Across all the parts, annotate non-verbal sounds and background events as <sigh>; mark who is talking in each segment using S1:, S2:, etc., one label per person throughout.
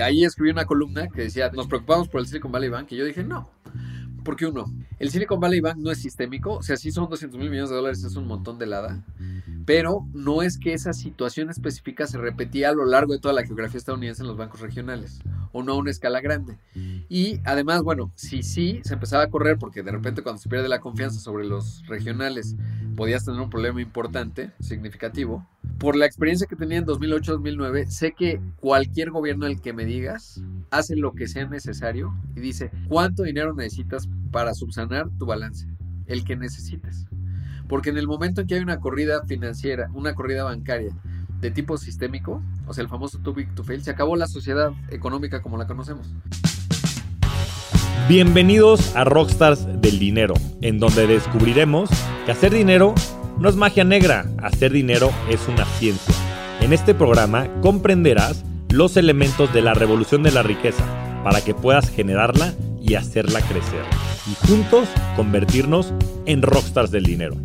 S1: Ahí escribí una columna que decía, nos preocupamos por el Silicon Valley Bank, y yo dije, no, ¿por qué uno? El Silicon Valley Bank no es sistémico, o sea, sí son 200 mil millones de dólares, es un montón de lada, pero no es que esa situación específica se repetía a lo largo de toda la geografía estadounidense en los bancos regionales, o no a una escala grande. Y además, bueno, si sí se empezaba a correr, porque de repente cuando se pierde la confianza sobre los regionales, podías tener un problema importante, significativo. Por la experiencia que tenía en 2008-2009, sé que cualquier gobierno al que me digas hace lo que sea necesario y dice cuánto dinero necesitas para subsanar tu balance, el que necesites. Porque en el momento en que hay una corrida financiera, una corrida bancaria de tipo sistémico, o sea, el famoso too big to fail, se acabó la sociedad económica como la conocemos.
S2: Bienvenidos a Rockstars del Dinero, en donde descubriremos que hacer dinero no es magia negra, hacer dinero es una ciencia. En este programa comprenderás los elementos de la revolución de la riqueza para que puedas generarla y hacerla crecer. Y juntos convertirnos en rockstars del dinero.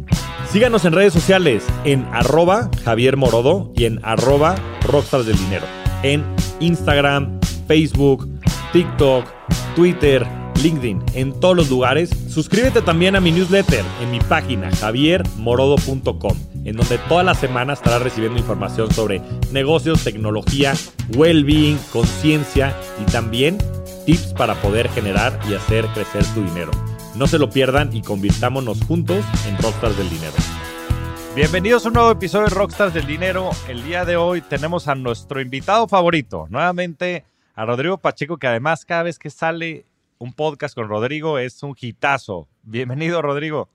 S2: Síganos en redes sociales en arroba Javier Morodo y en arroba rockstars del dinero. En Instagram, Facebook, TikTok, Twitter, LinkedIn, en todos los lugares. Suscríbete también a mi newsletter en mi página javiermorodo.com, en donde toda la semana estarás recibiendo información sobre negocios, tecnología, well-being, conciencia y también tips para poder generar y hacer crecer tu dinero. No se lo pierdan y convirtámonos juntos en Rockstars del Dinero. Bienvenidos a un nuevo episodio de Rockstars del Dinero. El día de hoy tenemos a nuestro invitado favorito, nuevamente a Rodrigo Pacheco, que además cada vez que sale un podcast con Rodrigo es un hitazo. Bienvenido, Rodrigo.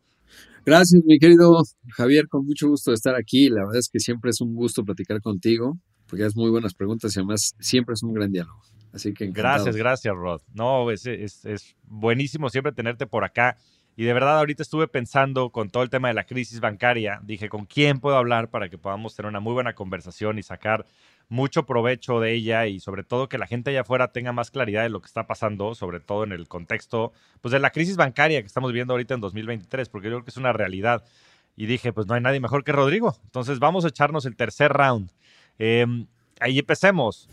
S1: Gracias, mi querido Javier, con mucho gusto de estar aquí. La verdad es que siempre es un gusto platicar contigo, porque has muy buenas preguntas y además siempre es un gran diálogo. Así que
S2: Gracias, gracias, Rod. No, es, es, buenísimo siempre tenerte por acá. Y de verdad, ahorita estuve pensando con todo el tema de la crisis bancaria, dije, ¿con quién puedo hablar para que podamos tener una muy buena conversación y sacar mucho provecho de ella y sobre todo que la gente allá afuera tenga más claridad de lo que está pasando, sobre todo en el contexto pues, de la crisis bancaria que estamos viendo ahorita en 2023, porque yo creo que es una realidad. Y dije, pues no hay nadie mejor que Rodrigo. Entonces vamos a echarnos el tercer round. Em, ahí empecemos.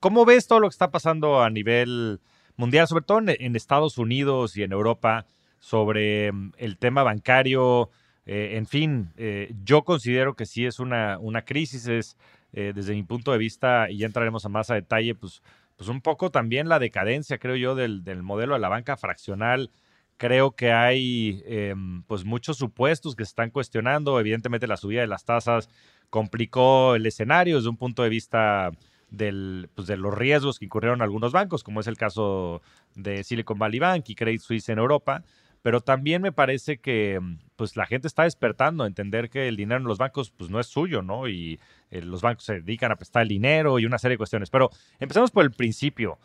S2: ¿Cómo ves todo lo que está pasando a nivel mundial, sobre todo en, Estados Unidos y en Europa, sobre mm, el tema bancario? Eh, en fin, eh, yo considero que sí es una, una crisis, es eh, desde mi punto de vista, y ya entraremos a más a detalle, pues, pues un poco también la decadencia, creo yo, del, del modelo de la banca fraccional. Creo que hay pues muchos supuestos que se están cuestionando. Evidentemente la subida de las tasas complicó el escenario desde un punto de vista del, pues, de los riesgos que incurrieron algunos bancos, como es el caso de Silicon Valley Bank y Credit Suisse en Europa, pero también me parece que pues la gente está despertando a entender que el dinero en los bancos pues no es suyo, ¿no? Y eh, los bancos se dedican a prestar el dinero y una serie de cuestiones. Pero empezamos por el principio.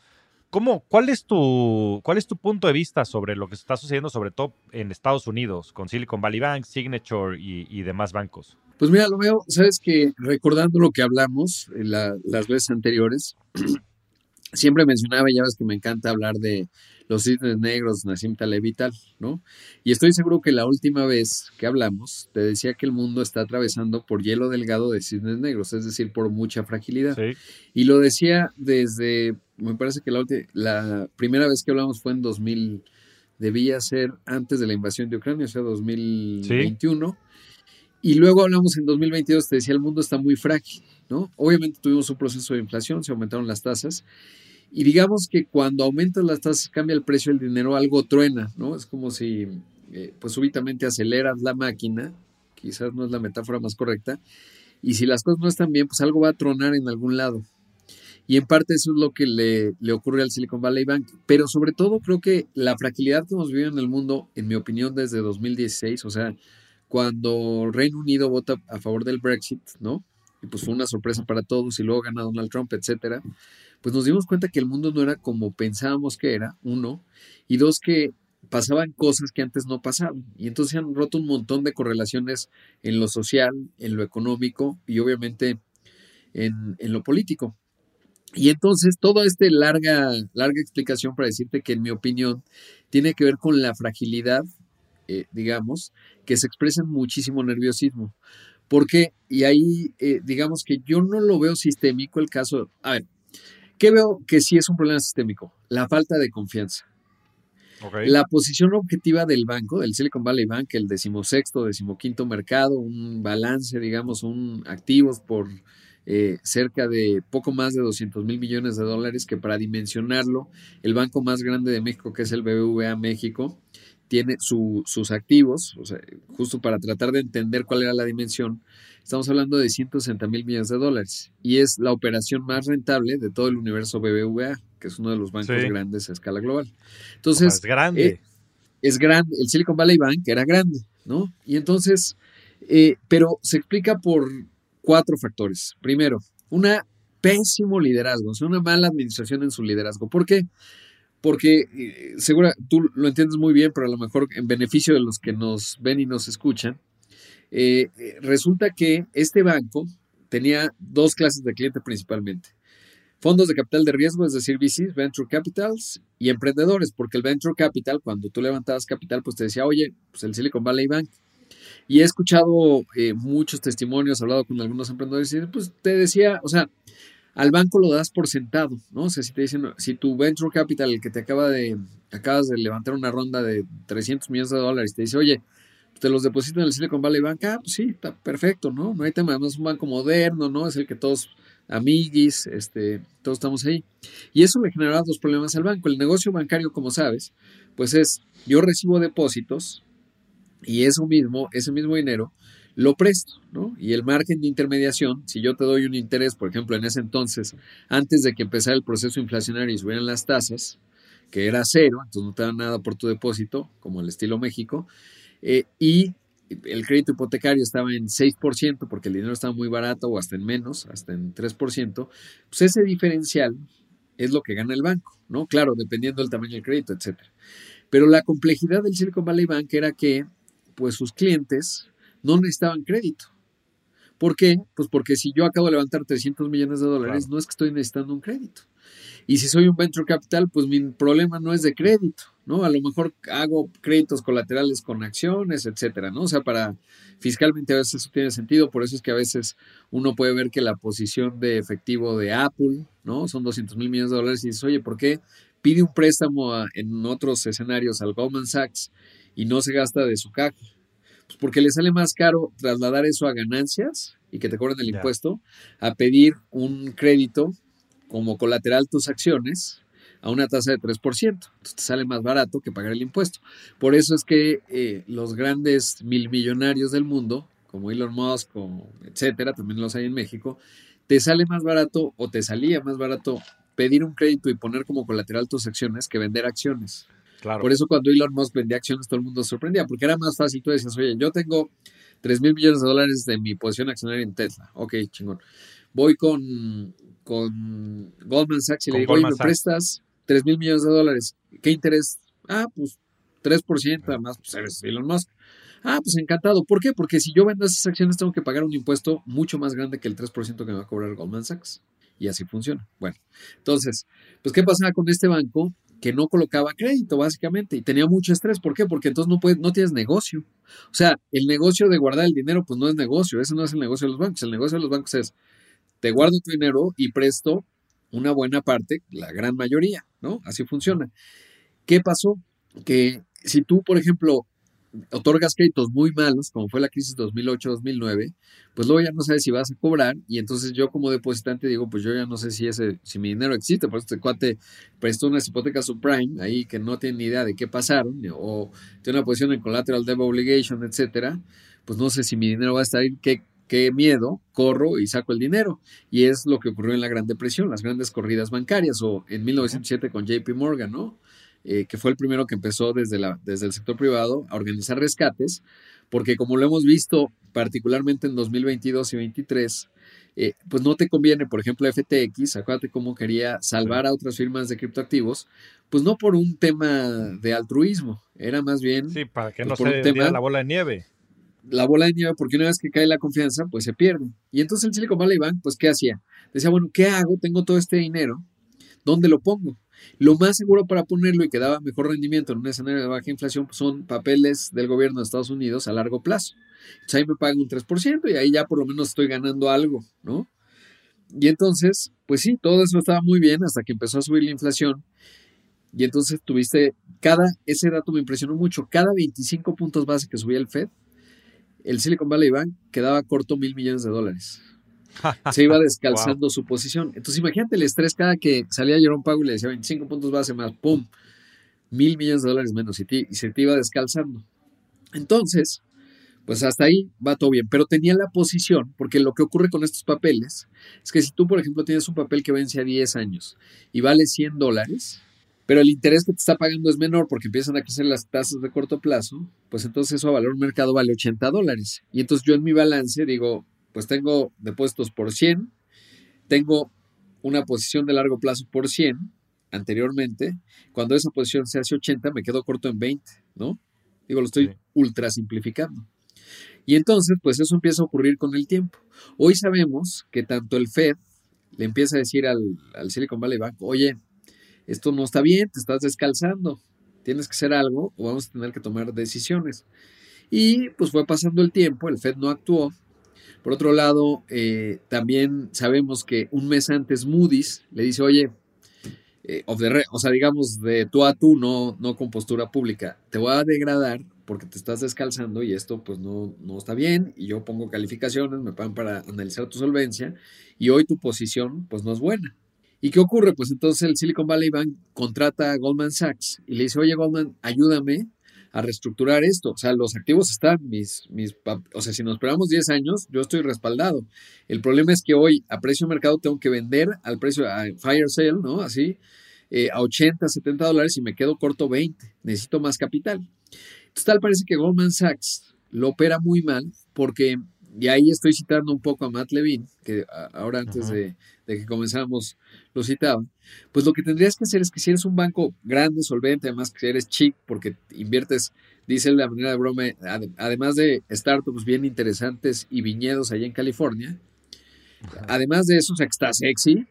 S2: ¿Cómo, cuál, es tu, ¿Cuál es tu punto de vista sobre lo que está sucediendo, sobre todo en Estados Unidos, con Silicon Valley Bank, Signature y demás bancos?
S1: Pues mira, lo veo, sabes que recordando lo que hablamos en las veces anteriores, siempre mencionaba, ya ves que me encanta hablar de los cisnes negros, Nassim Taleb y tal, ¿no? Y estoy seguro que la última vez que hablamos, te decía que el mundo está atravesando por hielo delgado de cisnes negros, es decir, por mucha fragilidad. Y lo decía desde, me parece que la, la primera vez que hablamos fue en 2000, debía ser antes de la invasión de Ucrania, o sea, 2021. Y luego hablamos en 2022, te decía, el mundo está muy frágil, Obviamente tuvimos un proceso de inflación, se aumentaron las tasas. Y digamos que cuando aumentan las tasas, cambia el precio del dinero, algo truena, ¿no? Es como si, eh, pues súbitamente aceleras la máquina, quizás no es la metáfora más correcta, y si las cosas no están bien, pues algo va a tronar en algún lado. Y en parte eso es lo que le, le, ocurre al Silicon Valley Bank. Pero sobre todo creo que la fragilidad que hemos vivido en el mundo, en mi opinión, desde 2016, o sea, cuando Reino Unido vota a favor del Brexit, ¿no? Y pues fue una sorpresa para todos y luego gana Donald Trump, etcétera. Pues nos dimos cuenta que el mundo no era como pensábamos que era, uno, y dos, que pasaban cosas que antes no pasaban. Y entonces se han roto un montón de correlaciones en lo social, en lo económico y obviamente en, en lo político. Y entonces toda esta larga, larga explicación para decirte que en mi opinión tiene que ver con la fragilidad eh, digamos, que se expresan muchísimo nerviosismo. Porque, y ahí, eh, digamos que yo no lo veo sistémico el caso, a ver, ¿Qué veo que sí es un problema sistémico? La falta de confianza. La posición objetiva del banco, del Silicon Valley Bank, el decimosexto, decimoquinto mercado, un balance, digamos, un activos por eh, cerca de poco más de 200 mil millones de dólares, que para dimensionarlo, el banco más grande de México, que es el BBVA México, tiene sus activos, o sea, justo para tratar de entender cuál era la dimensión, estamos hablando de 160 mil millones de dólares y es la operación más rentable de todo el universo BBVA, que es uno de los bancos grandes a escala global. Entonces,
S2: es grande.
S1: Eh, es grande, el Silicon Valley Bank era grande, ¿no? Y entonces, eh, pero se explica por cuatro factores. Primero, una pésimo liderazgo, o sea, una mala administración en su liderazgo. ¿Por qué? Porque eh, segura, tú lo entiendes muy bien, pero a lo mejor en beneficio de los que nos ven y nos escuchan, eh, eh, resulta que este banco tenía dos clases de cliente principalmente. Fondos de capital de riesgo, es decir, VCs, Venture Capitals y emprendedores, porque el Venture Capital, cuando tú levantabas capital, pues te decía, oye, pues el Silicon Valley Bank. Y he escuchado muchos testimonios, hablado con algunos emprendedores y pues te decía, o sea, al banco lo das por sentado, ¿no? O sea, si te dicen, si tu venture capital, el que te acaba de, acabas de levantar una ronda de 300 millones de dólares, te dice, oye, te los deposito en el Silicon Valley Bank, ah, pues sí, está perfecto, ¿no? No hay tema, además es un banco moderno, ¿no? Es el que todos, amiguis, este, todos estamos ahí. Y eso le generaba dos problemas al banco. El negocio bancario, como sabes, pues es, yo recibo depósitos y eso mismo, ese mismo dinero, lo presto, ¿no? Y el margen de intermediación, si yo te doy un interés, por ejemplo, en ese entonces, antes de que empezara el proceso inflacionario y subieran las tasas, que era cero, entonces no te dan nada por tu depósito, como el estilo México, eh, y el crédito hipotecario estaba en 6% porque el dinero estaba muy barato o hasta en menos, hasta en 3%, pues ese diferencial es lo que gana el banco, ¿no? Claro, dependiendo del tamaño del crédito, etcétera. Pero la complejidad del Silicon Valley Bank era que, pues sus clientes no necesitaban crédito. ¿Por qué? Pues porque si yo acabo de levantar 300 millones de dólares, no es que estoy necesitando un crédito. Y si soy un venture capital, pues mi problema no es de crédito, ¿no? A lo mejor hago créditos colaterales con acciones, etcétera, ¿no? O sea, para fiscalmente a veces eso tiene sentido, por eso es que a veces uno puede ver que la posición de efectivo de Apple, ¿no? Son 200 mil millones de dólares y dices, oye, ¿por qué pide un préstamo en otros escenarios al Goldman Sachs y no se gasta de su caja? Pues, porque le sale más caro trasladar eso a ganancias y que te cobren el impuesto a pedir un crédito como colateral tus acciones a una tasa de 3%. Entonces te sale más barato que pagar el impuesto. Por eso es que eh, los grandes mil millonarios del mundo, como Elon Musk, etcétera, también los hay en México, te sale más barato o te salía más barato pedir un crédito y poner como colateral tus acciones que vender acciones. Por eso cuando Elon Musk vendía acciones todo el mundo se sorprendía, porque era más fácil. Tú decías, oye, yo tengo 3 mil millones de dólares de mi posición accionaria en Tesla. Ok, chingón. Voy con, con Goldman Sachs y le digo, oye, me prestas 3 mil millones de dólares. ¿Qué interés? Ah, pues 3%, además, pues eres Elon Musk. Ah, pues encantado. ¿Por qué? Porque si yo vendo esas acciones tengo que pagar un impuesto mucho más grande que el 3% que me va a cobrar Goldman Sachs. Y así funciona. Bueno, entonces, pues, ¿qué pasaba con este banco? Que no colocaba crédito, básicamente, y tenía mucho estrés. ¿Por qué? Porque entonces no, puedes, no tienes negocio. O sea, el negocio de guardar el dinero, pues no es negocio, ese no es el negocio de los bancos. El negocio de los bancos es, te guardo tu dinero y presto una buena parte, la gran mayoría, ¿no? Así funciona. ¿Qué pasó? Que si tú, por ejemplo, otorgas créditos muy malos, como fue la crisis 2008-2009, pues luego ya no sabes si vas a cobrar y entonces yo como depositante digo, pues yo ya no sé si ese si mi dinero existe, por eso este cuate prestó unas hipotecas subprime ahí que no tiene ni idea de qué pasaron o tiene una posición en collateral debt obligation, etcétera, pues no sé si mi dinero va a estar ahí, qué qué miedo, corro y saco el dinero. Y es lo que ocurrió en la Gran Depresión, las grandes corridas bancarias o en 1907 con JP Morgan, ¿no? Eh, que fue el primero que empezó desde, la, desde el sector privado a organizar rescates, porque como lo hemos visto particularmente en 2022 y 2023, eh, pues no te conviene, por ejemplo, FTX, acuérdate cómo quería salvar a otras firmas de criptoactivos, pues no por un tema de altruismo, era más bien...
S2: Sí, para que pues, no se tema, la bola de nieve.
S1: La bola de nieve, porque una vez que cae la confianza, pues se pierde. Y entonces el Silicon Valley Bank, pues ¿qué hacía? Decía, bueno, ¿qué hago? Tengo todo este dinero, ¿dónde lo pongo? Lo más seguro para ponerlo y que daba mejor rendimiento en un escenario de baja inflación son papeles del gobierno de Estados Unidos a largo plazo. Entonces ahí me pagan un 3% y ahí ya por lo menos estoy ganando algo, ¿no? Y entonces, pues sí, todo eso estaba muy bien hasta que empezó a subir la inflación. Y entonces tuviste, cada, ese dato me impresionó mucho, cada 25 puntos base que subía el Fed, el Silicon Valley Bank quedaba corto mil millones de dólares. <laughs> Se iba descalzando su posición. Entonces imagínate el estrés cada que salía Jerome Powell y le decía 25 puntos base más, ¡pum! Mil millones de dólares menos y, y se te iba descalzando. Entonces, pues hasta ahí va todo bien, pero tenía la posición, porque lo que ocurre con estos papeles es que si tú, por ejemplo, tienes un papel que vence a 10 años y vale 100 dólares, pero el interés que te está pagando es menor porque empiezan a crecer las tasas de corto plazo, pues entonces eso a valor mercado vale 80 dólares. Y entonces yo en mi balance digo, pues tengo depósitos por 100, tengo una posición de largo plazo por 100 anteriormente, cuando esa posición se hace 80 me quedo corto en 20, ¿no? Digo, lo estoy ultra simplificando. Y entonces, pues eso empieza a ocurrir con el tiempo. Hoy sabemos que tanto el Fed le empieza a decir al, al Silicon Valley Bank, oye, esto no está bien, te estás descalzando, tienes que hacer algo o vamos a tener que tomar decisiones. Y pues fue pasando el tiempo, el Fed no actuó. Por otro lado, eh, también sabemos que un mes antes Moody's le dice, oye, eh, o sea, digamos de tú a tú, no, no con postura pública, te voy a degradar porque te estás descalzando y esto pues no, no está bien y yo pongo calificaciones, me pagan para analizar tu solvencia y hoy tu posición pues no es buena. ¿Y qué ocurre? Pues entonces el Silicon Valley Bank contrata a Goldman Sachs y le dice, oye Goldman, ayúdame a reestructurar esto. O sea, los activos están, mis, mis, o sea, si nos esperamos 10 años, yo estoy respaldado. El problema es que hoy a precio de mercado tengo que vender al precio, a fire sale, ¿no? Así, eh, a 80, 70 dólares y me quedo corto 20. Necesito más capital. Entonces, tal parece que Goldman Sachs lo opera muy mal porque y ahí estoy citando un poco a Matt Levine, que ahora antes de, que comenzáramos lo citaba, pues lo que tendrías que hacer es que si eres un banco grande, solvente, además que eres chic, porque inviertes, dice la manera de broma, además de startups bien interesantes y viñedos allá en California, además de eso, o sea, que está sexy,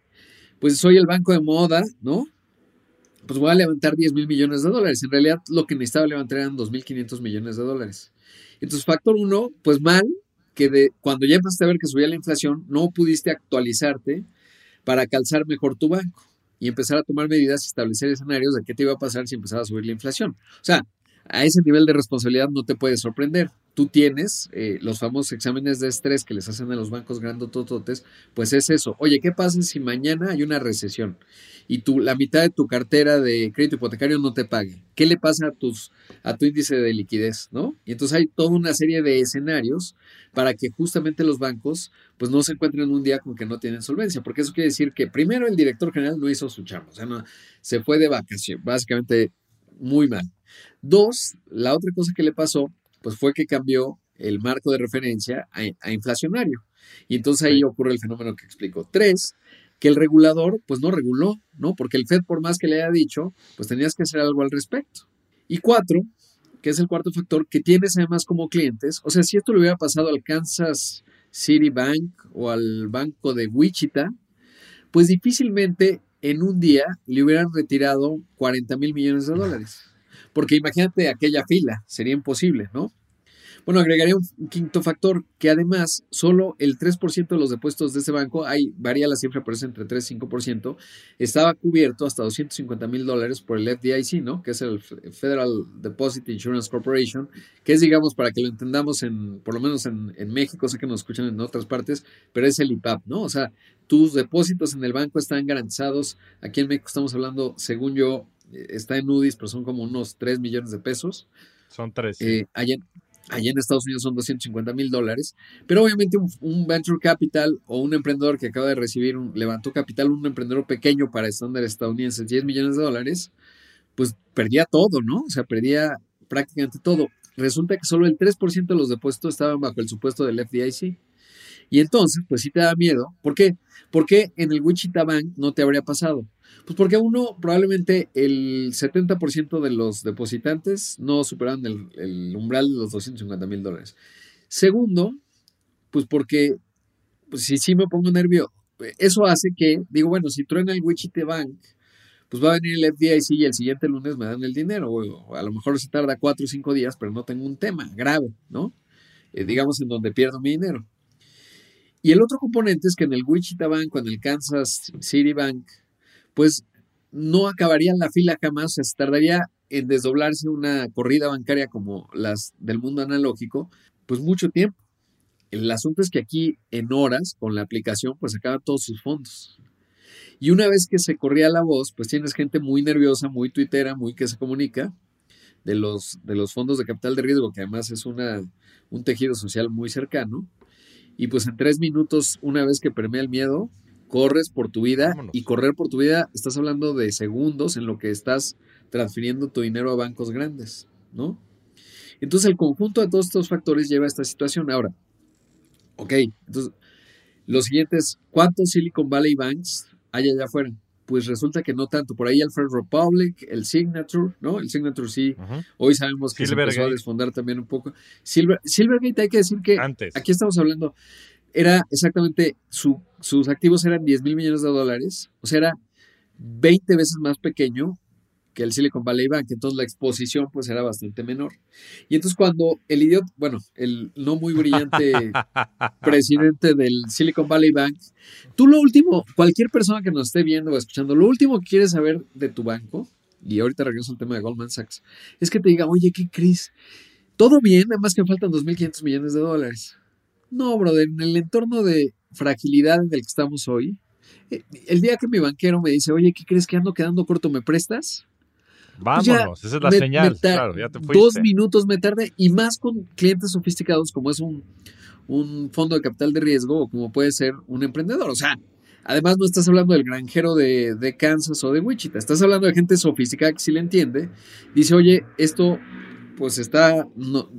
S1: pues soy el banco de moda, ¿no? Pues voy a levantar 10 mil millones de dólares. En realidad lo que necesitaba levantar eran 2.500 millones de dólares. Entonces, factor uno, pues mal, que de, cuando ya empezaste a ver que subía la inflación, no pudiste actualizarte para calzar mejor tu banco y empezar a tomar medidas y establecer escenarios de qué te iba a pasar si empezaba a subir la inflación. O sea, a ese nivel de responsabilidad no te puede sorprender tú tienes eh, los famosos exámenes de estrés que les hacen a los bancos grandotototes, pues es eso. Oye, ¿qué pasa si mañana hay una recesión y tú, la mitad de tu cartera de crédito hipotecario no te pague? ¿Qué le pasa a, tus, a tu índice de liquidez? ¿no? Y entonces hay toda una serie de escenarios para que justamente los bancos pues no se encuentren un día con que no tienen solvencia, porque eso quiere decir que primero el director general no hizo su chamba, o sea, no, se fue de vacación, básicamente muy mal. Dos, la otra cosa que le pasó pues fue que cambió el marco de referencia a, inflacionario. Y entonces ahí ocurre el fenómeno que explico. Tres, que el regulador pues no reguló, ¿no? Porque el Fed, por más que le haya dicho, pues tenías que hacer algo al respecto. Y cuatro, que es el cuarto factor, que tienes además como clientes, o sea, si esto le hubiera pasado al Kansas City Bank o al banco de Wichita, pues difícilmente en un día le hubieran retirado 40 mil millones de dólares. Porque imagínate aquella fila, sería imposible, ¿no? Bueno, agregaría un quinto factor, que además solo el 3% de los depósitos de ese banco, hay, varía la cifra, pero es entre 3 y 5%, estaba cubierto hasta 250 mil dólares por el FDIC, ¿no? Que es el Federal Deposit Insurance Corporation, que es, digamos, para que lo entendamos en, por lo menos en, en México, sé que nos escuchan en otras partes, pero es el IPAP, ¿no? O sea, tus depósitos en el banco están garantizados. Aquí en México estamos hablando, según yo, está en UDIs, pero son como unos 3 millones de pesos.
S2: Son 3.
S1: Eh, allá, en Estados Unidos son 250 mil dólares. Pero obviamente un, venture capital o un emprendedor que acaba de recibir, un, levantó capital, un emprendedor pequeño para estándares estadounidenses, 10 millones de dólares, pues perdía todo, ¿no? O sea, perdía prácticamente todo. Resulta que solo el 3% de los depósitos estaban bajo el supuesto del FDIC. Y entonces, pues sí te da miedo. ¿Por qué? Porque en el Wichita Bank no te habría pasado. Pues porque uno, probablemente el 70% de los depositantes no superaban el, umbral de los 250 mil dólares. Segundo, pues porque pues si sí me pongo nervioso, eso hace que, digo, bueno, si truena el Wichita Bank, pues va a venir el FDIC y el siguiente lunes me dan el dinero. O a lo mejor se tarda cuatro o cinco días, pero no tengo un tema grave, ¿no? Eh, digamos en donde pierdo mi dinero. Y el otro componente es que en el Wichita Bank o en el Kansas City Bank, pues no acabaría la fila jamás, se tardaría en desdoblarse una corrida bancaria como las del mundo analógico, pues mucho tiempo. El asunto es que aquí en horas, con la aplicación, pues acaban todos sus fondos. Y una vez que se corría la voz, pues tienes gente muy nerviosa, muy tuitera, muy que se comunica de los, de los fondos de capital de riesgo, que además es una, un tejido social muy cercano. Y pues en tres minutos, una vez que permea el miedo, corres por tu vida y correr por tu vida, estás hablando de segundos en lo que estás transfiriendo tu dinero a bancos grandes, ¿no? Entonces el conjunto de todos estos factores lleva a esta situación. Ahora, ok, entonces, los siguientes, ¿cuántos Silicon Valley Banks hay allá afuera? Pues resulta que no tanto. Por ahí el First Republic, el Signature, ¿no? El Signature sí. Hoy sabemos que se empezó a desfondar también un poco. Silver, Silvergate, hay que decir que Antes. aquí estamos hablando, era exactamente, sus activos eran 10 mil millones de dólares, o sea, era 20 veces más pequeño que el Silicon Valley Bank, entonces la exposición pues era bastante menor. Y entonces cuando el idiota, bueno, el no muy brillante <laughs> presidente del Silicon Valley Bank, tú lo último, cualquier persona que nos esté viendo o escuchando, lo último que quieres saber de tu banco, y ahorita regreso al tema de Goldman Sachs, es que te diga, oye, ¿qué crees? Todo bien, nada más que faltan 2.500 millones de dólares. No, brother, en el entorno de fragilidad en el que estamos hoy, eh, el día que mi banquero me dice, oye, ¿qué crees que ando quedando corto? ¿Me prestas?
S2: Pues Vámonos, esa es la señal. claro, ya te fuiste.
S1: Dos minutos me tardé y más con clientes sofisticados como es un, fondo de capital de riesgo o como puede ser un emprendedor. O sea, además no estás hablando del granjero de, de Kansas o de Wichita, estás hablando de gente sofisticada que sí le entiende. Dice, oye, esto pues está, no,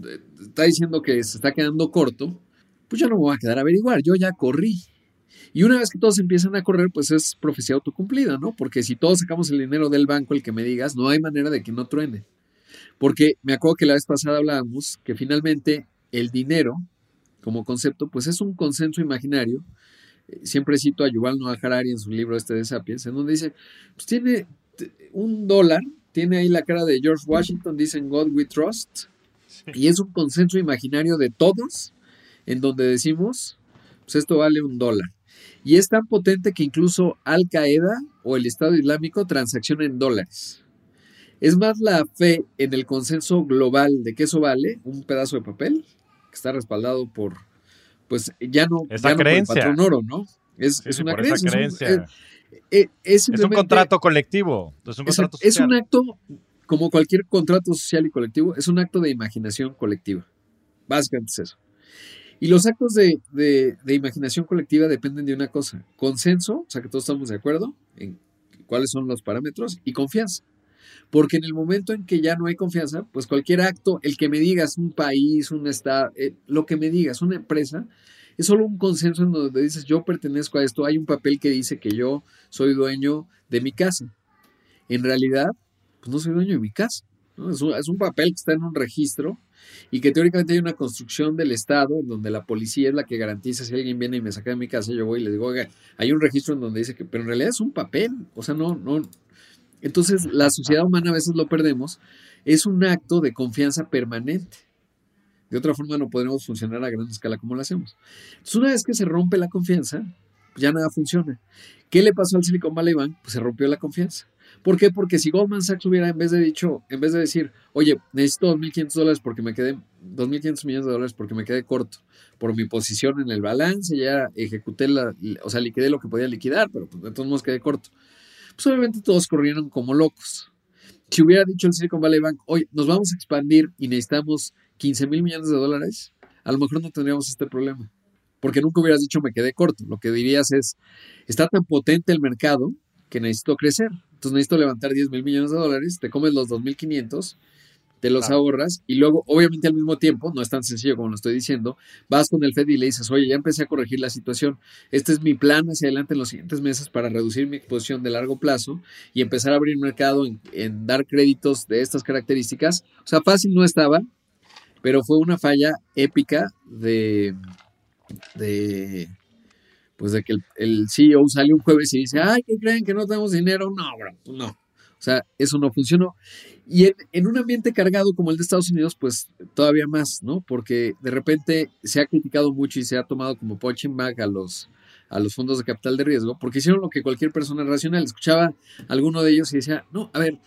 S1: está diciendo que se está quedando corto, pues yo no me voy a quedar a averiguar, yo ya corrí. Y una vez que todos empiezan a correr, pues es profecía autocumplida, ¿no? Porque si todos sacamos el dinero del banco, el que me digas, no hay manera de que no truene. Porque me acuerdo que la vez pasada hablábamos que finalmente el dinero, como concepto, pues es un consenso imaginario. Eh, siempre cito a Yuval Noah Harari en su libro este de Sapiens, en donde dice, pues tiene un dólar, tiene ahí la cara de George Washington, dicen God we trust, y es un consenso imaginario de todos, en donde decimos, pues esto vale un dólar. Y es tan potente que incluso Al Qaeda o el Estado Islámico transaccionan en dólares. Es más la fe en el consenso global de que eso vale un pedazo de papel que está respaldado por, pues ya no,
S2: esa creencia.
S1: patrón oro, ¿no? Es, una creencia.
S2: Es, un, contrato colectivo. Es un, contrato
S1: es un acto, como cualquier contrato social y colectivo, es un acto de imaginación colectiva. Básicamente es eso. Y los actos de, imaginación colectiva dependen de una cosa, consenso, o sea que todos estamos de acuerdo en cuáles son los parámetros, y confianza. Porque en el momento en que ya no hay confianza, pues cualquier acto, el que me digas un país, un estado, eh, lo que me digas, una empresa, es solo un consenso en donde dices yo pertenezco a esto, hay un papel que dice que yo soy dueño de mi casa. En realidad, pues no soy dueño de mi casa. Es, un, es, un, papel que está en un registro y que teóricamente hay una construcción del Estado en donde la policía es la que garantiza si alguien viene y me saca de mi casa, yo voy y le digo, oiga, hay un registro en donde dice que, pero en realidad es un papel, o sea, no, no. Entonces, la sociedad humana a veces lo perdemos, es un acto de confianza permanente. De otra forma no podremos funcionar a gran escala como lo hacemos. Entonces, una vez que se rompe la confianza, ya nada funciona. ¿Qué le pasó al Silicon Valley Bank? Pues se rompió la confianza. ¿Por qué? Porque si Goldman Sachs hubiera en vez de dicho, en vez de decir, oye, necesito 2.500 dólares porque me quedé, 2.500 millones de dólares porque me quedé corto por mi posición en el balance, ya ejecuté la, o sea, liquidé lo que podía liquidar, pero pues de todos modos quedé corto. Pues obviamente todos corrieron como locos. Si hubiera dicho el Silicon Valley Bank, oye, nos vamos a expandir y necesitamos 15 mil millones de dólares, a lo mejor no tendríamos este problema. Porque nunca hubieras dicho me quedé corto. Lo que dirías es, está tan potente el mercado que necesito crecer. Entonces necesito levantar 10 mil millones de dólares, te comes los 2.500, te los ahorras y luego, obviamente al mismo tiempo, no es tan sencillo como lo estoy diciendo, vas con el Fed y le dices, oye, ya empecé a corregir la situación, este es mi plan hacia adelante en los siguientes meses para reducir mi exposición de largo plazo y empezar a abrir mercado en, dar créditos de estas características. O sea, fácil no estaba, pero fue una falla épica de, de pues de que el, CEO sale un jueves y dice, ay, ¿qué creen que no tenemos dinero? No, bro, no. O sea, eso no funcionó. Y en, un ambiente cargado como el de Estados Unidos, pues todavía más, ¿no? Porque de repente se ha criticado mucho y se ha tomado como punching bag a los, a los fondos de capital de riesgo, porque hicieron lo que cualquier persona racional escuchaba a alguno de ellos y decía, no, a ver,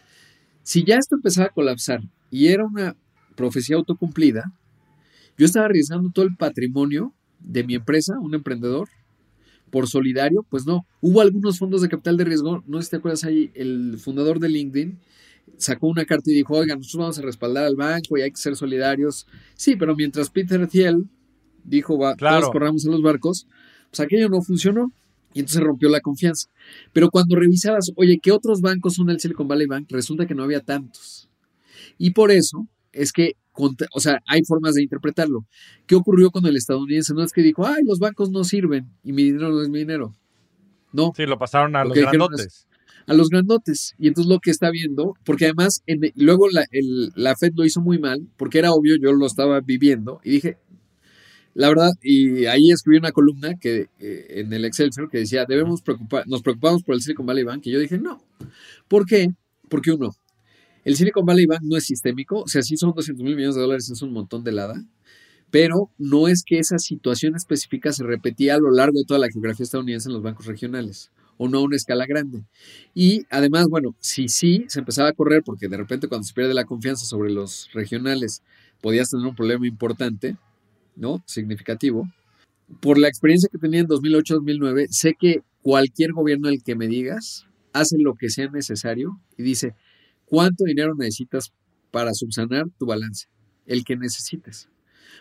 S1: si ya esto empezaba a colapsar y era una profecía autocumplida, yo estaba arriesgando todo el patrimonio de mi empresa, un emprendedor, por solidario, pues no. Hubo algunos fondos de capital de riesgo, no sé si te acuerdas ahí, el fundador de LinkedIn sacó una carta y dijo, oigan, nosotros vamos a respaldar al banco y hay que ser solidarios. Sí, pero mientras Peter Thiel dijo, va, todos corramos en los barcos, pues aquello no funcionó y entonces rompió la confianza. Pero cuando revisabas, oye, ¿qué otros bancos son el Silicon Valley Bank? Resulta que no había tantos. Y por eso es que, o sea, hay formas de interpretarlo. ¿Qué ocurrió con el estadounidense? No es que dijo, ay, los bancos no sirven y mi dinero no es mi dinero. No.
S2: Sí, lo pasaron a los grandotes.
S1: A los grandotes. Y entonces lo que está viendo, porque además, luego la, la Fed lo hizo muy mal, porque era obvio, yo lo estaba viviendo, y dije, la verdad, y ahí escribí una columna que eh, en el Excelsior que decía, debemos preocupar, nos preocupamos por el Silicon Valley Bank, y yo dije, no. ¿Por qué? Porque uno, el Silicon Valley Bank no es sistémico, o sea, sí son 200 mil millones de dólares, es un montón de lada, pero no es que esa situación específica se repetía a lo largo de toda la geografía estadounidense en los bancos regionales o no a una escala grande. Y además, bueno, si sí se empezaba a correr, porque de repente cuando se pierde la confianza sobre los regionales, podías tener un problema importante, ¿no? Significativo. Por la experiencia que tenía en 2008-2009, sé que cualquier gobierno el que me digas hace lo que sea necesario y dice, ¿cuánto dinero necesitas para subsanar tu balance? El que necesites.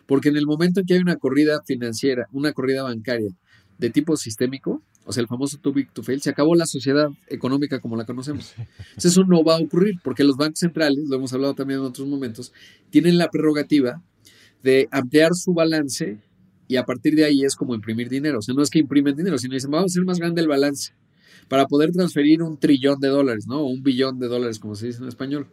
S1: Porque en el momento en que hay una corrida financiera, una corrida bancaria de tipo sistémico, o sea, el famoso too big to fail, se acabó la sociedad económica como la conocemos. Entonces eso no va a ocurrir porque los bancos centrales, lo hemos hablado también en otros momentos, tienen la prerrogativa de ampliar su balance y a partir de ahí es como imprimir dinero. O sea, no es que imprimen dinero, sino dicen, vamos a hacer más grande el balance para poder transferir un trillón de dólares, ¿no? O un billón de dólares, como se dice en español.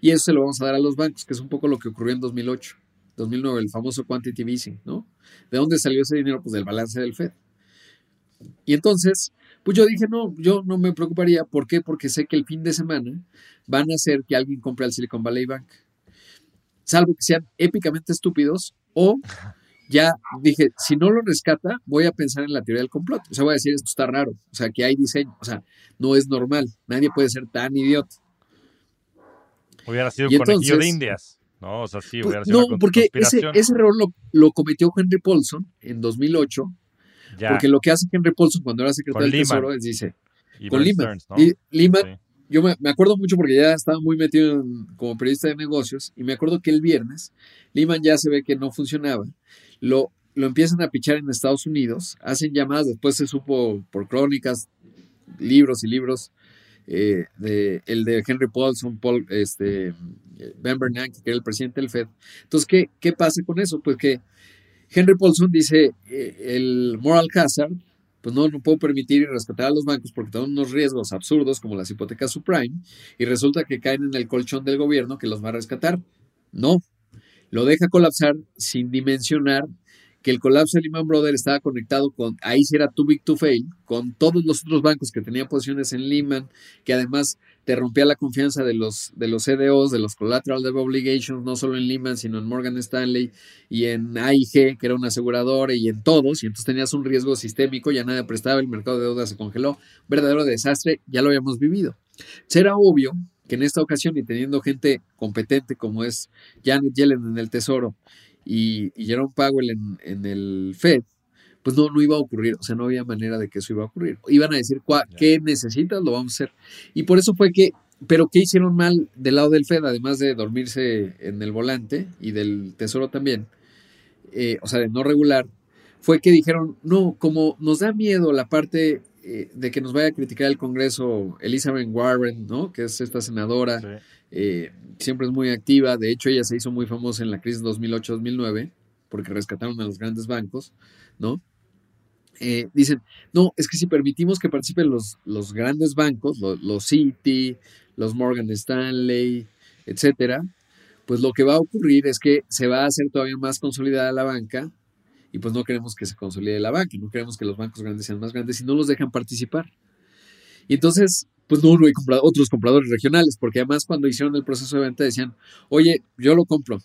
S1: Y eso se lo vamos a dar a los bancos, que es un poco lo que ocurrió en 2008, 2009, el famoso quantitative easing, ¿no? ¿De dónde salió ese dinero? Pues del balance del Fed. Y entonces, pues yo dije, no, yo no me preocuparía. ¿Por qué? Porque sé que el fin de semana van a hacer que alguien compre al Silicon Valley Bank salvo que sean épicamente estúpidos, o ya dije, si no lo rescata, voy a pensar en la teoría del complot. O sea, voy a decir, esto está raro, o sea, que hay diseño, o sea, no es normal, nadie puede ser tan idiota.
S2: Hubiera sido un conejillo de indias. No, o sea, sí, hubiera sido
S1: No, porque ese, ese, error lo, cometió Henry Paulson en 2008, porque lo que hace Henry Paulson cuando era secretario del Tesoro es dice, con Lehman, y Lehman yo me, acuerdo mucho porque ya estaba muy metido como periodista de negocios y me acuerdo que el viernes Lehman ya se ve que no funcionaba. Lo, lo empiezan a pichar en Estados Unidos, hacen llamadas, después se supo por crónicas, libros y libros, eh, de, el de Henry Paulson, Paul, este, Ben Bernanke, que era el presidente del Fed. Entonces, ¿qué, qué pasa con eso? Pues que Henry Paulson dice eh, el moral hazard pues no, no puedo permitir y respetar a los bancos porque tienen unos riesgos absurdos como las hipotecas subprime y resulta que caen en el colchón del gobierno que los va a rescatar. No, lo deja colapsar sin dimensionar que el colapso de Lehman Brothers estaba conectado con, ahí sí era too big to fail, con todos los otros bancos que tenían posiciones en Lehman, que además te rompía la confianza de los, de los CDOs, de los Collateral Debt Obligations, no solo en Lehman, sino en Morgan Stanley y en AIG, que era una aseguradora, y en todos, y entonces tenías un riesgo sistémico, ya nadie prestaba, el mercado de deuda se congeló, verdadero desastre, ya lo habíamos vivido. Será obvio que en esta ocasión, y teniendo gente competente como es Janet Yellen en el Tesoro, y, Jerome Powell en, el Fed, pues no, no iba a ocurrir, o sea, no había manera de que eso iba a ocurrir. Iban a decir, ¿qué necesitas? Lo vamos a hacer. Y por eso fue que, pero ¿qué hicieron mal del lado del Fed, además de dormirse en el volante y del Tesoro también? Eh, o sea, de no regular, fue que dijeron, no, como nos da miedo la parte eh, de que nos vaya a criticar el Congreso Elizabeth Warren, ¿no? Que es esta senadora, eh, siempre es muy activa. De hecho, ella se hizo muy famosa en la crisis 2008-2009 porque rescataron a los grandes bancos, ¿no? Eh, dicen, no, es que si permitimos que participen los, los grandes bancos, los, los Citi, los Morgan Stanley, etcétera, pues lo que va a ocurrir es que se va a hacer todavía más consolidada la banca y pues no queremos que se consolide la banca, no queremos que los bancos grandes sean más grandes y no los dejan participar. Y entonces, pues no, no hay otros compradores regionales, porque además cuando hicieron el proceso de venta decían, oye, yo lo compro.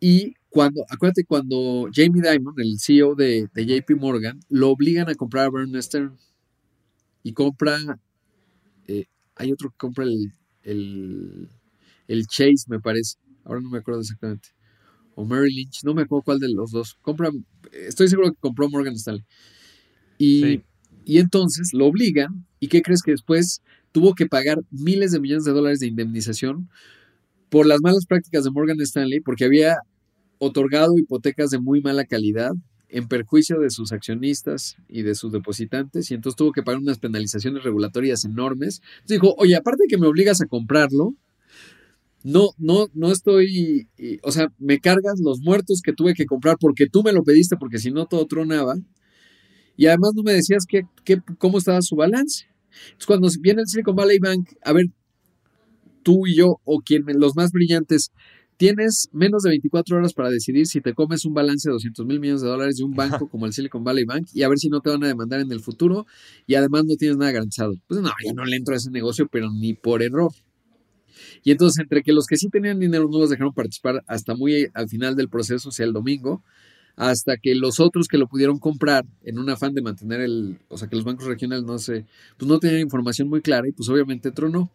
S1: Y cuando, acuérdate, cuando Jamie Dimon, el CEO de, JP Morgan, lo obligan a comprar a Bernard Stern y compra, eh, hay otro que compra el, el, el Chase, me parece, ahora no me acuerdo exactamente o Mary Lynch, no me acuerdo cuál de los dos. Compra, estoy seguro que compró Morgan Stanley. Y, y entonces lo obligan. ¿Y qué crees que después tuvo que pagar miles de millones de dólares de indemnización por las malas prácticas de Morgan Stanley? Porque había otorgado hipotecas de muy mala calidad en perjuicio de sus accionistas y de sus depositantes, y entonces tuvo que pagar unas penalizaciones regulatorias enormes. Entonces dijo, oye, aparte de que me obligas a comprarlo, no, no, no estoy, o sea, me cargas los muertos que tuve que comprar porque tú me lo pediste, porque si no todo tronaba. Y además no me decías que, cómo estaba su balance. Entonces, cuando viene el Silicon Valley Bank, a ver, tú y yo, o quien, los más brillantes, tienes menos de 24 horas para decidir si te comes un balance de 200 mil millones de dólares de un banco como el Silicon Valley Bank y a ver si no te van a demandar en el futuro y además no tienes nada garantizado. Pues no, ya no le entro a ese negocio, pero ni por error. Y entonces, entre que los que sí tenían dinero no los dejaron participar hasta muy al final del proceso, o sea, el domingo, hasta que los otros que lo pudieron comprar en un afán de mantener el, o sea, que los bancos regionales no se, pues no tenían información muy clara y pues obviamente tronó.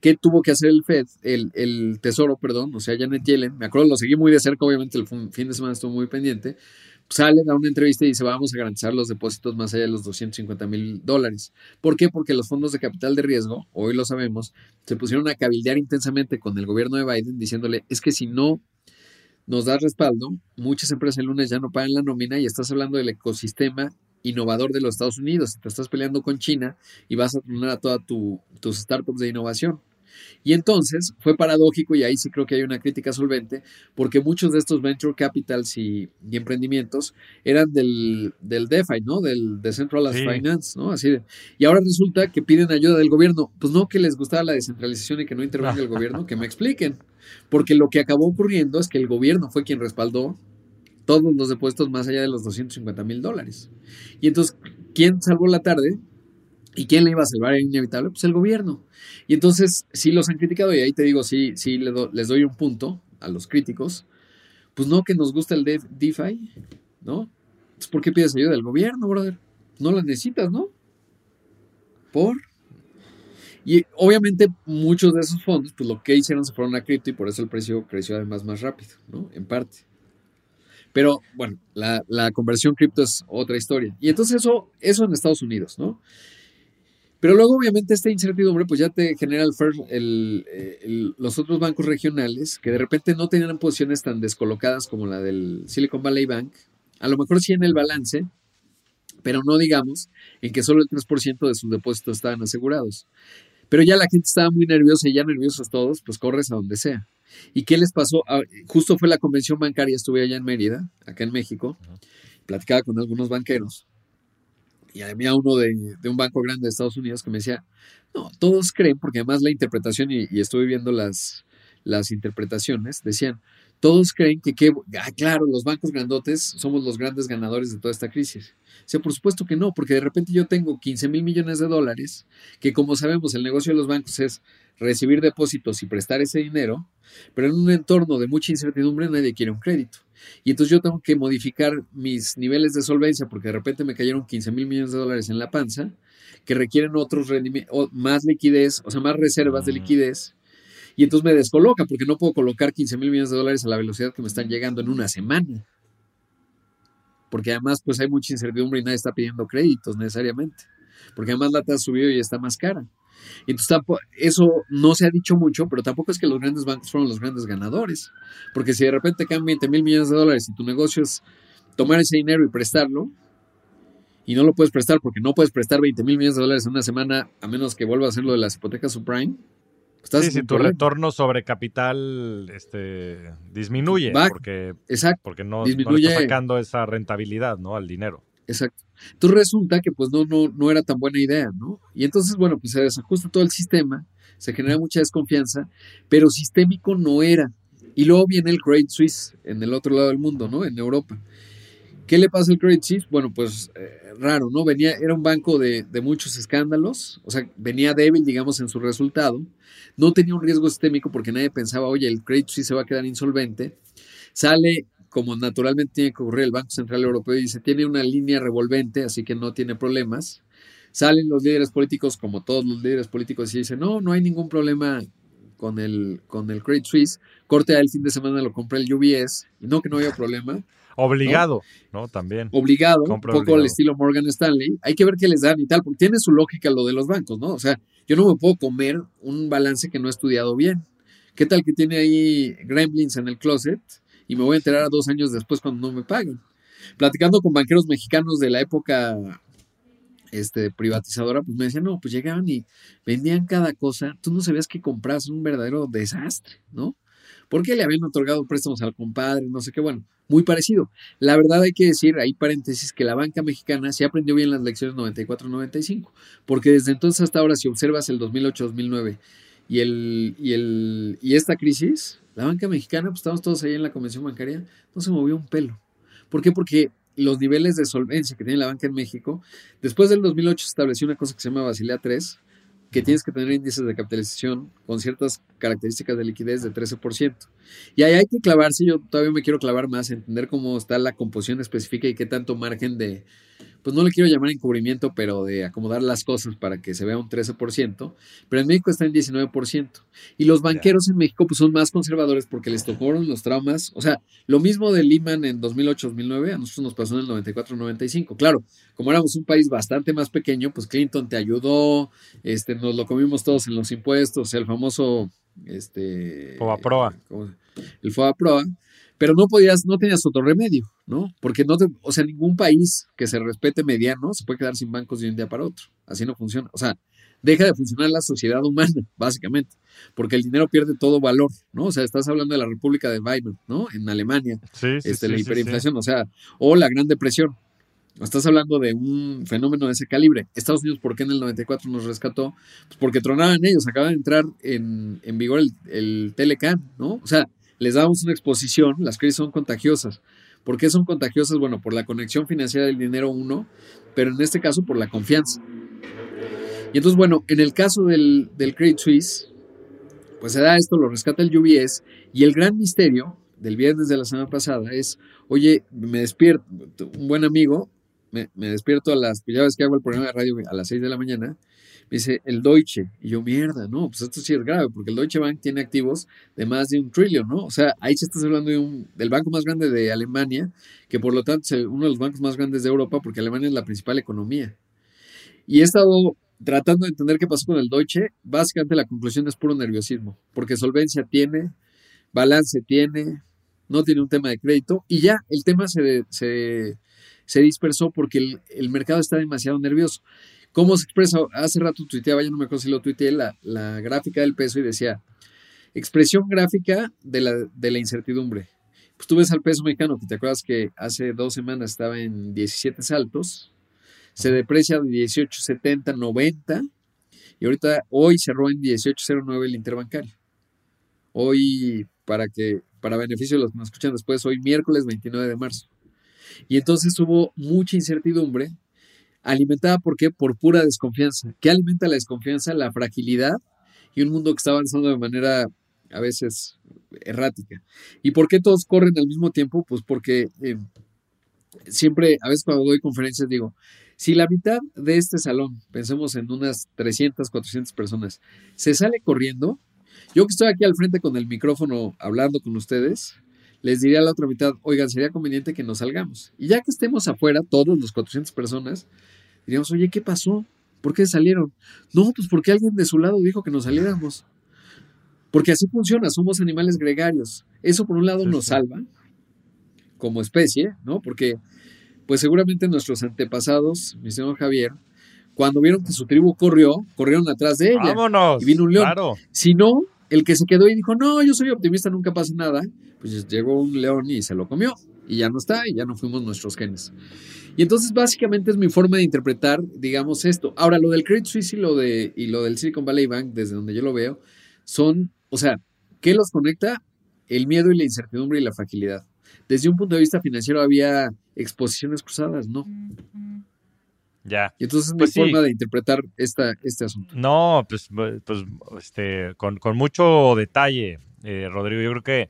S1: ¿Qué tuvo que hacer el Fed, el, el Tesoro, perdón, o sea, Janet Yellen? Me acuerdo, lo seguí muy de cerca, obviamente el fin de semana estuvo muy pendiente sale, da una entrevista y dice vamos a garantizar los depósitos más allá de los 250 mil dólares. ¿Por qué? Porque los fondos de capital de riesgo, hoy lo sabemos, se pusieron a cabildear intensamente con el gobierno de Biden diciéndole, es que si no nos das respaldo, muchas empresas el lunes ya no pagan la nómina y estás hablando del ecosistema innovador de los Estados Unidos. Te estás peleando con China y vas a tener a todas tu, tus startups de innovación. Y entonces fue paradójico, y ahí sí creo que hay una crítica solvente, porque muchos de estos venture capitals y, emprendimientos eran del, del, DeFi, ¿no? Del Decentralized Finance, ¿no? Así de, y ahora resulta que piden ayuda del gobierno. Pues no que les gustaba la descentralización y que no intervenga el gobierno, que me expliquen. Porque lo que acabó ocurriendo es que el gobierno fue quien respaldó todos los depósitos más allá de los 250 mil dólares. Y entonces, ¿quién salvó la tarde? ¿Y quién le iba a salvar? Era inevitable, pues el gobierno. Y entonces, sí los han criticado, y ahí te digo, sí, sí les doy un punto a los críticos. Pues no que nos gusta el DeFi, ¿no? Pues ¿por qué pides ayuda del gobierno, brother? No la necesitas, ¿no? ¿Por? Y obviamente muchos de esos fondos, pues lo que hicieron se fueron a cripto y por eso el precio creció además más rápido, ¿no? En parte. Pero bueno, la, la conversión cripto es otra historia. Y entonces eso, eso en Estados Unidos, ¿no? Pero luego, obviamente, esta incertidumbre, pues ya te genera el, los otros bancos regionales que de repente no tenían posiciones tan descolocadas como la del Silicon Valley Bank. A lo mejor sí en el balance, pero no digamos en que solo el 3% de sus depósitos estaban asegurados. Pero ya la gente estaba muy nerviosa y ya nerviosos todos, pues corres a donde sea. ¿Y qué les pasó? Ah, justo fue la convención bancaria, estuve allá en Mérida, acá en México, platicaba con algunos banqueros y había uno de, un banco grande de Estados Unidos que me decía, no, todos creen, porque además la interpretación, y, estuve viendo las, las interpretaciones, decían, todos creen que, que ah, claro, los bancos grandotes somos los grandes ganadores de toda esta crisis. O sea, por supuesto que no, porque de repente yo tengo 15 mil millones de dólares, que como sabemos el negocio de los bancos es recibir depósitos y prestar ese dinero, pero en un entorno de mucha incertidumbre nadie quiere un crédito. Y entonces yo tengo que modificar mis niveles de solvencia porque de repente me cayeron 15 mil millones de dólares en la panza, que requieren otros rendimientos, más liquidez, o sea, más reservas de liquidez. Y entonces me descoloca porque no puedo colocar 15 mil millones de dólares a la velocidad que me están llegando en una semana. Porque además pues hay mucha incertidumbre y nadie está pidiendo créditos necesariamente. Porque además la tasa subió y está más cara. Entonces, eso no se ha dicho mucho, pero tampoco es que los grandes bancos fueron los grandes ganadores. Porque si de repente caen 20 mil millones de dólares y tu negocio es tomar ese dinero y prestarlo, y no lo puedes prestar porque no puedes prestar 20 mil millones de dólares en una semana a menos que vuelva a hacer lo de las hipotecas subprime.
S2: Estás sí, si tu retorno sobre capital este, disminuye porque,
S1: exacto,
S2: porque no, disminuye, no está sacando esa rentabilidad ¿no? al dinero.
S1: Exacto. Entonces resulta que pues no, no, no era tan buena idea, ¿no? Y entonces, bueno, pues se desajusta todo el sistema, se genera mucha desconfianza, pero sistémico no era. Y luego viene el Great Suisse en el otro lado del mundo, ¿no? En Europa. ¿Qué le pasa al Credit Suisse? Bueno, pues eh, raro, ¿no? Venía, era un banco de, muchos escándalos, o sea, venía débil, digamos, en su resultado. No tenía un riesgo sistémico porque nadie pensaba, oye, el Credit Suisse se va a quedar insolvente. Sale, como naturalmente tiene que ocurrir, el Banco Central Europeo y dice, tiene una línea revolvente, así que no tiene problemas. Salen los líderes políticos, como todos los líderes políticos, y dicen, no, no hay ningún problema con el, con el Credit Suisse. Corte el fin de semana lo compré el UBS, y no que no haya problema.
S2: Obligado, ¿no? También.
S1: Obligado, un poco al estilo Morgan Stanley. Hay que ver qué les dan y tal, porque tiene su lógica lo de los bancos, ¿no? O sea, yo no me puedo comer un balance que no he estudiado bien. ¿Qué tal que tiene ahí gremlins en el closet y me voy a enterar a dos años después cuando no me paguen? Platicando con banqueros mexicanos de la época este, privatizadora, pues me decían, no, pues llegaban y vendían cada cosa. Tú no sabías que compras un verdadero desastre, ¿no? Porque le habían otorgado préstamos al compadre, no sé qué, bueno, muy parecido. La verdad hay que decir, ahí paréntesis, que la banca mexicana se aprendió bien las lecciones 94-95, porque desde entonces hasta ahora, si observas el 2008-2009 y, el, y, el, y esta crisis, la banca mexicana, pues estamos todos ahí en la convención bancaria, no se movió un pelo. ¿Por qué? Porque los niveles de solvencia que tiene la banca en México, después del 2008 se estableció una cosa que se llama Basilea 3, que tienes que tener índices de capitalización con ciertas características de liquidez de 13%. Y ahí hay que clavarse, yo todavía me quiero clavar más, entender cómo está la composición específica y qué tanto margen de, pues no le quiero llamar encubrimiento, pero de acomodar las cosas para que se vea un 13%, pero en México está en 19%. Y los banqueros en México pues son más conservadores porque les tocaron los traumas, o sea, lo mismo de Lehman en 2008-2009, a nosotros nos pasó en el 94-95. Claro, como éramos un país bastante más pequeño, pues Clinton te ayudó, este, nos lo comimos todos en los impuestos, el famoso... Este,
S2: Proa.
S1: El Proa pero no podías, no tenías otro remedio, ¿no? Porque no te, o sea, ningún país que se respete mediano se puede quedar sin bancos de un día para otro. Así no funciona. O sea, deja de funcionar la sociedad humana, <laughs> básicamente, porque el dinero pierde todo valor, ¿no? O sea, estás hablando de la República de Weimar, ¿no? En Alemania,
S2: sí, sí,
S1: este,
S2: sí,
S1: la hiperinflación, o sea, o la Gran Depresión. Estás hablando de un fenómeno de ese calibre. Estados Unidos, ¿por qué en el 94 nos rescató? Pues porque tronaban ellos, acaba de entrar en, en vigor el, el Telecan, ¿no? O sea, les damos una exposición, las crisis son contagiosas. ¿Por qué son contagiosas? Bueno, por la conexión financiera del dinero uno, pero en este caso por la confianza. Y entonces, bueno, en el caso del, del Credit Suisse, pues se da esto, lo rescata el UBS, y el gran misterio del viernes de la semana pasada es, oye, me despierto, un buen amigo, me, me despierto a las, ya ves que hago el programa de radio a las 6 de la mañana, dice, el Deutsche. Y yo, mierda, no, pues esto sí es grave, porque el Deutsche Bank tiene activos de más de un trillón, ¿no? O sea, ahí se estás hablando de un, del banco más grande de Alemania, que por lo tanto es uno de los bancos más grandes de Europa, porque Alemania es la principal economía. Y he estado tratando de entender qué pasó con el Deutsche. Básicamente la conclusión es puro nerviosismo, porque solvencia tiene, balance tiene, no tiene un tema de crédito, y ya el tema se, se, se dispersó porque el, el mercado está demasiado nervioso. ¿Cómo se expresa? Hace rato tuiteaba, ya no me acuerdo si lo tuiteé, la, la gráfica del peso y decía, expresión gráfica de la, de la incertidumbre. Pues tú ves al peso mexicano, que te acuerdas que hace dos semanas estaba en 17 saltos, se deprecia de 18.70, 90, y ahorita hoy cerró en 18.09 el interbancario. Hoy, para que, para beneficio de los que nos escuchan después, hoy miércoles 29 de marzo. Y entonces hubo mucha incertidumbre alimentada por qué? Por pura desconfianza. ¿Qué alimenta la desconfianza? La fragilidad y un mundo que está avanzando de manera a veces errática. ¿Y por qué todos corren al mismo tiempo? Pues porque eh, siempre, a veces cuando doy conferencias digo, si la mitad de este salón, pensemos en unas 300, 400 personas, se sale corriendo, yo que estoy aquí al frente con el micrófono hablando con ustedes, les diría a la otra mitad, oigan, sería conveniente que nos salgamos. Y ya que estemos afuera, todos los 400 personas, diríamos, oye, ¿qué pasó? ¿Por qué salieron? No, pues porque alguien de su lado dijo que nos saliéramos. Porque así funciona, somos animales gregarios. Eso por un lado nos salva como especie, ¿no? Porque pues seguramente nuestros antepasados, mi señor Javier, cuando vieron que su tribu corrió, corrieron atrás de ella.
S2: Vámonos.
S1: Y vino un león.
S2: Claro.
S1: Si no, el que se quedó y dijo, no, yo soy optimista, nunca pasa nada, pues llegó un león y se lo comió. Y ya no está, y ya no fuimos nuestros genes. Y entonces básicamente es mi forma de interpretar, digamos, esto. Ahora, lo del Credit Suisse y lo, de, y lo del Silicon Valley Bank, desde donde yo lo veo, son, o sea, ¿qué los conecta? El miedo y la incertidumbre y la fragilidad. desde un punto de vista financiero había exposiciones cruzadas, no.
S2: Ya.
S1: Y entonces es
S2: Pues
S1: mi
S2: sí.
S1: forma de interpretar esta, este asunto.
S2: No, pues, pues este, con, con mucho detalle, eh, Rodrigo. Yo creo que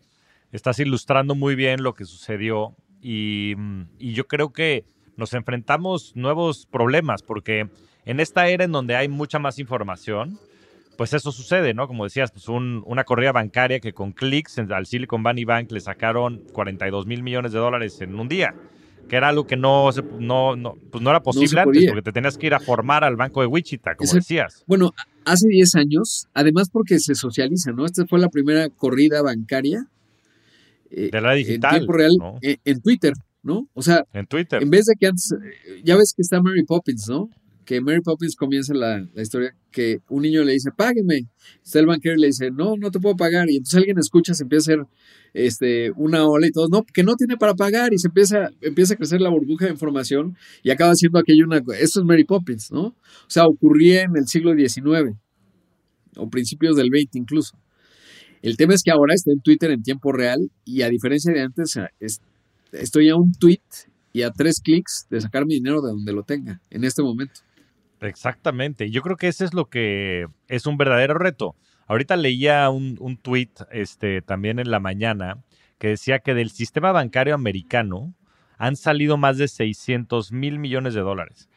S2: estás ilustrando muy bien lo que sucedió y, y yo creo que nos enfrentamos nuevos problemas porque en esta era en donde hay mucha más información, pues eso sucede, ¿no? Como decías, pues un- una corrida bancaria que con clics al Silicon Valley Bank le sacaron 42 mil millones de dólares en un día, que era algo que no, no, no, pues no era posible antes porque te tenías que ir a formar al banco de Wichita, como
S1: Exacto.
S2: decías.
S1: Bueno, hace 10 años, además porque se socializa, ¿no? Esta fue la primera corrida bancaria eh,
S2: De la digital,
S1: en tiempo real
S2: ¿no?
S1: eh, en Twitter, ¿no? O sea,
S2: En Twitter.
S1: en vez de que antes, eh, ya ves que está Mary Poppins, ¿no? Que Mary Poppins comienza la, la historia que un niño le dice, págueme. Está el banquero y le dice, no, no te puedo pagar. Y entonces alguien escucha, se empieza a hacer este, una ola y todos, no, que no tiene para pagar. Y se empieza, empieza a crecer la burbuja de información y acaba siendo aquello una... Esto es Mary Poppins, ¿no? O sea, ocurría en el siglo XIX o principios del XX incluso. El tema es que ahora está en Twitter en tiempo real y a diferencia de antes, es- estoy a un tweet y a tres clics de sacar mi dinero de donde lo tenga en este momento.
S2: Exactamente. Yo creo que ese es lo que es un verdadero reto. Ahorita leía un, un tweet este, también en la mañana que decía que del sistema bancario americano han salido más de 600 mil millones de dólares.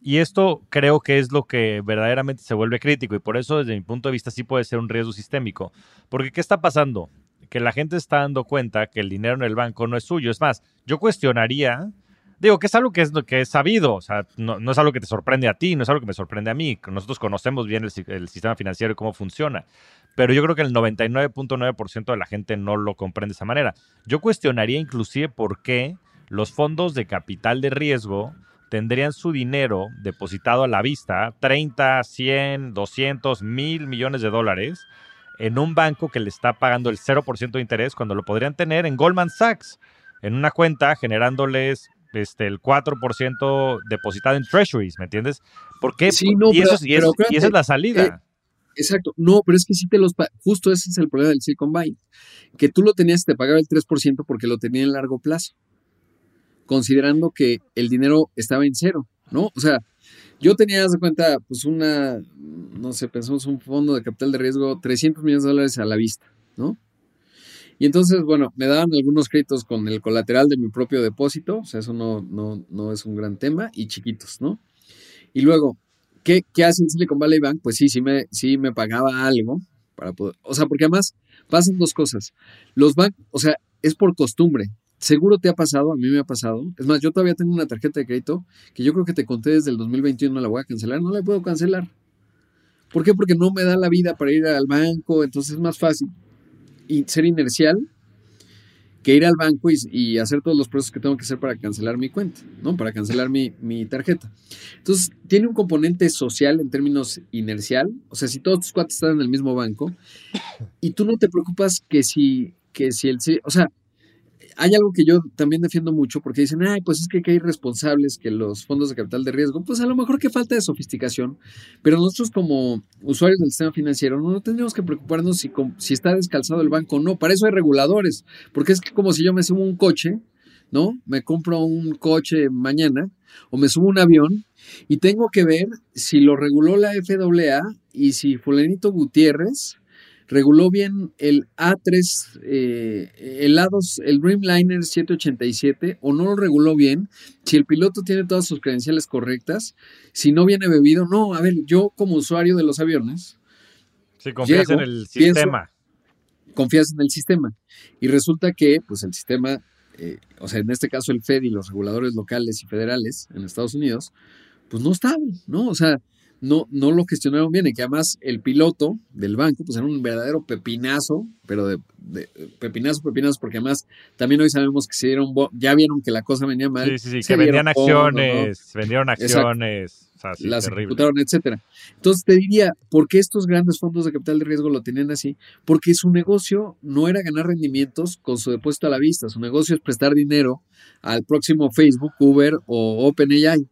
S2: Y esto creo que es lo que verdaderamente se vuelve crítico y por eso desde mi punto de vista sí puede ser un riesgo sistémico. Porque ¿qué está pasando? Que la gente está dando cuenta que el dinero en el banco no es suyo. Es más, yo cuestionaría, digo que es algo que es, que es sabido, o sea, no, es algo que te sorprende a ti, no es algo que me sorprende a mí. Nosotros conocemos bien el sistema financiero y cómo funciona. Pero yo creo que el 99.9% de la gente no lo comprende de esa manera. Yo cuestionaría inclusive por qué los fondos de capital de riesgo tendrían su dinero depositado a la vista, 30, 100, 200, mil millones de dólares, en un banco que le está pagando el 0% de interés cuando lo podrían tener en Goldman Sachs, en una cuenta generándoles este, el 4% depositado en treasuries, ¿me entiendes? ¿Por qué?
S1: Sí, no,
S2: y,
S1: pero-
S2: eso, y, es-
S1: pero
S2: y esa es la salida.
S1: eh, Exacto. No, pero es que sí te los... Justo ese es el problema del Silicon Valley. Que tú lo tenías, te pagaba el 3% porque lo tenía en largo plazo. Considerando que el dinero estaba en cero, ¿no? O sea, yo tenía, de cuenta, pues una, no sé, pensamos un fondo de capital de riesgo, 300 millones de dólares a la vista, ¿no? Y entonces, bueno, me daban algunos créditos con el colateral de mi propio depósito, o sea, eso no, no, no es un gran tema, y chiquitos, ¿no? Y luego, ¿qué, qué hace el Silicon Valley Bank? Pues sí, sí me, sí me pagaba algo para poder, o sea, porque además pasan dos cosas. Los bancos, o sea, es por costumbre. Seguro te ha pasado, a mí me ha pasado. Es más, yo todavía tengo una tarjeta de crédito que yo creo que te conté desde el 2021, no la voy a cancelar, no la puedo cancelar. ¿Por qué? Porque no me da la vida para ir al banco, entonces es más fácil ser inercial que ir al banco y, y hacer todos los procesos que tengo que hacer para cancelar mi cuenta, ¿no? Para cancelar mi, mi tarjeta. Entonces, tiene un componente social en términos inercial, o sea, si todos tus cuates están en el mismo banco y tú no te preocupas que si, que si el, o sea, hay algo que yo también defiendo mucho porque dicen, ay, pues es que hay responsables que los fondos de capital de riesgo, pues a lo mejor que falta de sofisticación, pero nosotros como usuarios del sistema financiero no, no tendríamos que preocuparnos si, si está descalzado el banco o no, para eso hay reguladores, porque es que como si yo me subo un coche, ¿no? Me compro un coche mañana o me subo un avión y tengo que ver si lo reguló la FAA y si fulanito Gutiérrez reguló bien el A3, eh, el A2, el Dreamliner 787 o no lo reguló bien, si el piloto tiene todas sus credenciales correctas, si no viene bebido, no, a ver, yo como usuario de los aviones,
S2: Si confías
S1: llego,
S2: en el
S1: pienso-
S2: sistema.
S1: confías en el sistema y resulta que pues el sistema, eh, o sea, en este caso el Fed y los reguladores locales y federales en Estados Unidos, pues no estaban, ¿no? O sea, no, no lo gestionaron bien y que además el piloto del banco pues era un verdadero pepinazo, pero de, de- pepinazo, pepinazo, porque además también hoy sabemos que se dieron, ya vieron que la cosa venía mal.
S2: Sí, sí, sí,
S1: se
S2: que vendían acciones, vendieron
S1: Exacto.
S2: acciones. O sea, sí,
S1: las
S2: terrible.
S1: ejecutaron, etcétera. Entonces te diría, ¿por qué estos grandes fondos de capital de riesgo lo tenían así? Porque su negocio no era ganar rendimientos con su depósito a la vista, su negocio es prestar dinero al próximo Facebook, Uber o OpenAI.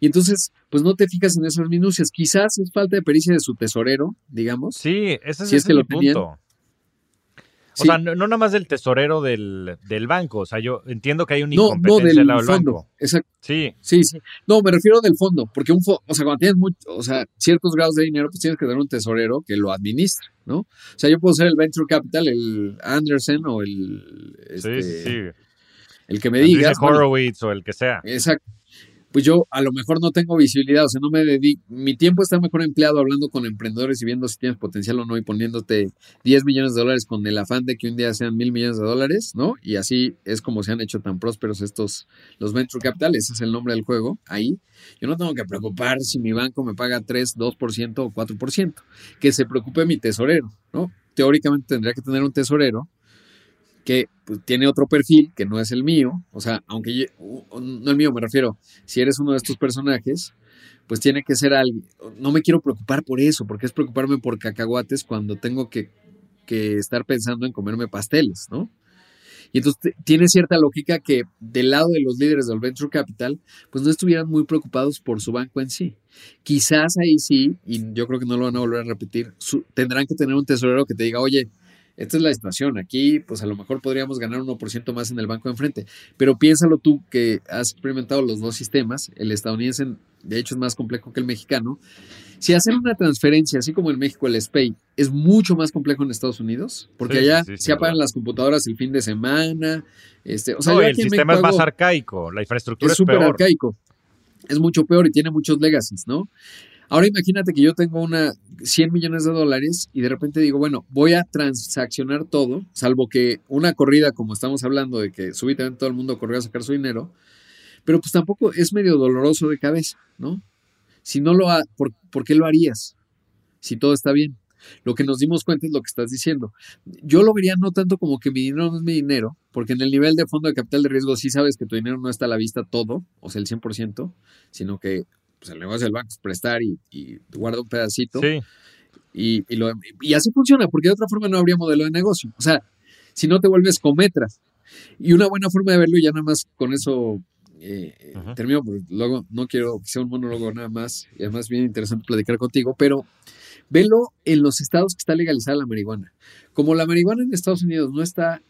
S1: Y entonces, pues no te fijas en esas minucias. Quizás es falta de pericia de su tesorero, digamos.
S2: Sí, ese es,
S1: Si es
S2: ese
S1: que
S2: es mi
S1: tenían.
S2: punto. O sea, no, nada más del tesorero del, banco. O sea, yo entiendo que hay un
S1: no, no, del, fondo. Exacto.
S2: Sí.
S1: Sí, sí. No, me refiero del fondo, porque un fondo, o sea, cuando tienes mucho, o sea, ciertos grados de dinero, pues tienes que tener un tesorero que lo administre, ¿no? O sea, yo puedo ser el venture capital, el Anderson o el este, sí, sí. el que me diga.
S2: Horowitz o el que sea.
S1: Exacto pues yo a lo mejor no tengo visibilidad, o sea, no me dedico, mi tiempo está mejor empleado hablando con emprendedores y viendo si tienes potencial o no y poniéndote 10 millones de dólares con el afán de que un día sean mil millones de dólares, ¿no? Y así es como se han hecho tan prósperos estos, los venture capital, ese es el nombre del juego, ahí. Yo no tengo que preocupar si mi banco me paga 3, 2% o 4%, que se preocupe mi tesorero, ¿no? Teóricamente tendría que tener un tesorero que pues, tiene otro perfil que no es el mío, o sea, aunque no el mío, me refiero, si eres uno de estos personajes, pues tiene que ser alguien, no me quiero preocupar por eso, porque es preocuparme por cacahuates cuando tengo que, que estar pensando en comerme pasteles, ¿no? Y entonces tiene cierta lógica que del lado de los líderes del Venture Capital, pues no estuvieran muy preocupados por su banco en sí. Quizás ahí sí, y yo creo que no lo van a volver a repetir, tendrán que tener un tesorero que te diga, oye, esta es la situación. Aquí, pues a lo mejor podríamos ganar 1% más en el banco de enfrente. Pero piénsalo tú que has experimentado los dos sistemas. El estadounidense, de hecho, es más complejo que el mexicano. Si hacer una transferencia, así como en México el SPAY, es mucho más complejo en Estados Unidos, porque allá se apagan las computadoras el fin de semana. Este, o sea,
S2: el sistema es más arcaico, la infraestructura es
S1: súper arcaico. Es mucho peor y tiene muchos legacies, ¿no? Ahora imagínate que yo tengo una 100 millones de dólares y de repente digo, bueno, voy a transaccionar todo, salvo que una corrida, como estamos hablando, de que súbitamente todo el mundo corrió a sacar su dinero, pero pues tampoco es medio doloroso de cabeza, ¿no? Si no lo ha, ¿por, ¿por qué lo harías? Si todo está bien. Lo que nos dimos cuenta es lo que estás diciendo. Yo lo vería no tanto como que mi dinero no es mi dinero, porque en el nivel de fondo de capital de riesgo sí sabes que tu dinero no está a la vista todo, o sea, el 100%, sino que pues el negocio del banco es prestar y, y guarda un pedacito.
S2: Sí.
S1: Y, y, así funciona, porque de otra forma no habría modelo de negocio. O sea, si no te vuelves cometras. Y una buena forma de verlo, y ya nada más con eso eh, termino, porque luego no quiero que sea un monólogo nada más, y además bien interesante platicar contigo, pero velo en los estados que está legalizada la marihuana. Como la marihuana en Estados Unidos no está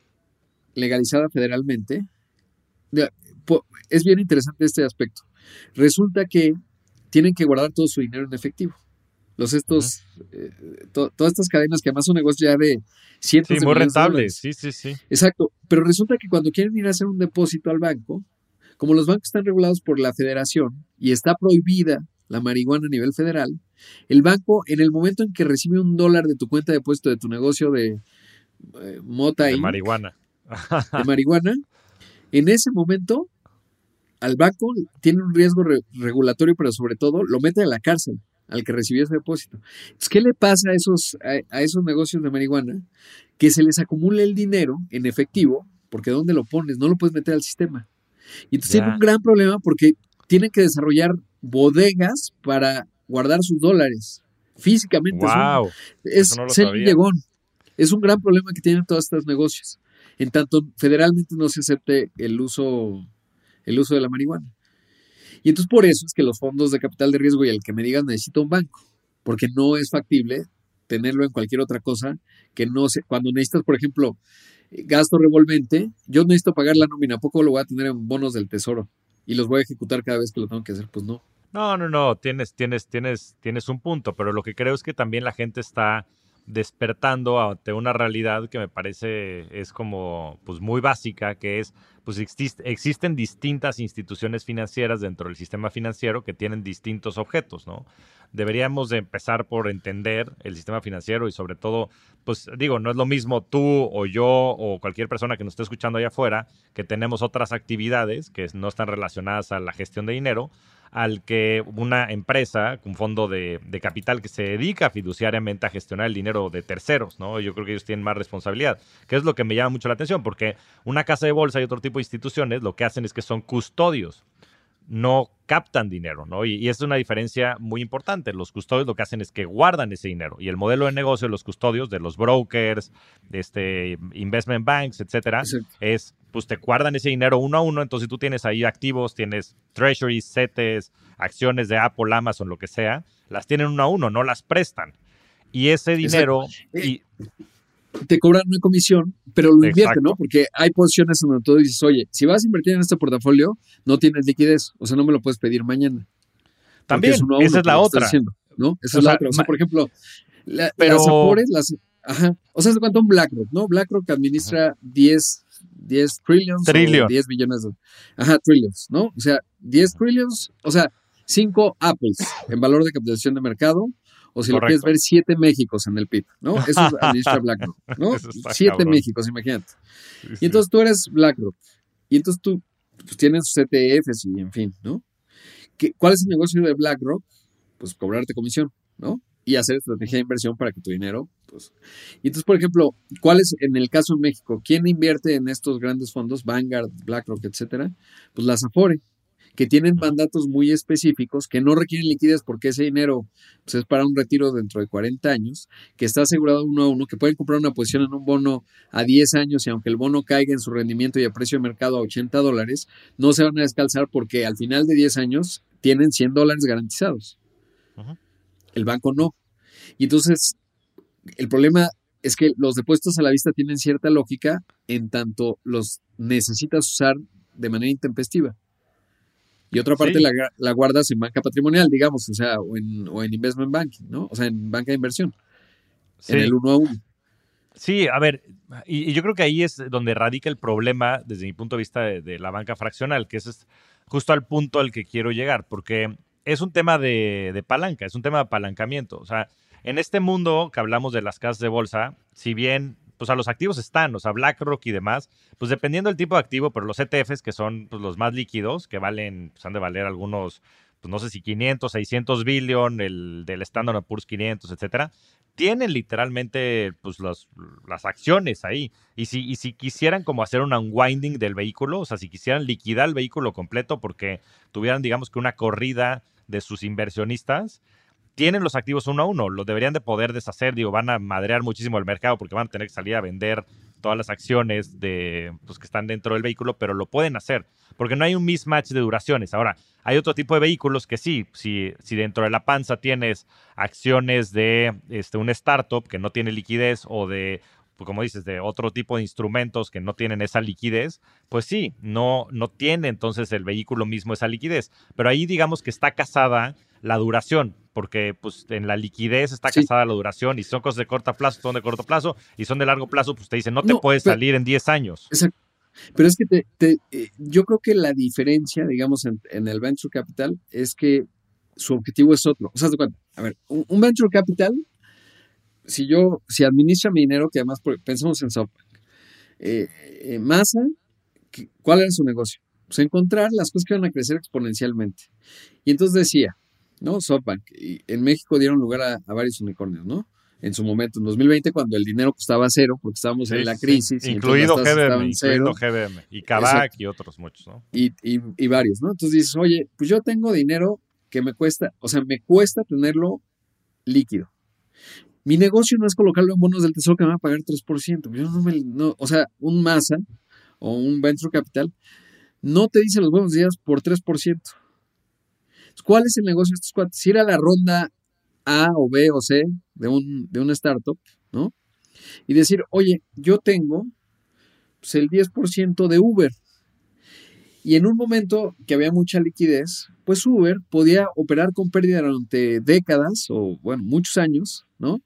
S1: legalizada federalmente, es bien interesante este aspecto. Resulta que tienen que guardar todo su dinero en efectivo. Los estos, eh, todas estas cadenas que además son negocios ya de cientos
S2: sí,
S1: de
S2: muy rentables, sí, sí, sí.
S1: Exacto, pero resulta que cuando quieren ir a hacer un depósito al banco, como los bancos están regulados por la federación y está prohibida la marihuana a nivel federal, el banco en el momento en que recibe un dólar de tu cuenta de depósito de tu negocio de eh, mota
S2: de marihuana,
S1: de marihuana, en ese momento al banco tiene un riesgo regulatorio, pero sobre todo lo mete a la cárcel al que recibió ese depósito. Entonces, ¿qué le pasa a esos, a, esos negocios de marihuana? Que se les acumula el dinero en efectivo, porque ¿dónde lo pones? No lo puedes meter al sistema. Y entonces tiene un gran problema porque tienen que desarrollar bodegas para guardar sus dólares físicamente.
S2: Wow,
S1: es, es Es un gran problema que tienen todos estos negocios. En tanto, federalmente no se acepte el uso el uso de la marihuana. Y entonces por eso es que los fondos de capital de riesgo y el que me digas necesito un banco, porque no es factible tenerlo en cualquier otra cosa que no sé, cuando necesitas, por ejemplo, gasto revolvente, yo necesito pagar la nómina, poco lo voy a tener en bonos del tesoro y los voy a ejecutar cada vez que lo tengo que hacer? Pues no.
S2: No, no, no, tienes, tienes, tienes, tienes un punto, pero lo que creo es que también la gente está despertando ante una realidad que me parece es como pues muy básica, que es pues existen distintas instituciones financieras dentro del sistema financiero que tienen distintos objetos, ¿no? Deberíamos de empezar por entender el sistema financiero y sobre todo, pues digo, no es lo mismo tú o yo o cualquier persona que nos esté escuchando allá afuera que tenemos otras actividades que no están relacionadas a la gestión de dinero, al que una empresa, un fondo de, capital que se dedica fiduciariamente a gestionar el dinero de terceros, ¿no? Yo creo que ellos tienen más responsabilidad, que es lo que me llama mucho la atención, porque una casa de bolsa y otro tipo de instituciones lo que hacen es que son custodios no captan dinero, ¿no? Y, y, es una diferencia muy importante. Los custodios lo que hacen es que guardan ese dinero. Y el modelo de negocio de los custodios, de los brokers, de este, investment banks, etcétera, es, pues te guardan ese dinero uno a uno. Entonces tú tienes ahí activos, tienes treasuries, CETES, acciones de Apple, Amazon, lo que sea, las tienen uno a uno, no las prestan. Y ese dinero... Y,
S1: te cobran una comisión, pero lo invierte, ¿no? Porque hay posiciones donde tú dices, oye, si vas a invertir en este portafolio, no tienes liquidez, o sea, no me lo puedes pedir mañana.
S2: También, esa es la otra.
S1: ¿no? Esa es la otra. O sea, por ejemplo, pero... las Afores, las... Ajá. O sea, ¿se cuánto un BlackRock, no? BlackRock administra 10, 10 trillions.
S2: Trillion.
S1: 10 billones de... Ajá, trillions, ¿no? O sea, 10 trillions, o sea, 5 Apples en valor de capitalización de mercado, o si lo quieres ver, 7 Méxicos en el PIB, ¿no? Eso es administra <laughs> BlackRock, ¿no? 7 Méxicos, imagínate. Y entonces tú eres BlackRock, y entonces tú pues, tienes sus ETFs y en fin, ¿no? ¿Qué, ¿Cuál es el negocio de BlackRock? Pues cobrarte comisión, ¿no? y hacer estrategia de inversión para que tu dinero, pues. Y entonces, por ejemplo, ¿cuál es en el caso de México? ¿Quién invierte en estos grandes fondos, Vanguard, BlackRock, etcétera? Pues las Afore, que tienen mandatos muy específicos, que no requieren liquidez porque ese dinero pues, es para un retiro dentro de 40 años, que está asegurado uno a uno, que pueden comprar una posición en un bono a 10 años y aunque el bono caiga en su rendimiento y a precio de mercado a 80 dólares, no se van a descalzar porque al final de 10 años tienen 100 dólares garantizados. El banco no. Y entonces, el problema es que los depósitos a la vista tienen cierta lógica en tanto los necesitas usar de manera intempestiva. Y otra parte la, guardas en banca patrimonial, digamos, o sea, o en, o en investment banking, ¿no? O sea, en banca de inversión. En el uno a uno.
S2: Sí, a ver, y, yo creo que ahí es donde radica el problema desde mi punto de vista de, de la banca fraccional, que es justo al punto al que quiero llegar, porque es un tema de, palanca, es un tema de apalancamiento. O sea, en este mundo que hablamos de las casas de bolsa, si bien pues a los activos están, o sea, BlackRock y demás, pues dependiendo del tipo de activo, pero los ETFs, que son pues, los más líquidos, que valen, pues han de valer algunos, pues no sé si 500, 600 billion, el del Standard Poor's 500, etcétera, tienen literalmente pues las acciones ahí. Y si, y si quisieran como hacer un unwinding del vehículo, o sea, si quisieran liquidar el vehículo completo porque tuvieran, digamos que una corrida de sus inversionistas, tienen los activos uno a uno, lo deberían de poder deshacer, digo, van a madrear muchísimo el mercado porque van a tener que salir a vender todas las acciones de, pues, que están dentro del vehículo, pero lo pueden hacer porque no hay un mismatch de duraciones. Ahora, hay otro tipo de vehículos que sí, si, si dentro de la panza tienes acciones de este, un startup que no tiene liquidez o de pues, como dices, de otro tipo de instrumentos que no tienen esa liquidez, pues sí, no, no tiene entonces el vehículo mismo esa liquidez. Pero ahí digamos que está casada la duración, porque pues en la liquidez está casada la duración y son cosas de corto plazo, son de corto plazo y son de largo plazo, pues te dicen, no te puedes salir en 10 años.
S1: Pero es que te, eh, yo creo que la diferencia, digamos, en, el venture capital es que su objetivo es otro. O sea, a ver, un venture capital si yo, si administra mi dinero, que además pensamos en SoftBank, eh, eh, Massa, ¿cuál era su negocio? Pues encontrar las cosas que van a crecer exponencialmente. Y entonces decía, ¿no? SoftBank, y en México dieron lugar a, varios unicornios, ¿no? En su momento, en 2020, cuando el dinero costaba cero, porque estábamos en la crisis.
S2: Incluido, GBM, incluido GBM, y Kavak y otros muchos, ¿no?
S1: Y, y, y varios, ¿no? Entonces dices, oye, pues yo tengo dinero que me cuesta, o sea, me cuesta tenerlo líquido. Mi negocio no es colocarlo en bonos del tesoro que me va a pagar 3%. Yo no me, no, o sea, un masa o un venture capital no te dice los buenos días por 3%. ¿Cuál es el negocio de estos cuates? Ir a la ronda A o B o C de un, de una startup, ¿no? Y decir, oye, yo tengo pues, el 10% de Uber. Y en un momento que había mucha liquidez, pues Uber podía operar con pérdida durante décadas o, bueno, muchos años, ¿no?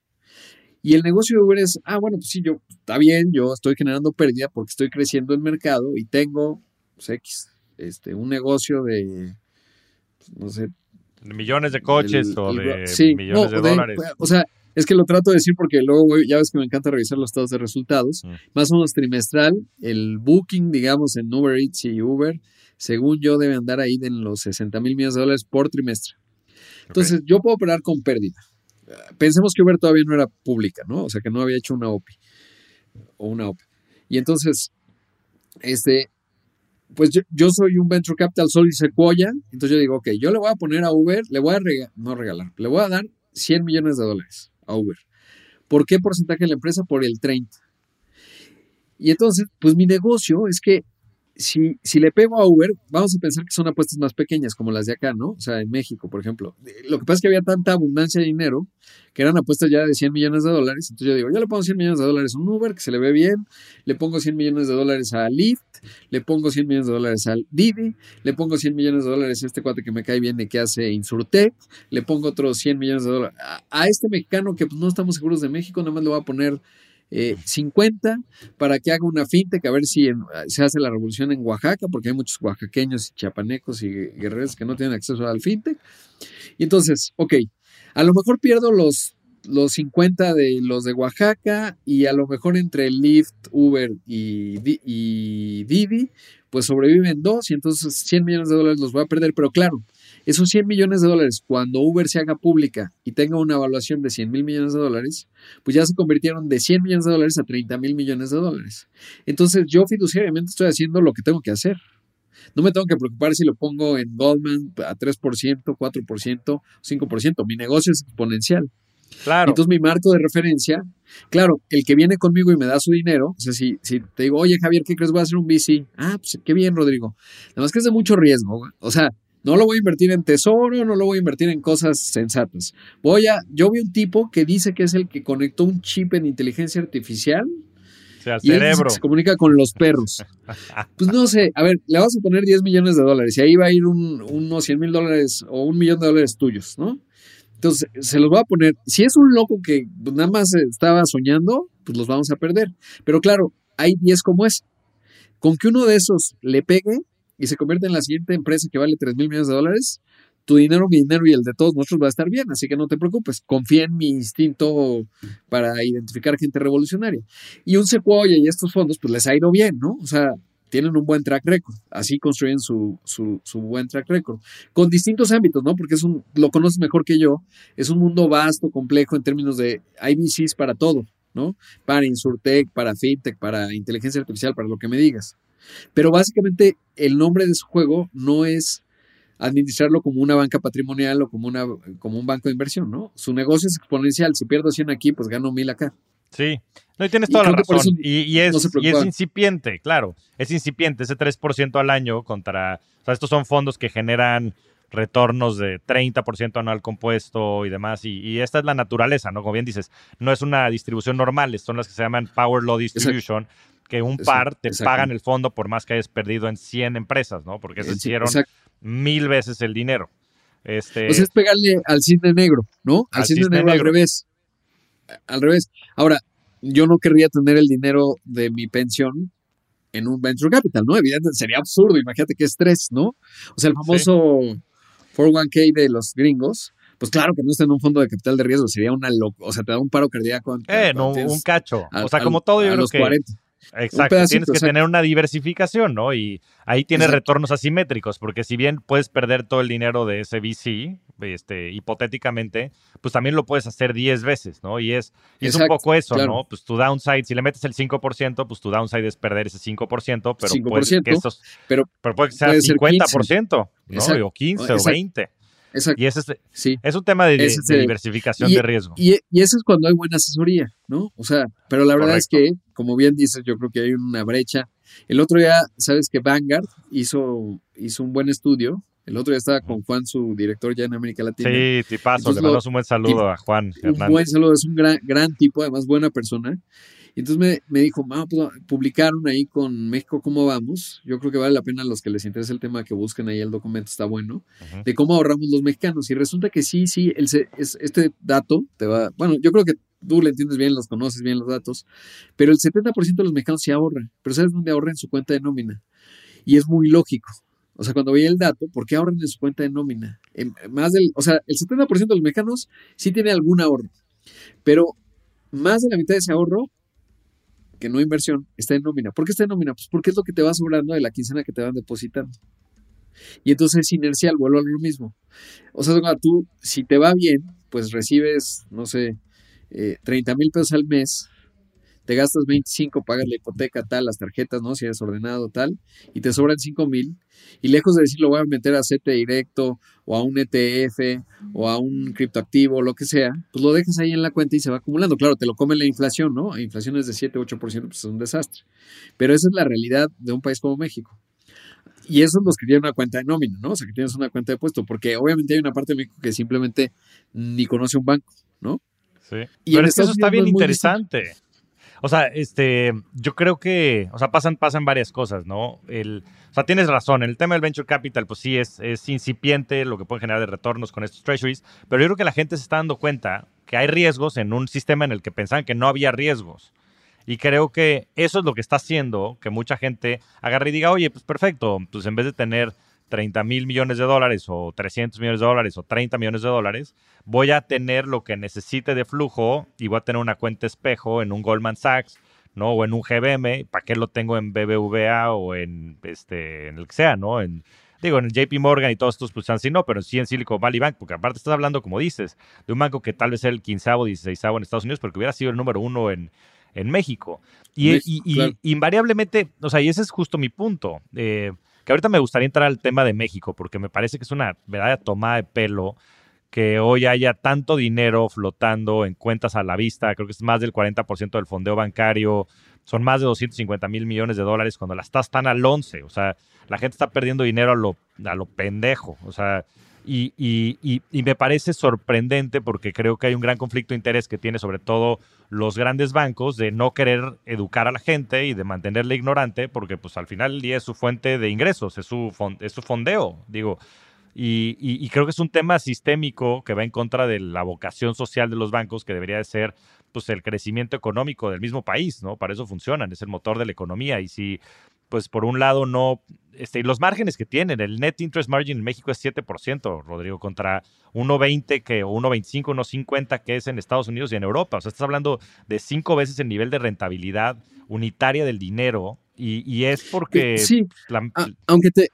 S1: Y el negocio de Uber es, ah, bueno, pues sí, yo, está bien, yo estoy generando pérdida porque estoy creciendo el mercado y tengo, pues, X, este, un negocio de, pues, no sé.
S2: De millones de coches o de millones de, dólares.
S1: O sea, es que lo trato de decir porque luego ya ves que me encanta revisar los estados de resultados. Mm. Más o menos trimestral, el booking, digamos, en Uber Eats y Uber, según yo, debe andar ahí en los 60 mil millones de dólares por trimestre. Entonces, yo puedo operar con pérdida pensemos que Uber todavía no era pública, ¿no? O sea, que no había hecho una OPI o una OPI. Y entonces, este, pues yo, soy un venture capital Sol y Sequoia, entonces yo digo, ok, yo le voy a poner a Uber, le voy a no regalar, le voy a dar 100 millones de dólares a Uber. ¿Por qué porcentaje de la empresa? Por el 30. Y entonces, pues mi negocio es que si, si le pego a Uber, vamos a pensar que son apuestas más pequeñas, como las de acá, ¿no? O sea, en México, por ejemplo. Lo que pasa es que había tanta abundancia de dinero que eran apuestas ya de 100 millones de dólares. Entonces yo digo, yo le pongo 100 millones de dólares a un Uber, que se le ve bien, le pongo 100 millones de dólares a Lyft, le pongo 100 millones de dólares al Didi, le pongo 100 millones de dólares a este cuate que me cae bien y que hace Insurtech, le pongo otros 100 millones de dólares a, a este mexicano que pues, no estamos seguros de México, nada más le voy a poner 50 eh, para que haga una fintech, a ver si se hace la revolución en Oaxaca, porque hay muchos oaxaqueños y chiapanecos y guerreros que no tienen acceso al fintech. Entonces, ok, a lo mejor pierdo los, los 50 de los de Oaxaca y a lo mejor entre Lyft, Uber y, y Didi, pues sobreviven dos y entonces 100 millones de dólares los voy a perder, pero claro, esos 100 millones de dólares, cuando Uber se haga pública y tenga una evaluación de 100 mil millones de dólares, pues ya se convirtieron de 100 millones de dólares a 30 mil millones de dólares. Entonces yo fiduciariamente estoy haciendo lo que tengo que hacer. No me tengo que preocupar si lo pongo en Goldman a 3%, 4%, 5%. Mi negocio es exponencial. Claro. Entonces mi marco de referencia, claro, el que viene conmigo y me da su dinero, o sea, si, si te digo, oye Javier, ¿qué crees? Voy a hacer un VC. Ah, pues qué bien, Rodrigo. Nada más que es de mucho riesgo. O sea, no lo voy a invertir en tesoro, no lo voy a invertir en cosas sensatas. Voy a, yo vi un tipo que dice que es el que conectó un chip en inteligencia artificial.
S2: O sea, cerebro.
S1: se comunica con los perros. <laughs> Pues no sé, a ver, le vas a poner 10 millones de dólares y ahí va a ir unos 100 mil dólares o un millón de dólares tuyos, ¿no? Entonces, se los voy a poner. Si es un loco que nada más estaba soñando, pues los vamos a perder. Pero claro, hay 10 como es. Con que uno de esos le pegue, y se convierte en la siguiente empresa que vale 3 mil millones de dólares, tu dinero, mi dinero y el de todos nosotros va a estar bien, así que no te preocupes, confía en mi instinto para identificar gente revolucionaria. Y un Sequoia y estos fondos, pues les ha ido bien, ¿no? O sea, tienen un buen track record, así construyen su, su, su, buen track record, con distintos ámbitos, ¿no? Porque es un, lo conoces mejor que yo, es un mundo vasto, complejo en términos de IBCs para todo, ¿no? Para Insurtech, para FinTech, para inteligencia artificial, para lo que me digas. Pero básicamente el nombre de su juego no es administrarlo como una banca patrimonial o como, una, como un banco de inversión, ¿no? Su negocio es exponencial. Si pierdo 100 aquí, pues gano 1000 acá.
S2: Sí, no, y tienes toda la razón. Y, es, y, es, incipiente, claro. Es incipiente, ese 3% al año contra. O sea, estos son fondos que generan retornos de 30% anual compuesto y demás. Y, esta es la naturaleza, ¿no? Como bien dices, no es una distribución normal, son las que se llaman Power Law Distribution, que un par te pagan el fondo por más que hayas perdido en 100 empresas, ¿no? Porque se hicieron mil veces el dinero. Este,
S1: pues es pegarle al cine negro, ¿no? Al, cine, negro, al revés. Al revés. Ahora, yo no querría tener el dinero de mi pensión en un venture capital, ¿no? Evidentemente sería absurdo, imagínate qué estrés, ¿no? O sea, el famoso 401k de los gringos, pues claro que no está en un fondo de capital de riesgo, sería una loco, o sea, te da un paro cardíaco.
S2: Eh, no, un cacho. o sea, como todo, yo creo que 40. Exacto, tienes que tener una diversificación, ¿no? Y ahí tienes retornos asimétricos, porque si bien puedes perder todo el dinero de ese VC, este, hipotéticamente, pues también lo puedes hacer 10 veces, ¿no? Y es, es un poco eso, ¿no? Pues tu downside, si le metes el 5%, pues tu downside es perder ese 5%, pero, puede, que estos, pero, puede que sea 50%, ¿no? O 15 o 20. Y ese es, sí. es un tema de, diversificación de riesgo.
S1: Y, eso es cuando hay buena asesoría, ¿no? O sea, pero la verdad es que, como bien dices, yo creo que hay una brecha. El otro día, sabes que Vanguard hizo, hizo un buen estudio. El otro día estaba con Juan, su director ya en América Latina.
S2: Sí, tipazo. Le mandamos un buen saludo a Juan
S1: Un buen saludo, es un gran, gran tipo, además buena persona. Y entonces me, dijo, pues, publicaron ahí con México cómo vamos. Yo creo que vale la pena a los que les interesa el tema que busquen ahí el documento, está bueno, de cómo ahorramos los mexicanos. Y resulta que sí, sí, el, es, este dato te va, bueno, yo creo que tú le entiendes bien, los conoces bien los datos, pero el 70% de los mexicanos sí ahorran. Pero ¿sabes dónde ahorran? En su cuenta de nómina. Y es muy lógico. O sea, cuando veía el dato, ¿por qué ahorran en su cuenta de nómina? más del, o sea, el 70% de los mexicanos sí tiene algún ahorro, pero más de la mitad de ese ahorro que no inversión, está en nómina. ¿Por qué está en nómina? Pues porque es lo que te va sobrando de la quincena que te van depositando. Y entonces es inercial, vuelvo a lo mismo. O sea, tú, si te va bien, pues recibes, no sé, 30 eh, mil pesos al mes, te gastas 25, pagas la hipoteca, tal, las tarjetas, ¿no? Si eres ordenado, tal, y te sobran 5 mil, y lejos de decir lo voy a meter a CETE directo, o a un ETF, o a un criptoactivo, o lo que sea, pues lo dejas ahí en la cuenta y se va acumulando. Claro, te lo come la inflación, ¿no? La inflación es de 7, 8%, pues es un desastre. Pero esa es la realidad de un país como México. Y eso es los que tienen una cuenta de nómina, ¿no? O sea, que tienes una cuenta de puesto, porque obviamente hay una parte de México que simplemente ni conoce un banco, ¿no?
S2: Sí. Y Pero es que eso está bien interesante. O sea, este, yo creo que, o sea, pasan, pasan varias cosas, ¿no? El, o sea, tienes razón, el tema del venture capital, pues sí, es, es incipiente lo que puede generar de retornos con estos treasuries, pero yo creo que la gente se está dando cuenta que hay riesgos en un sistema en el que pensaban que no había riesgos. Y creo que eso es lo que está haciendo que mucha gente agarre y diga, oye, pues perfecto, pues en vez de tener 30 mil millones de dólares o 300 millones de dólares o 30 millones de dólares, voy a tener lo que necesite de flujo y voy a tener una cuenta espejo en un Goldman Sachs, ¿no? O en un GBM, ¿para qué lo tengo en BBVA o en, este, en el que sea, ¿no? En, digo, en el JP Morgan y todos estos, pues así no, pero sí en Silicon Valley Bank, porque aparte estás hablando, como dices, de un banco que tal vez sea el quinceavo, dieciséisavo en Estados Unidos, porque hubiera sido el número uno en, en México. Y, invariablemente, o sea, y ese es justo mi punto. Eh, que ahorita me gustaría entrar al tema de México, porque me parece que es una verdadera tomada de pelo que hoy haya tanto dinero flotando en cuentas a la vista, creo que es más del 40% del fondeo bancario, son más de 250 mil millones de dólares cuando las tasas están al 11, o sea, la gente está perdiendo dinero a lo, a lo pendejo, o sea, y, y, y, me parece sorprendente porque creo que hay un gran conflicto de interés que tiene sobre todo los grandes bancos de no querer educar a la gente y de mantenerla ignorante porque pues al final el día es su fuente de ingresos, es su, es su fondeo, digo. Y, y, creo que es un tema sistémico que va en contra de la vocación social de los bancos que debería de ser pues el crecimiento económico del mismo país, ¿no? Para eso funcionan, es el motor de la economía y si pues por un lado no, este, los márgenes que tienen, el net interest margin en México es 7%, Rodrigo, contra 1.20 que, o 1.25, 1.50 que es en Estados Unidos y en Europa. O sea, estás hablando de cinco veces el nivel de rentabilidad unitaria del dinero y, es porque...
S1: Sí, aunque te,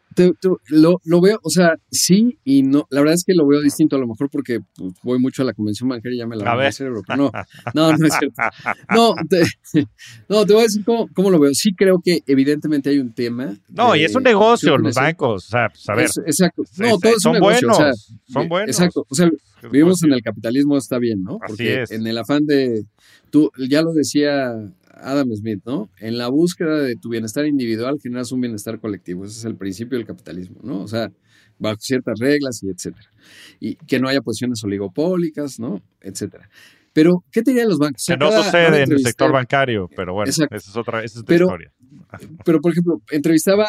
S1: lo, lo, veo, o sea, sí y no. La verdad es que lo veo distinto a lo mejor porque pues, voy mucho a la convención bancaria y ya me la voy a cerebro. no, <laughs> no, no es cierto. No te, <laughs> no, te voy a decir cómo, cómo, lo veo. Sí creo que evidentemente hay un tema.
S2: No, y es un negocio los bancos. O sea, pues, a ver.
S1: exacto. No, todo es un negocio. Buenos, son buenos. Exacto. O sea, vivimos en el capitalismo, está bien, ¿no? Porque en el afán de... Tú, ya lo decía Adam Smith, ¿no? En la búsqueda de tu bienestar individual generas un bienestar colectivo. Ese es el principio del capitalismo, ¿no? O sea, bajo ciertas reglas y etcétera. Y que no haya posiciones oligopólicas, ¿no? Etcétera. Pero, ¿qué te dirían los bancos?
S2: que no sucede en el sector bancario, pero bueno, esa es otra, esa es otra historia. <laughs>
S1: Pero, por ejemplo, entrevistaba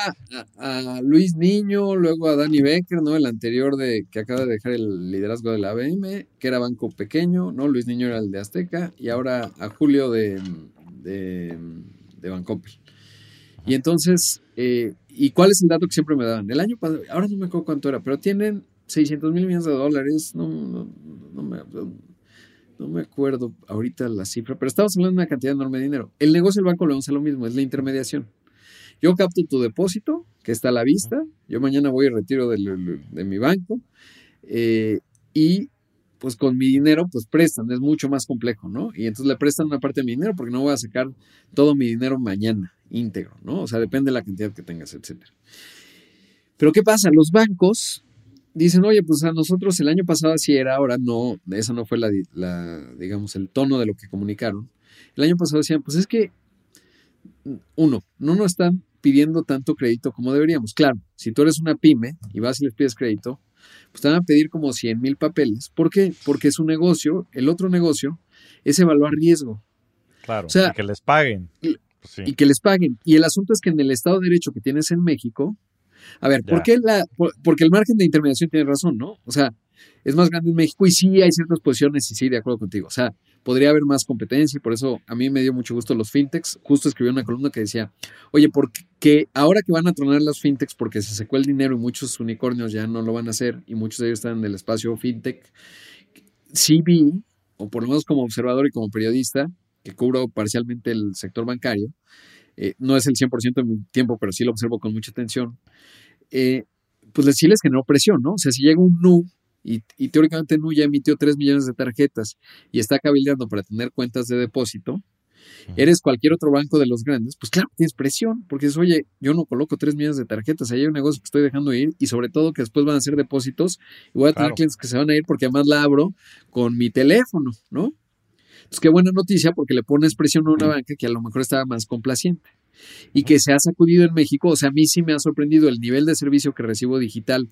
S1: a, Luis Niño, luego a Danny Becker, ¿no? El anterior de que acaba de dejar el liderazgo de la ABM, que era banco pequeño, ¿no? Luis Niño era el de Azteca, y ahora a Julio de, de, de. Y entonces, eh, ¿y cuál es el dato que siempre me daban? El año pasado, ahora no me acuerdo cuánto era, pero tienen 600 mil millones de dólares, no, no, me, no, me, acuerdo ahorita la cifra, pero estamos hablando de una cantidad enorme de dinero. El negocio del Banco León es lo mismo, es la intermediación. Yo capto tu depósito, que está a la vista, yo mañana voy y retiro de, de mi banco, eh, y pues con mi dinero, pues prestan, es mucho más complejo, ¿no? Y entonces le prestan una parte de mi dinero porque no voy a sacar todo mi dinero mañana, íntegro, ¿no? O sea, depende de la cantidad que tengas, etcétera. Pero ¿qué pasa? Los bancos dicen, oye, pues a nosotros el año pasado así era, ahora no, esa no fue la, digamos, el tono de lo que comunicaron. El año pasado decían, pues es que, uno, no nos están pidiendo tanto crédito como deberíamos. Claro, si tú eres una pyme y vas y les pides crédito, pues te van a pedir como 100 mil papeles. ¿Por qué? Porque su negocio, el otro negocio, es evaluar riesgo.
S2: Claro, o sea, y que les paguen.
S1: Y, pues que les paguen. Y el asunto es que en el Estado de Derecho que tienes en México, a ver, ¿por qué la, porque el margen de intermediación tiene razón, ¿no? O sea, es más grande en México y sí hay ciertas posiciones y sí, de acuerdo contigo. O sea, podría haber más competencia y por eso a mí me dio mucho gusto los fintechs. Justo escribí una columna que decía, oye, porque ahora que van a tronar las fintechs porque se secó el dinero y muchos unicornios ya no lo van a hacer y muchos de ellos están en el espacio fintech, sí vi, o por lo menos como observador y como periodista, que cubro parcialmente el sector bancario, eh, no es el 100% de mi tiempo, pero sí lo observo con mucha atención, eh, pues sí les generó presión, ¿no? O sea, si llega un NU y, teóricamente Nu ya emitió 3 millones de tarjetas y está cabildeando para tener cuentas de depósito, eres cualquier otro banco de los grandes, pues claro, tienes presión, porque es, oye, yo no coloco tres millones de tarjetas, ahí hay un negocio que estoy dejando ir y sobre todo que después van a ser depósitos y voy a tener clientes que se van a ir porque además la abro con mi teléfono, ¿no? Entonces, qué buena noticia porque le pones presión a una banca que a lo mejor estaba más complaciente y que se ha sacudido en México. O sea, a mí sí me ha sorprendido el nivel de servicio que recibo digital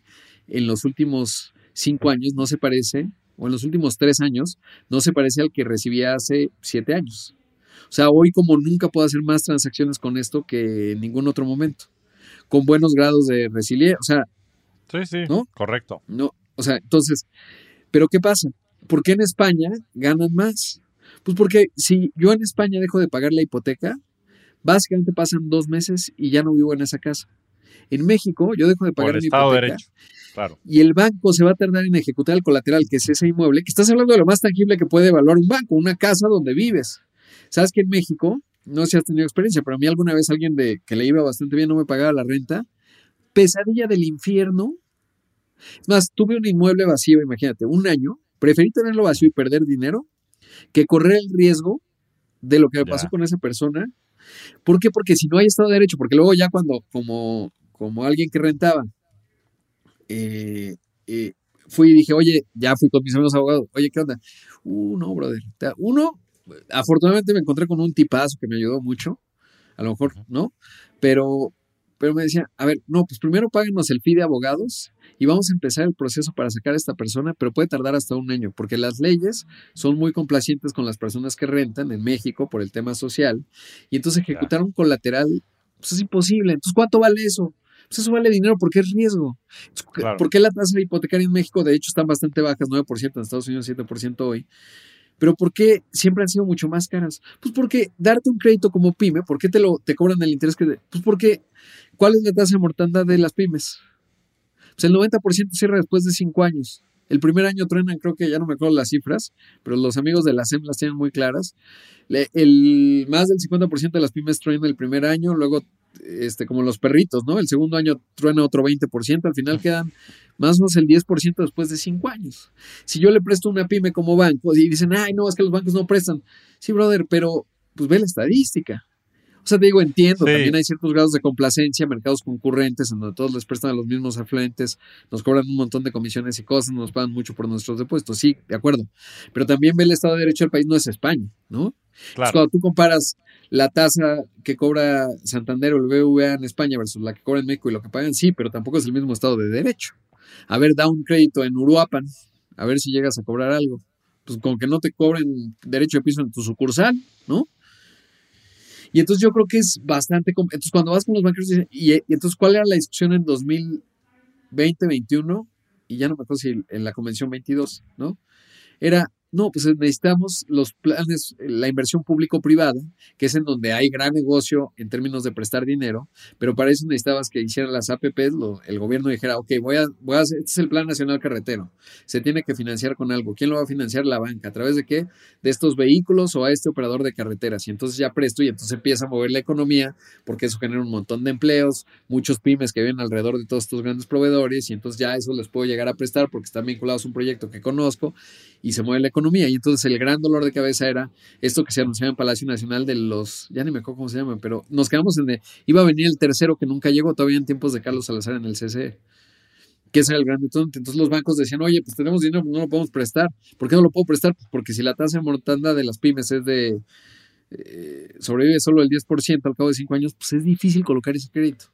S1: en los últimos cinco años, no se parece, o en los últimos tres años, no se parece al que recibía hace siete años. O sea, hoy como nunca puedo hacer más transacciones con esto que en ningún otro momento, con buenos grados de resiliencia. O sea,
S2: sí, sí,
S1: ¿no?
S2: correcto.
S1: No, o sea, entonces, pero ¿qué pasa? ¿Por qué en España ganan más? Pues porque si yo en España dejo de pagar la hipoteca, básicamente pasan dos meses y ya no vivo en esa casa. En México, yo dejo de pagar
S2: Por
S1: mi hipoteca.
S2: de. Claro.
S1: Y el banco se va a tardar en ejecutar el colateral, que es ese inmueble, que estás hablando de lo más tangible que puede evaluar un banco, una casa donde vives. Sabes que en México, no sé si has tenido experiencia, pero a mí alguna vez alguien de que le iba bastante bien no me pagaba la renta. Pesadilla del infierno. Es más, tuve un inmueble vacío, imagínate, un año. Preferí tenerlo vacío y perder dinero que correr el riesgo de lo que me
S2: Ya.
S1: pasó con esa persona. ¿Por qué? Porque si no hay Estado de Derecho, porque luego ya cuando, como, como alguien que rentaba, eh, eh, fui y dije, oye, ya fui con mis amigos abogados, oye, ¿qué onda? Uh, no, brother. Uno, afortunadamente me encontré con un tipazo que me ayudó mucho, a lo mejor, ¿no? Pero, pero me decía, a ver, no, pues primero páguenos el fee de abogados y vamos a empezar el proceso para sacar a esta persona, pero puede tardar hasta un año, porque las leyes son muy complacientes con las personas que rentan en México por el tema social, y entonces ejecutar un colateral, pues es imposible. Entonces, ¿cuánto vale eso? Pues eso vale dinero porque es riesgo.
S2: Claro.
S1: ¿Por qué la tasa hipotecaria en México, de hecho, están bastante bajas, 9%, en Estados Unidos 7% hoy? Pero ¿por qué siempre han sido mucho más caras? Pues porque darte un crédito como pyme, ¿por qué te lo te cobran el interés que te- Pues porque ¿cuál es la tasa de mortandad de las pymes? Pues el 90% cierra después de 5 años. El primer año truenan, creo que ya no me acuerdo las cifras, pero los amigos de la SEM las tienen muy claras. Le- el, más del 50% de las pymes truenan el primer año, luego este, como los perritos, ¿no? El segundo año truena otro 20%, al final quedan más o menos el 10% después de 5 años. Si yo le presto una pyme como banco y dicen, ay, no, es que los bancos no prestan. Sí, brother, pero pues ve la estadística. O sea, te digo, entiendo,
S2: Sí.
S1: también hay ciertos grados de complacencia, mercados concurrentes, en donde todos les prestan a los mismos afluentes, nos cobran un montón de comisiones y cosas, nos pagan mucho por nuestros depósitos, sí, de acuerdo. Pero también ve el Estado de Derecho del país, no es España, ¿no? Entonces,
S2: Claro.
S1: cuando tú comparas la tasa que cobra Santander o el BVA en España versus la que cobra en México y lo que pagan, sí, pero tampoco es el mismo Estado de Derecho. A ver, da un crédito en Uruapan, a ver si llegas a cobrar algo. Pues con que no te cobren derecho de piso en tu sucursal, ¿no? Y entonces yo creo que es bastante... Entonces cuando vas con los banqueros, y, y entonces ¿cuál era la discusión en 2020, 21? Y ya no me acuerdo si en la convención 22, ¿no? Era, no, pues necesitamos los planes, la inversión público-privada, que es en donde hay gran negocio en términos de prestar dinero, pero para eso necesitabas que hicieran las APPs, el gobierno dijera, ok, voy a, voy a hacer, este es el Plan Nacional Carretero, se tiene que financiar con algo. ¿Quién lo va a financiar? La banca. ¿A través de qué? De estos vehículos o a este operador de carreteras. Y entonces ya presto y entonces empieza a mover la economía, porque eso genera un montón de empleos, muchos pymes que viven alrededor de todos estos grandes proveedores, y entonces ya eso les puedo llegar a prestar porque están vinculados a un proyecto que conozco y se mueve la economía. Y entonces el gran dolor de cabeza era esto que se anunciaba en Palacio Nacional de los, ya ni me acuerdo cómo se llaman, pero nos quedamos en de, iba a venir el tercero que nunca llegó todavía en tiempos de Carlos Salazar en el CCE. Que ese era el gran detonante. Entonces los bancos decían, oye, pues tenemos dinero, no lo podemos prestar. ¿Por qué no lo puedo prestar? Pues porque si la tasa de mortandad de las pymes es de, eh, sobrevive solo el 10% al cabo de cinco años, pues es difícil colocar ese crédito.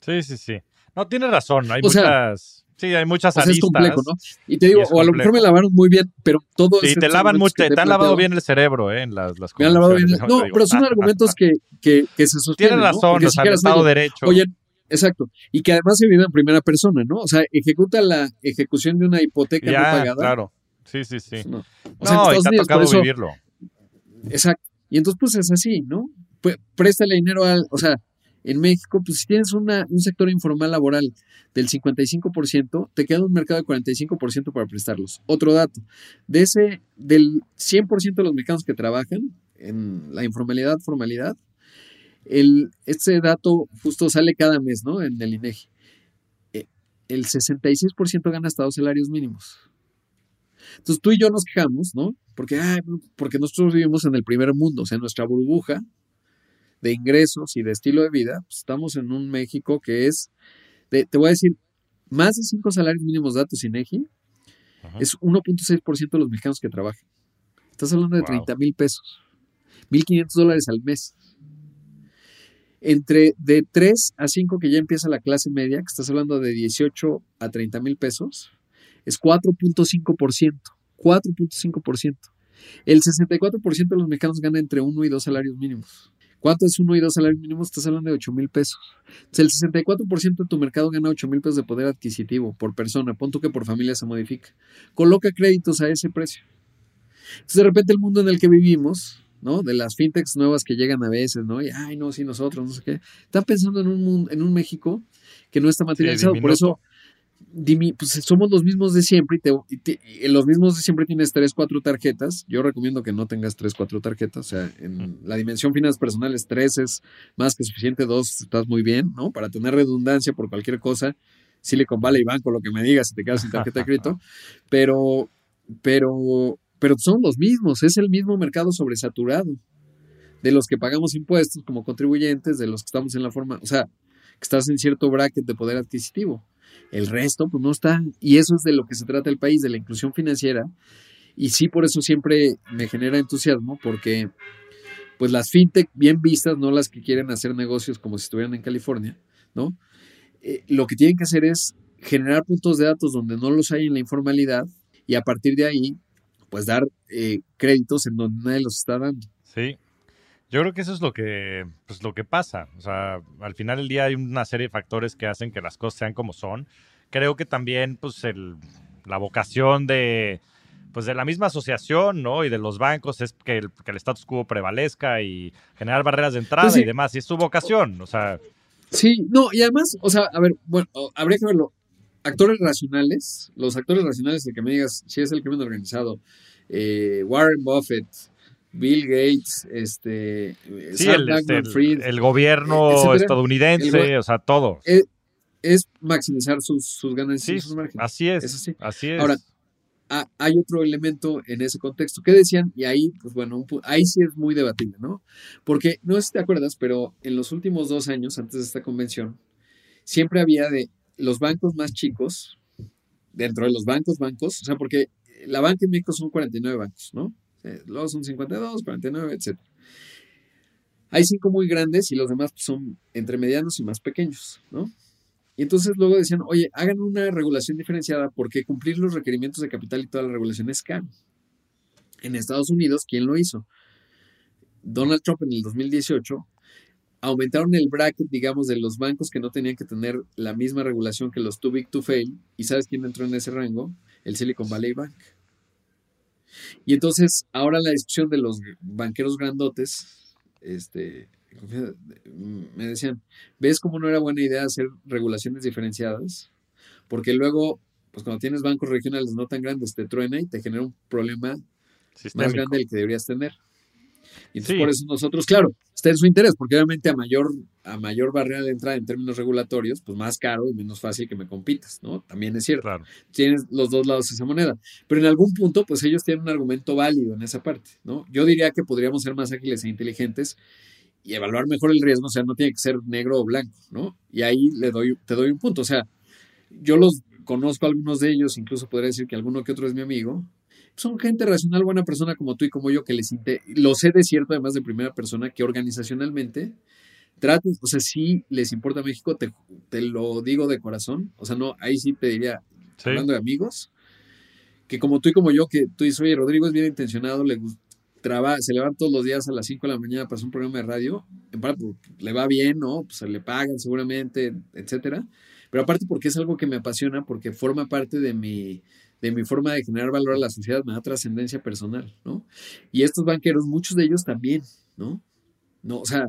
S2: Sí, sí, sí. No, tienes razón. Hay
S1: O sea,
S2: muchas. Sí, hay muchas
S1: O sea, es
S2: aristas.
S1: complejo, ¿no? Y te digo,
S2: Y
S1: o a lo mejor me lavaron muy bien, pero todo
S2: Sí, te lavan mucho, te, han lavado bien el cerebro, ¿eh? En las, las
S1: Me han lavado bien.
S2: conversaciones,
S1: No, pero son
S2: digo.
S1: argumentos que, que, que se sostienen.
S2: Tienes
S1: ¿no?
S2: razón,
S1: Porque
S2: o
S1: si
S2: sea, el Estado Derecho.
S1: Oye, exacto. Y que además se vive en primera persona, ¿no? O sea, ejecuta la ejecución de una hipoteca no pagada.
S2: claro. Sí, sí, sí.
S1: No,
S2: No,
S1: O sea, en
S2: y te ha
S1: Unidos,
S2: tocado
S1: eso-
S2: vivirlo.
S1: Exacto. Y entonces, pues es así, ¿no? Pues, préstale dinero al. O sea, en México, pues si tienes una, un sector informal laboral del 55%, te queda un mercado de 45% para prestarlos. Otro dato, de ese, del 100% de los mexicanos que trabajan en la informalidad, formalidad, el, este dato justo sale cada mes, ¿no? En el INEGI. Eh, El 66% gana hasta dos salarios mínimos. Entonces tú y yo nos quejamos, ¿no? Porque, porque nosotros vivimos en el primer mundo, o sea, nuestra burbuja de ingresos y de estilo de vida, pues estamos en un México que es, te voy a decir, más de cinco salarios mínimos datos INEGI, es 1.6% de los mexicanos que trabajan. Estás hablando de 30 mil pesos, 1.500 dólares al mes. Entre de 3 a 5 que ya empieza la clase media, que estás hablando de 18 a 30 mil pesos, es 4.5%. 4.5%. El 64% de los mexicanos gana entre 1 y 2 salarios mínimos. ¿Cuánto es uno y dos salarios mínimos? Estás hablando de 8 mil pesos. el 64% de tu mercado gana 8 mil pesos de poder adquisitivo por persona. Punto que por familia se modifica. Coloca créditos a ese precio. Entonces, de repente, el mundo en el que vivimos, ¿no? De las fintechs nuevas que llegan a veces, ¿no? Y, ay, no, sí, nosotros, no sé qué. Están pensando en un, en un México que no está materializado. por eso pues somos los mismos de siempre y, los mismos de siempre tienes tres, cuatro tarjetas. Yo recomiendo que no tengas tres, cuatro tarjetas. O sea, en la dimensión finanzas personales, tres es más que suficiente, dos estás muy bien, ¿no? Para tener redundancia por cualquier cosa. Silicon Valley Banco, lo que me digas, si te quedas sin tarjeta de crédito. <laughs> Pero, pero, pero son los mismos, es el mismo mercado sobresaturado de los que pagamos impuestos como contribuyentes, de los que estamos en la forma, o sea, que estás en cierto bracket de poder adquisitivo. El resto, pues no está. Y eso es de lo que se trata el país, de la inclusión financiera. Y sí, por eso siempre me genera entusiasmo, porque pues las fintech bien vistas, no las que quieren hacer negocios como si estuvieran en California, ¿no? Eh, lo que tienen que hacer es generar puntos de datos donde no los hay en la informalidad y a partir de ahí, pues dar eh, créditos en donde nadie los está dando.
S2: Sí, yo creo que eso es lo que, pues, lo que pasa. O sea, al final del día hay una serie de factores que hacen que las cosas sean como son. Creo que también, pues, el, la vocación de, pues, de la misma asociación, ¿no? Y de los bancos es que el, que el status quo prevalezca y generar barreras de entrada pues y demás. Y es su vocación, o sea.
S1: Sí, no, y además, o sea, a ver, bueno, habría que verlo. Actores racionales, los actores racionales, de que me digas si es el crimen organizado, eh, Warren Buffett, Bill Gates, este,
S2: sí, el, este, el, gobierno estadounidense, o sea, todo.
S1: Es, maximizar sus, sus ganancias y sus márgenes.
S2: Así es, así. es.
S1: Ahora, hay otro elemento en ese contexto. ¿Qué decían? Y ahí, pues bueno, ahí sí es muy debatible, ¿no? Porque, no sé si te acuerdas, pero en los últimos dos años, antes de esta convención, siempre había de los bancos más chicos, dentro de los bancos, bancos, o sea, porque la banca en México son 49 bancos, ¿no? Eh, luego son 52, 49, etc. Hay cinco muy grandes y los demás son entre medianos y más pequeños, ¿no? Y entonces luego decían, oye, hagan una regulación diferenciada porque cumplir los requerimientos de capital y toda la regulación es caro. En Estados Unidos, ¿quién lo hizo? Donald Trump en el 2018 aumentaron el bracket, digamos, de los bancos que no tenían que tener la misma regulación que los too big to fail. ¿Y sabes quién entró en ese rango? El Silicon Valley Bank. Y entonces, ahora la discusión de los banqueros grandotes, este, me decían, ¿ves cómo no era buena idea hacer regulaciones diferenciadas? Porque luego, pues cuando tienes bancos regionales no tan grandes, te truena y te genera un problema más grande del que deberías tener. Y entonces por eso nosotros, claro, está en su interés, porque obviamente a mayor, a mayor barrera de entrada en términos regulatorios, pues más caro y menos fácil que me compitas, ¿no? También es cierto. Tienes los dos lados de esa moneda. Pero en algún punto, pues ellos tienen un argumento válido en esa parte, ¿no? Yo diría que podríamos ser más ágiles e inteligentes y evaluar mejor el riesgo, o sea, no tiene que ser negro o blanco, ¿no? Y ahí le doy, te doy un punto, o sea, yo los conozco a algunos de ellos, incluso podría decir que alguno que otro es mi amigo, son gente racional, buena persona como tú y como yo, que les lo sé de cierto, además de primera persona, que organizacionalmente tratan, o sea, sí les importa México, te, te, lo digo de corazón, o sea, no, ahí sí te diría, hablando de amigos, que como tú y como yo, que tú dices, oye, Rodrigo es bien intencionado, le traba, se levanta todos los días a las 5 de la mañana para hacer un programa de radio, en parte le va bien, ¿no? Pues se le pagan seguramente, etcétera, pero aparte porque es algo que me apasiona, porque forma parte de mi de mi forma de generar valor a la sociedad, me da trascendencia personal, ¿no? Y estos banqueros, muchos de ellos también, ¿no? No, o sea,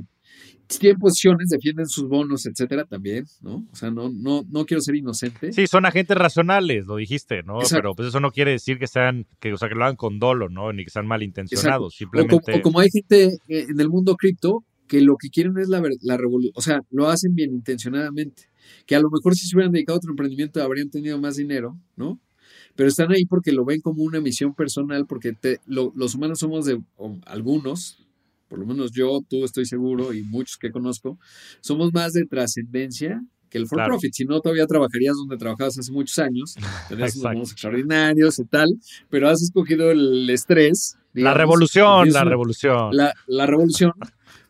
S1: tienen posiciones, defienden sus bonos, etcétera, también, ¿no? O sea, no, no, no quiero ser inocente.
S2: Sí, son agentes racionales, lo dijiste, ¿no? Pero pues eso no quiere decir que sean, que, o sea, que lo hagan con dolo, ¿no? Ni que sean malintencionados, simplemente.
S1: O como, hay gente eh, en el mundo cripto que lo que quieren es la, la revolución, o sea, lo hacen bien intencionadamente, que a lo mejor si se hubieran dedicado a otro emprendimiento habrían tenido más dinero, ¿no? Pero están ahí porque lo ven como una misión personal, porque te, los humanos somos de algunos, por lo menos yo, tú estoy seguro y muchos que conozco, somos más de trascendencia que el for profit. Si no, todavía trabajarías donde trabajabas hace muchos años, <laughs> tenías unos extraordinarios y tal, pero has escogido el estrés.
S2: la revolución, la revolución.
S1: La, la revolución.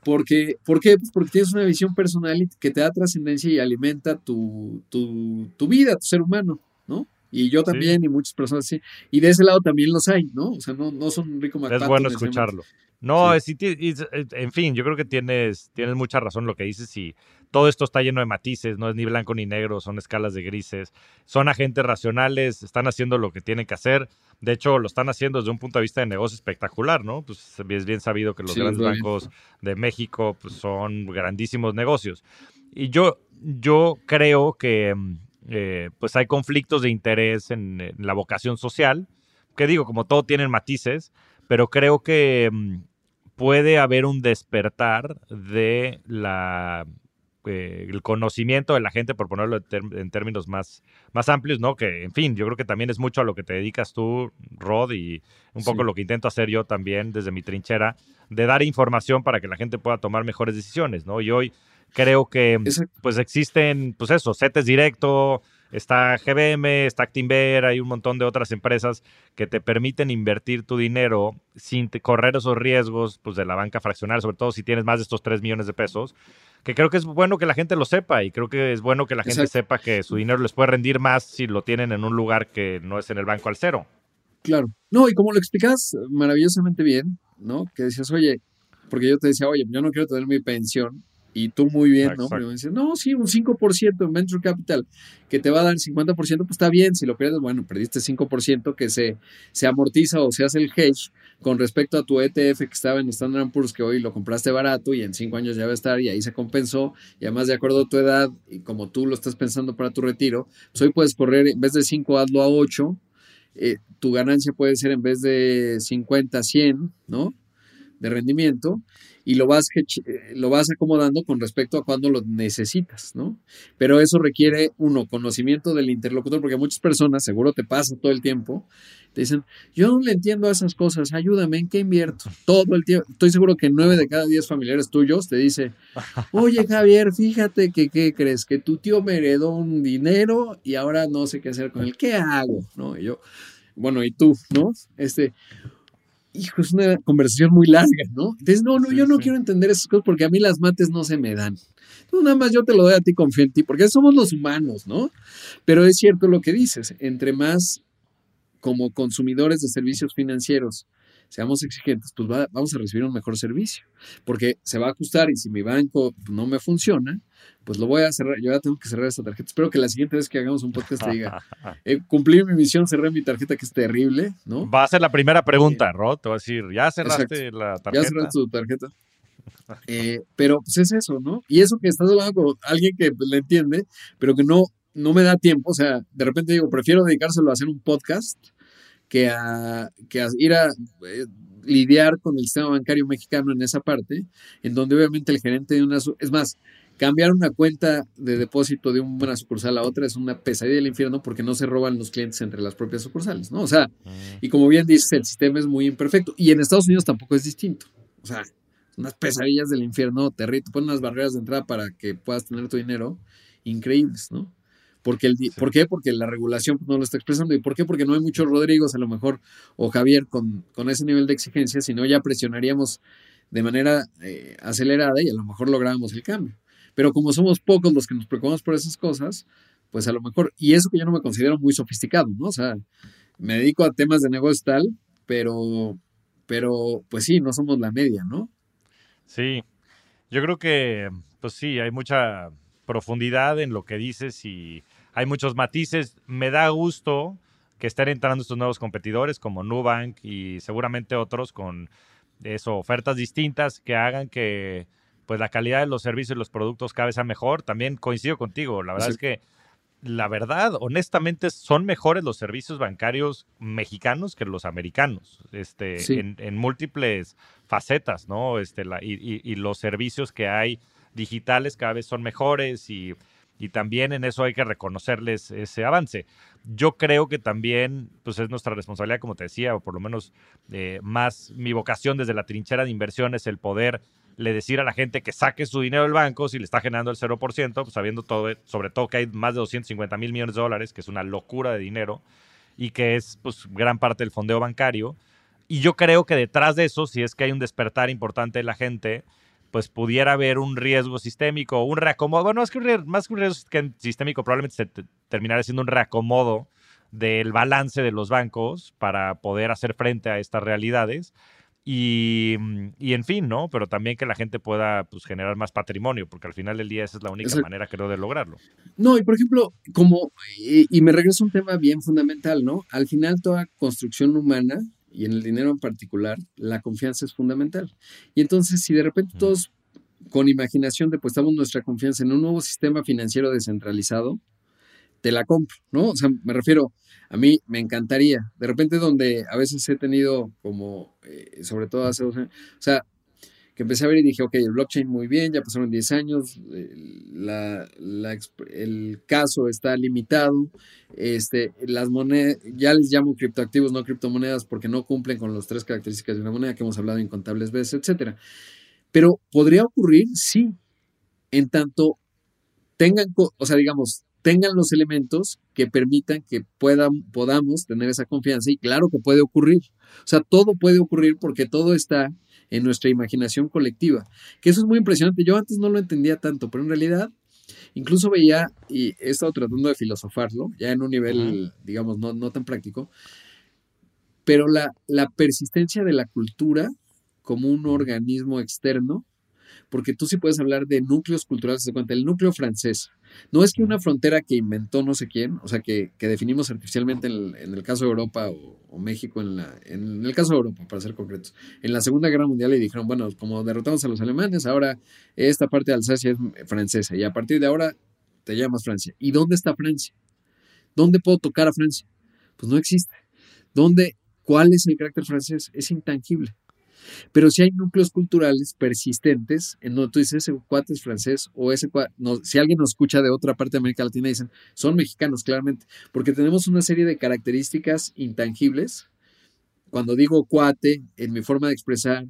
S1: Porque, ¿Por qué? Pues porque tienes una visión personal que te da trascendencia y alimenta tu, tu, tu vida, tu ser humano, ¿no? Y yo también, y muchas personas sí. Y de ese lado también los hay, ¿no? O sea, no, no son rico
S2: Es bueno escucharlo. No, en fin, yo creo que tienes, tienes mucha razón lo que dices y todo esto está lleno de matices, no es ni blanco ni negro, son escalas de grises, son agentes racionales, están haciendo lo que tienen que hacer, de hecho lo están haciendo desde un punto de vista de negocio espectacular, ¿no? Pues es bien sabido que los grandes bancos de México pues, son grandísimos negocios. Y yo, yo creo que eh, pues hay conflictos de interés en, en la vocación social, que digo, como todo tienen matices, pero creo que mm, puede haber un despertar de la eh, el conocimiento de la gente, por ponerlo en, términos más, más amplios, ¿no? Que, en fin, yo creo que también es mucho a lo que te dedicas tú, Rod, y un poco lo que intento hacer yo también desde mi trinchera, de dar información para que la gente pueda tomar mejores decisiones, ¿no? Y hoy creo que, pues, existen, pues eso, CETES directo, Está GBM, está Actinver, hay un montón de otras empresas que te permiten invertir tu dinero sin correr esos riesgos pues, de la banca fraccional, sobre todo si tienes más de estos 3 millones de pesos, que creo que es bueno que la gente lo sepa y creo que es bueno que la gente sepa que su dinero les puede rendir más si lo tienen en un lugar que no es en el banco al cero.
S1: Claro. No, y como lo explicas maravillosamente bien, ¿no? Que decías, oye, porque yo te decía, oye, yo no quiero tener mi pensión y tú muy bien, ¿no? Pero me dices, no, sí, un 5% en Venture Capital que te va a dar el 50%, pues está bien. Si lo pierdes, bueno, perdiste 5% que se, se amortiza o se hace el hedge con respecto a tu ETF que estaba en Standard Poor's, que hoy lo compraste barato y en 5 años ya va a estar y ahí se compensó. Y además, de acuerdo a tu edad y como tú lo estás pensando para tu retiro, pues hoy puedes correr, en vez de 5, hazlo a 8. Eh, tu ganancia puede ser en vez de 50, 100, ¿no? De rendimiento y lo vas, eh, lo vas acomodando con respecto a cuando lo necesitas, ¿no? Pero eso requiere, uno, conocimiento del interlocutor, porque muchas personas, seguro te pasa todo el tiempo, te dicen, yo no le entiendo a esas cosas, ayúdame, ¿en qué invierto? Todo el tiempo. Estoy seguro que nueve de cada diez familiares tuyos te dice, oye Javier, fíjate que, ¿qué crees? Que tu tío me heredó un dinero y ahora no sé qué hacer con él, ¿qué hago? ¿No? Y yo, bueno, y tú, ¿no? Este, hijo, es una conversación muy larga, ¿no? Entonces, no, no, yo no quiero entender esas cosas porque a mí las mates no se me dan. No, nada más yo te lo doy a ti, confío en ti, porque somos los humanos, ¿no? Pero es cierto lo que dices, entre más como consumidores de servicios financieros seamos exigentes, pues vamos a recibir un mejor servicio, porque se va a ajustar y si mi banco no me funciona, pues lo voy a cerrar, yo ya tengo que cerrar esa tarjeta. Espero que la siguiente vez que hagamos un podcast te diga, <laughs> eh, cumplí mi misión, cerré mi tarjeta que es terrible, ¿no?
S2: Va a ser la primera pregunta, ¿no? Te voy a decir, ya cerraste la tarjeta.
S1: Ya cerraste tu tarjeta. Eh, pero pues es eso, ¿no? Y eso que estás hablando con alguien que pues, le entiende, pero que no, no me da tiempo, o sea, de repente digo, prefiero dedicárselo a hacer un podcast que a, que a ir a eh, lidiar con el sistema bancario mexicano en esa parte, en donde obviamente el gerente de una... Es más, cambiar una cuenta de depósito de una sucursal a otra es una pesadilla del infierno porque no se roban los clientes entre las propias sucursales, ¿no? O sea, mm. y como bien dices, el sistema es muy imperfecto. Y en Estados Unidos tampoco es distinto. O sea, unas pesadillas del infierno, te ponen unas barreras de entrada para que puedas tener tu dinero increíbles, ¿no? Porque el, ¿Por qué? Porque la regulación no lo está expresando. ¿Y por qué? Porque no hay muchos Rodrigos, a lo mejor, o Javier con, con ese nivel de exigencia, sino ya presionaríamos de manera eh, acelerada y a lo mejor lográbamos el cambio. Pero como somos pocos los que nos preocupamos por esas cosas, pues a lo mejor, y eso que yo no me considero muy sofisticado, ¿no? O sea, me dedico a temas de negocio tal, pero, pero pues sí, no somos la media, ¿no?
S2: Sí, yo creo que, pues sí, hay mucha profundidad en lo que dices y hay muchos matices. Me da gusto que estén entrando estos nuevos competidores como Nubank y seguramente otros con eso, ofertas distintas que hagan que pues la calidad de los servicios y los productos cada vez sea mejor. También coincido contigo, la verdad es que la verdad, honestamente, son mejores los servicios bancarios mexicanos que los americanos, este, en, múltiples facetas, ¿no? Este, la, y, y, los servicios que hay digitales cada vez son mejores y y también en eso hay que reconocerles ese avance. Yo creo que también pues es nuestra responsabilidad, como te decía, o por lo menos eh, más mi vocación desde la trinchera de inversiones, el poder le decir a la gente que saque su dinero del banco si le está generando el 0%, pues sabiendo todo, sobre todo que hay más de 250 mil millones de dólares, que es una locura de dinero y que es pues gran parte del fondeo bancario. Y yo creo que detrás de eso, si es que hay un despertar importante de la gente, pues pudiera haber un riesgo sistémico, un reacomodo, bueno, más que un riesgo, más que un riesgo sistémico, probablemente se terminará siendo un reacomodo del balance de los bancos para poder hacer frente a estas realidades. Y, en fin, ¿no? Pero también que la gente pueda pues, generar más patrimonio, porque al final del día esa es la única manera, creo, de lograrlo.
S1: No, y por ejemplo, como, y, y me regreso a un tema bien fundamental, ¿no? Al final toda construcción humana y en el dinero en particular, la confianza es fundamental. Y entonces, si de repente todos con imaginación depositamos nuestra confianza en un nuevo sistema financiero descentralizado, te la compro, ¿no? O sea, me refiero, a mí me encantaría, de repente donde a veces he tenido como, eh, sobre todo hace dos años, o sea, que empecé a ver y dije, ok, el blockchain muy bien, ya pasaron 10 años, el caso está limitado, este, las monedas, ya les llamo criptoactivos, no criptomonedas, porque no cumplen con las tres características de una moneda que hemos hablado incontables veces, etcétera. Pero podría ocurrir, sí, en tanto tengan, o sea, digamos, tengan los elementos que permitan que puedan, podamos tener esa confianza y claro que puede ocurrir. O sea, todo puede ocurrir porque todo está en nuestra imaginación colectiva, que eso es muy impresionante. Yo antes no lo entendía tanto, pero en realidad incluso veía, y he estado tratando de filosofarlo, ya en un nivel, digamos, no, no, tan práctico, pero la, la persistencia de la cultura como un organismo externo porque tú sí puedes hablar de núcleos culturales, de cuenta, el núcleo francés. No es que una frontera que inventó no sé quién, o sea, que, definimos artificialmente en el, caso de Europa o, México, en, la, en el caso de Europa, para ser concretos. En la Segunda Guerra Mundial le dijeron, bueno, como derrotamos a los alemanes, ahora esta parte de Alsacia es francesa y a partir de ahora te llamas Francia. ¿Y dónde está Francia? ¿Dónde puedo tocar a Francia? Pues no existe. ¿Dónde? ¿Cuál es el carácter francés? Es intangible. Pero si hay núcleos culturales persistentes, en donde tú dices ese cuate es francés o ese cuate, no, si alguien nos escucha de otra parte de América Latina, dicen, son mexicanos, claramente, porque tenemos una serie de características intangibles. Cuando digo cuate, en mi forma de expresar,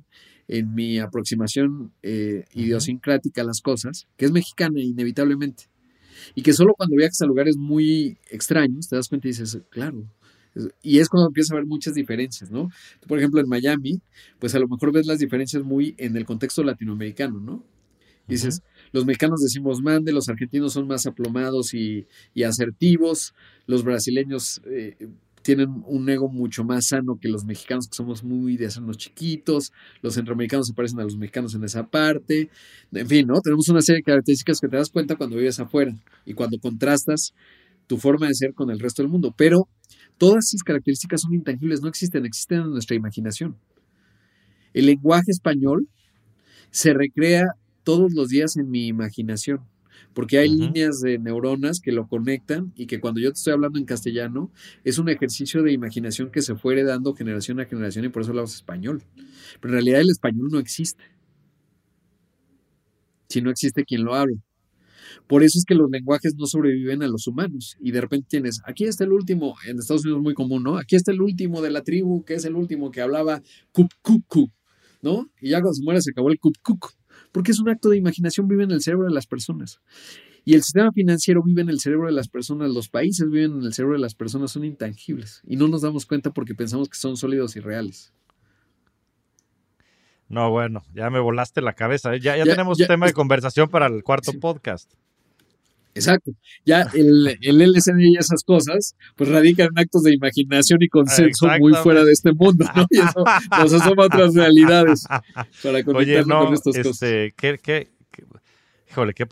S1: en mi aproximación eh, idiosincrática a las cosas, que es mexicana inevitablemente. Y que solo cuando viajas a lugares muy extraños te das cuenta y dices, claro, y es cuando empieza a haber muchas diferencias, ¿no? Por ejemplo, en Miami, pues a lo mejor ves las diferencias muy en el contexto latinoamericano, ¿no? Dices, los mexicanos decimos mande, los argentinos son más aplomados y, asertivos, los brasileños eh, tienen un ego mucho más sano que los mexicanos, que somos muy de hacernos chiquitos, los centroamericanos se parecen a los mexicanos en esa parte, en fin, ¿no? Tenemos una serie de características que te das cuenta cuando vives afuera y cuando contrastas tu forma de ser con el resto del mundo, pero Todas esas características son intangibles, no existen, existen en nuestra imaginación. El lenguaje español se recrea todos los días en mi imaginación, porque hay líneas de neuronas que lo conectan y que cuando yo te estoy hablando en castellano es un ejercicio de imaginación que se fue dando generación a generación y por eso hablamos español. Pero en realidad el español no existe. Si no existe quien lo hable. Por eso es que los lenguajes no sobreviven a los humanos. Y de repente tienes, aquí está el último, en Estados Unidos es muy común, ¿no? Aquí está el último de la tribu, que es el último que hablaba kupkuku, ¿no? Y ya cuando se muere se acabó el kupkuku. Porque es un acto de imaginación, vive en el cerebro de las personas. Y el sistema financiero vive en el cerebro de las personas, los países viven en el cerebro de las personas, son intangibles. Y no nos damos cuenta porque pensamos que son sólidos y reales.
S2: No, bueno, ya me volaste la cabeza. ¿eh? Ya, ya, tenemos tema de conversación para el cuarto podcast.
S1: Exacto. Ya el, el LSD y esas cosas, pues radican en actos de imaginación y consenso muy fuera de este mundo, ¿no? Y eso nos asoma a otras realidades
S2: para conectarnos con estas cosas. Este, qué, qué, híjole, qué,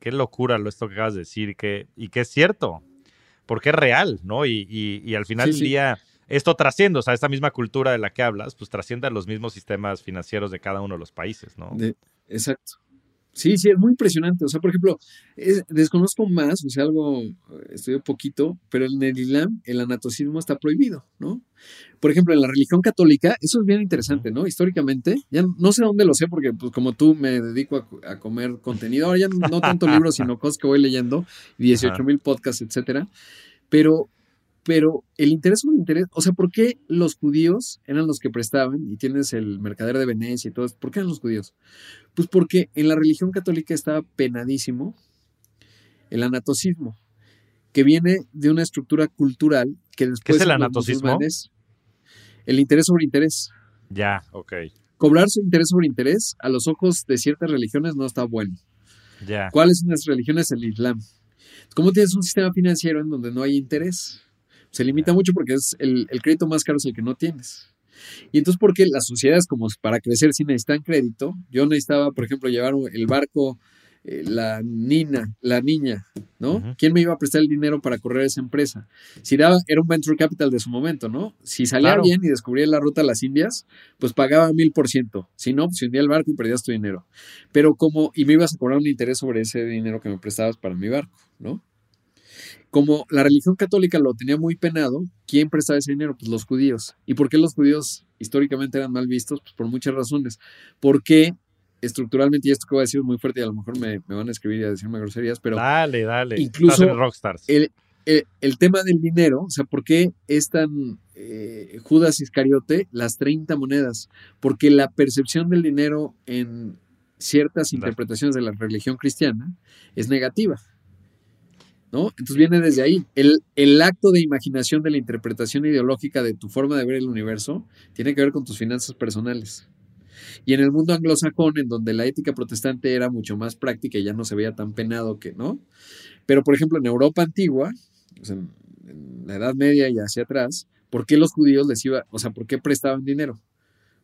S2: qué locura lo esto que acabas de decir que, y que es cierto, porque es real, ¿no? Y, y, al final del día esto trasciende, o sea, esta misma cultura de la que hablas, pues trasciende a los mismos sistemas financieros de cada uno de los países, ¿no?
S1: exacto. Sí, sí, es muy impresionante. O sea, por ejemplo, desconozco más, o sea, algo, estudio poquito, pero en el Islam el anatocismo está prohibido, ¿no? Por ejemplo, en la religión católica, eso es bien interesante, ¿no? Históricamente, ya no sé dónde lo sé, porque pues como tú me dedico a, comer contenido, ahora ya no, tanto libros, sino cosas que voy leyendo, 18 mil podcasts, etcétera. Pero pero el interés un interés, o sea, ¿por qué los judíos eran los que prestaban y tienes el mercader de Venecia y todo ¿Por qué eran los judíos? Pues porque en la religión católica estaba penadísimo el anatocismo, que viene de una estructura cultural que después...
S2: ¿Qué es el anatocismo?
S1: El interés sobre interés.
S2: Ya, ok.
S1: Cobrar su interés sobre interés a los ojos de ciertas religiones no está bueno.
S2: Ya.
S1: ¿Cuáles son las religiones? El Islam. ¿Cómo tienes un sistema financiero en donde no hay interés? Se limita mucho porque es el, crédito más caro es el que no tienes. Y entonces, porque las sociedades, como para crecer, sí necesitan crédito. Yo necesitaba, por ejemplo, llevar el barco, eh, la nina, la niña, ¿no? ¿Quién me iba a prestar el dinero para correr esa empresa? Si daba, era un venture capital de su momento, ¿no? Si salía bien y descubría la ruta a las Indias, pues pagaba mil por ciento. Si no, pues hundía el barco y perdías tu dinero. Pero como, y me ibas a cobrar un interés sobre ese dinero que me prestabas para mi barco, ¿no? Como la religión católica lo tenía muy penado, ¿quién prestaba ese dinero? Pues los judíos. ¿Y por qué los judíos históricamente eran mal vistos? Pues por muchas razones. Porque estructuralmente, y esto que voy a decir es muy fuerte y a lo mejor me, van a escribir y a decirme groserías, pero...
S2: Dale, dale.
S1: Incluso el, el, tema del dinero, o sea, ¿por qué es tan eh, Judas Iscariote las 30 monedas? Porque la percepción del dinero en ciertas interpretaciones de la religión cristiana es negativa. Entonces viene desde ahí. El, el, acto de imaginación de la interpretación ideológica de tu forma de ver el universo tiene que ver con tus finanzas personales. Y en el mundo anglosajón, en donde la ética protestante era mucho más práctica y ya no se veía tan penado que, ¿no? Pero, por ejemplo, en Europa antigua, en, en la Edad Media y hacia atrás, ¿por qué los judíos les iba, o sea, por qué prestaban dinero?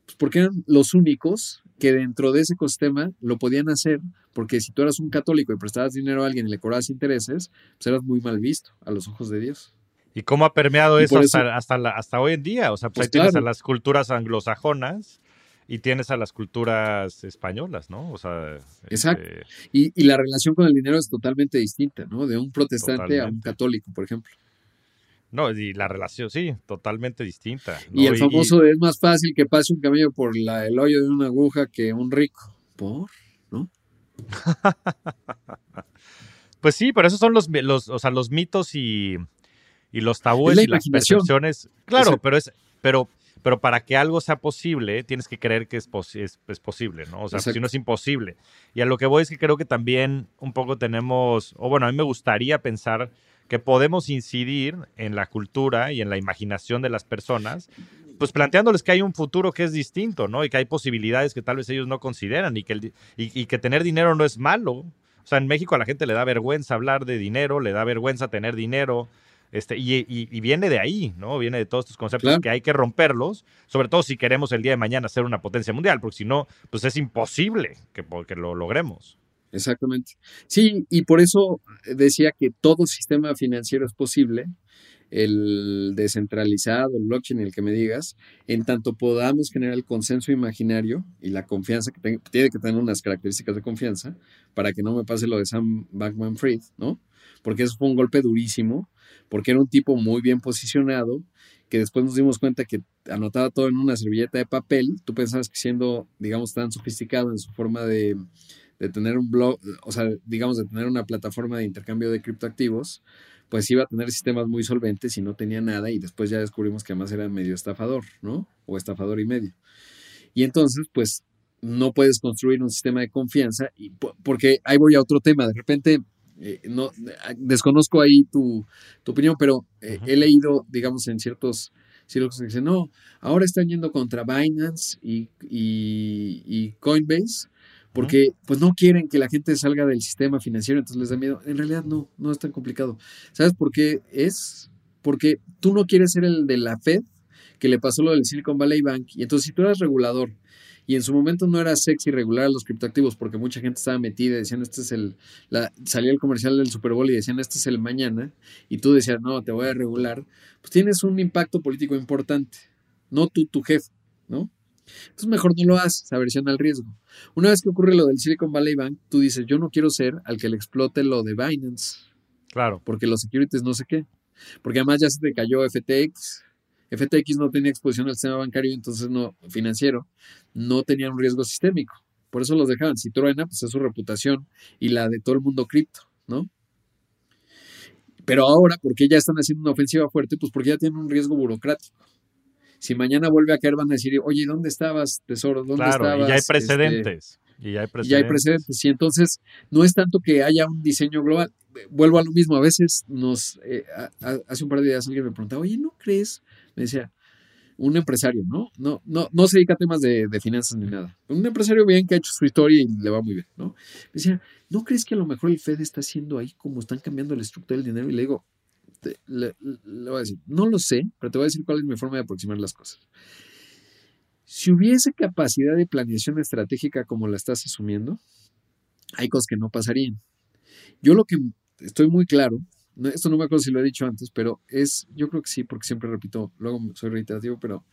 S1: Pues porque eran los únicos que dentro de ese ecosistema lo podían hacer, porque si tú eras un católico y prestabas dinero a alguien y le cobrabas intereses, pues eras muy mal visto a los ojos de Dios.
S2: ¿Y cómo ha permeado eso, hasta, hasta, hoy en día? O sea, pues, ahí tienes a las culturas anglosajonas y tienes a las culturas españolas, ¿no? O sea,
S1: Exacto. Este y, y, la relación con el dinero es totalmente distinta, ¿no? De un protestante a un católico, por ejemplo.
S2: No, y la relación, sí, totalmente distinta.
S1: Y el famoso es más fácil que pase un camello por la, el hoyo de una aguja que un rico. ¿Por? ¿No? <laughs>
S2: pues sí, pero esos son los, los, o sea, los mitos y, los tabúes y las percepciones. Claro, pero es, pero, pero para que algo sea posible, tienes que creer que es, es, posible, ¿no? O sea, si no es imposible. Y a lo que voy es que creo que también un poco tenemos, o bueno, a mí me gustaría pensar que podemos incidir en la cultura y en la imaginación de las personas, pues planteándoles que hay un futuro que es distinto, ¿no? Y que hay posibilidades que tal vez ellos no consideran y que, y, que tener dinero no es malo. O sea, en México a la gente le da vergüenza hablar de dinero, le da vergüenza tener dinero. Este, y, viene de ahí, ¿no? Viene de todos estos conceptos que hay que romperlos, sobre todo si queremos el día de mañana ser una potencia mundial, porque si no, pues es imposible que, que lo logremos.
S1: Exactamente. Sí, y por eso decía que todo sistema financiero es posible, el descentralizado, el blockchain, el que me digas, en tanto podamos generar el consenso imaginario y la confianza que tiene que tener unas características de confianza para que no me pase lo de Sam Bankman Fried, ¿no? Porque eso fue un golpe durísimo, porque era un tipo muy bien posicionado, que después nos dimos cuenta que anotaba todo en una servilleta de papel. Tú pensabas que siendo, digamos, tan sofisticado en su forma de, de tener un blog, o sea, digamos, de tener una plataforma de intercambio de criptoactivos, pues iba a tener sistemas muy solventes y no tenía nada y después ya descubrimos que además era medio estafador, ¿no? O estafador y medio. Y entonces, pues, no puedes construir un sistema de confianza y porque ahí voy a otro tema, de repente eh, no desconozco ahí tu, opinión, pero eh, he leído, digamos, en ciertos círculos que dicen, no, ahora están yendo contra Binance y, y Coinbase porque pues no quieren que la gente salga del sistema financiero, entonces les da miedo. En realidad no, no es tan complicado. ¿Sabes por qué es? Porque tú no quieres ser el de la Fed que le pasó lo del Silicon Valley Bank. Y entonces si tú eras regulador y en su momento no era sexy regular a los criptoactivos porque mucha gente estaba metida y decían, este es el, la, salía el comercial del Super Bowl y decían, este es el mañana, y tú decías, no, te voy a regular, pues tienes un impacto político importante, no tú, tu jefe, ¿no? Entonces mejor no lo haces, aversión al riesgo. Una vez que ocurre lo del Silicon Valley Bank, tú dices, yo no quiero ser al que le explote lo de Binance.
S2: Claro.
S1: Porque los securities no sé qué. Porque además ya se te cayó FTX. FTX no tenía exposición al sistema bancario, entonces no, financiero, no tenía un riesgo sistémico. Por eso los dejaban. Si truena, pues es su reputación y la de todo el mundo cripto, ¿no? Pero ahora, porque ya están haciendo una ofensiva fuerte, pues porque ya tienen un riesgo burocrático. Si mañana vuelve a caer, van a decir, oye, ¿dónde estabas, tesoro? ¿Dónde
S2: claro,
S1: estabas?
S2: Y ya hay
S1: Este,
S2: precedentes. y ya hay precedentes.
S1: ya hay precedentes. Y entonces no es tanto que haya un diseño global. Vuelvo a lo mismo. A veces nos, eh, a- a- hace un par de días alguien me preguntaba, oye, ¿no crees? Me decía, un empresario, ¿no? No, no, no se dedica a temas de, de finanzas ni nada. Un empresario bien que ha hecho su historia y le va muy bien, ¿no? Me decía, ¿no crees que a lo mejor el Fed está haciendo ahí como están cambiando la estructura del dinero? Y le digo, te- le, le voy a decir, no lo sé, pero te voy a decir cuál es mi forma de aproximar las cosas. Si hubiese capacidad de planeación estratégica como la estás asumiendo, hay cosas que no pasarían. Yo lo que estoy muy claro, no- esto no me acuerdo si lo he dicho antes, pero es, yo creo que sí, porque siempre repito, luego soy reiterativo, pero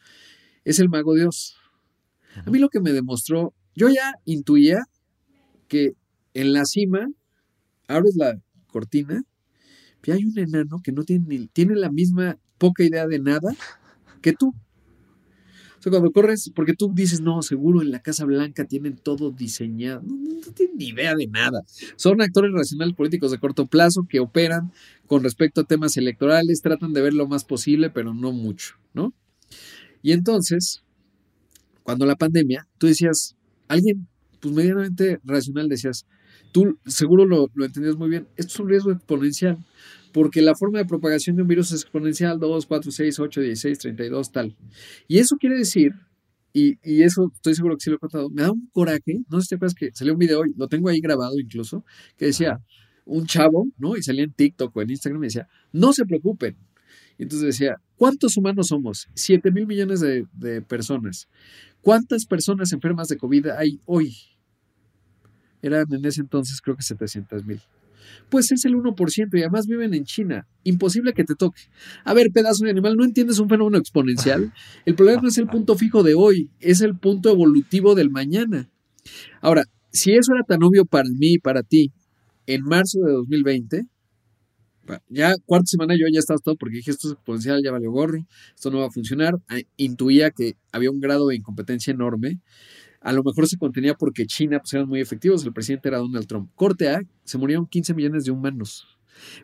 S1: es el mago Dios. A mí lo que me demostró, yo ya intuía que en la cima, abres la cortina, hay un enano que no tiene, ni- tiene la misma poca idea de nada que tú. O sea, cuando corres, porque tú dices, no, seguro en la Casa Blanca tienen todo diseñado. No, no tienen ni idea de nada. Son actores racionales políticos de corto plazo que operan con respecto a temas electorales, tratan de ver lo más posible, pero no mucho, ¿no? Y entonces, cuando la pandemia, tú decías, alguien, pues medianamente racional, decías, tú seguro lo, lo entendías muy bien, esto es un riesgo exponencial, porque la forma de propagación de un virus es exponencial, 2, 4, 6, 8, 16, 32, tal. Y eso quiere decir, y, y eso estoy seguro que sí lo he contado, me da un coraje, no sé si te acuerdas que salió un video, lo tengo ahí grabado incluso, que decía, un chavo, ¿no? Y salía en TikTok o en Instagram y decía, no se preocupen. Y entonces decía, ¿cuántos humanos somos? 7 mil millones de, de personas. ¿Cuántas personas enfermas de COVID hay hoy? Eran en ese entonces creo que 700 mil. Pues es el 1% y además viven en China. Imposible que te toque. A ver, pedazo de animal, ¿no entiendes un fenómeno exponencial? <laughs> El problema no es el punto fijo de hoy, es el punto evolutivo del mañana. Ahora, si eso era tan obvio para mí y para ti en marzo de 2020, ya cuarta semana yo ya estaba todo porque dije esto es exponencial, ya valió gorro, esto no va a funcionar. Ah, Intuía que había un grado de incompetencia enorme. A lo mejor se contenía porque China pues, eran muy efectivos, el presidente era Donald Trump. Corte A, se murieron 15 millones de humanos.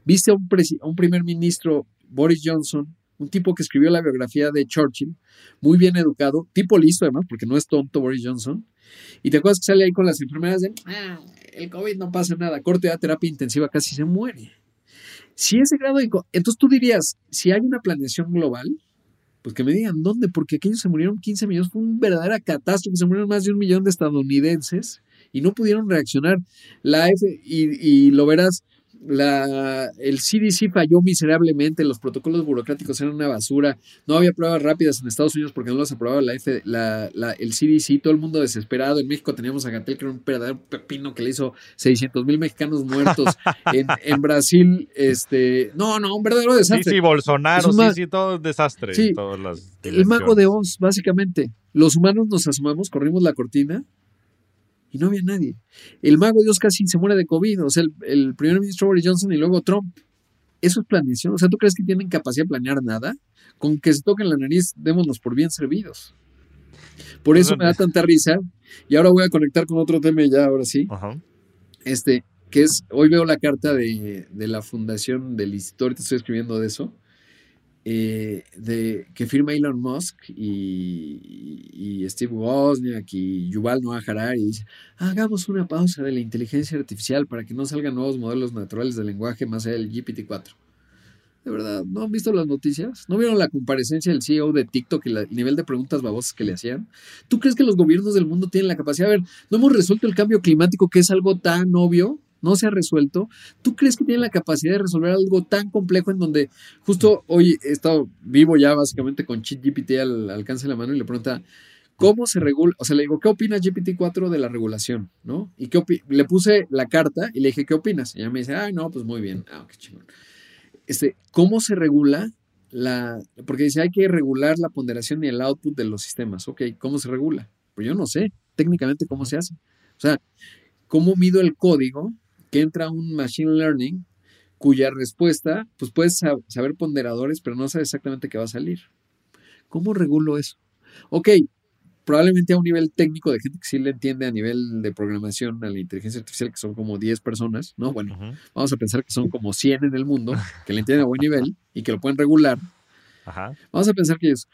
S1: Viste a un, primer ministro, Boris Johnson, un tipo que escribió la biografía de Churchill, muy bien educado, tipo listo además, porque no es tonto Boris Johnson. Y te acuerdas que sale ahí con las enfermeras de, ah, el COVID no pasa nada, corte A, terapia intensiva, casi se muere. Si ese grado de... Entonces tú dirías, si hay una planeación global, pues que me digan dónde, porque aquellos se murieron 15 millones, fue una verdadera catástrofe, se murieron más de un millón de estadounidenses y no pudieron reaccionar. La F, y, y lo verás, la, el CDC falló miserablemente, los protocolos burocráticos eran una basura, no había pruebas rápidas en Estados Unidos porque no las aprobaba la F, la, la, el CDC, todo el mundo desesperado, en México teníamos a Gatel que era un verdadero pepino que le hizo 600 mil mexicanos muertos, <laughs> en, en, Brasil, este, no, no, un verdadero desastre.
S2: Sí, sí, Bolsonaro, sí, sí, todo un desastre.
S1: Sí,
S2: todas las
S1: el mago de Oz, básicamente, los humanos nos asomamos, corrimos la cortina y no había nadie. El mago Dios casi se muere de COVID, o sea, el, el, primer ministro Boris Johnson y luego Trump. Eso es planeación. O sea, ¿tú crees que tienen capacidad de planear nada? Con que se toquen la nariz, démonos por bien servidos. Por eso me da tanta risa. Y ahora voy a conectar con otro tema ya, ahora sí.
S2: -huh.
S1: Este, que es, hoy veo la carta de, de la fundación del instituto, ahorita estoy escribiendo de eso. Eh, de, que firma Elon Musk y, Steve Wozniak y Yuval Noah Harari y dice, hagamos una pausa de la inteligencia artificial para que no salgan nuevos modelos naturales de lenguaje más allá del GPT-4. De verdad, ¿no han visto las noticias? ¿No vieron la comparecencia del CEO de TikTok y el nivel de preguntas babosas que le hacían? ¿Tú crees que los gobiernos del mundo tienen la capacidad? A ver, no hemos resuelto el cambio climático, que es algo tan obvio, no se ha resuelto. ¿Tú crees que tienen la capacidad de resolver algo tan complejo en donde justo hoy he estado vivo ya básicamente con ChatGPT al alcance de la mano y le pregunta, ¿cómo se regula? O sea, le digo, ¿qué opinas GPT-4 de la regulación? ¿No? Y qué le puse la carta y le dije, ¿qué opinas? Y ella me dice, ay, no, pues muy bien. Ah, qué chingón. Este, ¿Cómo se regula la, porque dice, hay que regular la ponderación y el output de los sistemas. Ok, ¿cómo se regula? Pues yo no sé técnicamente cómo se hace. O sea, ¿cómo mido el código que entra un machine learning cuya respuesta, pues puedes saber ponderadores, pero no sabes exactamente qué va a salir? ¿Cómo regulo eso? Ok, probablemente a un nivel técnico de gente que sí le entiende a nivel de programación a la inteligencia artificial, que son como 10 personas, ¿no? Bueno, vamos a pensar que son como 100 en el mundo, que le entienden a buen nivel y que lo pueden regular. Vamos a pensar que ellos,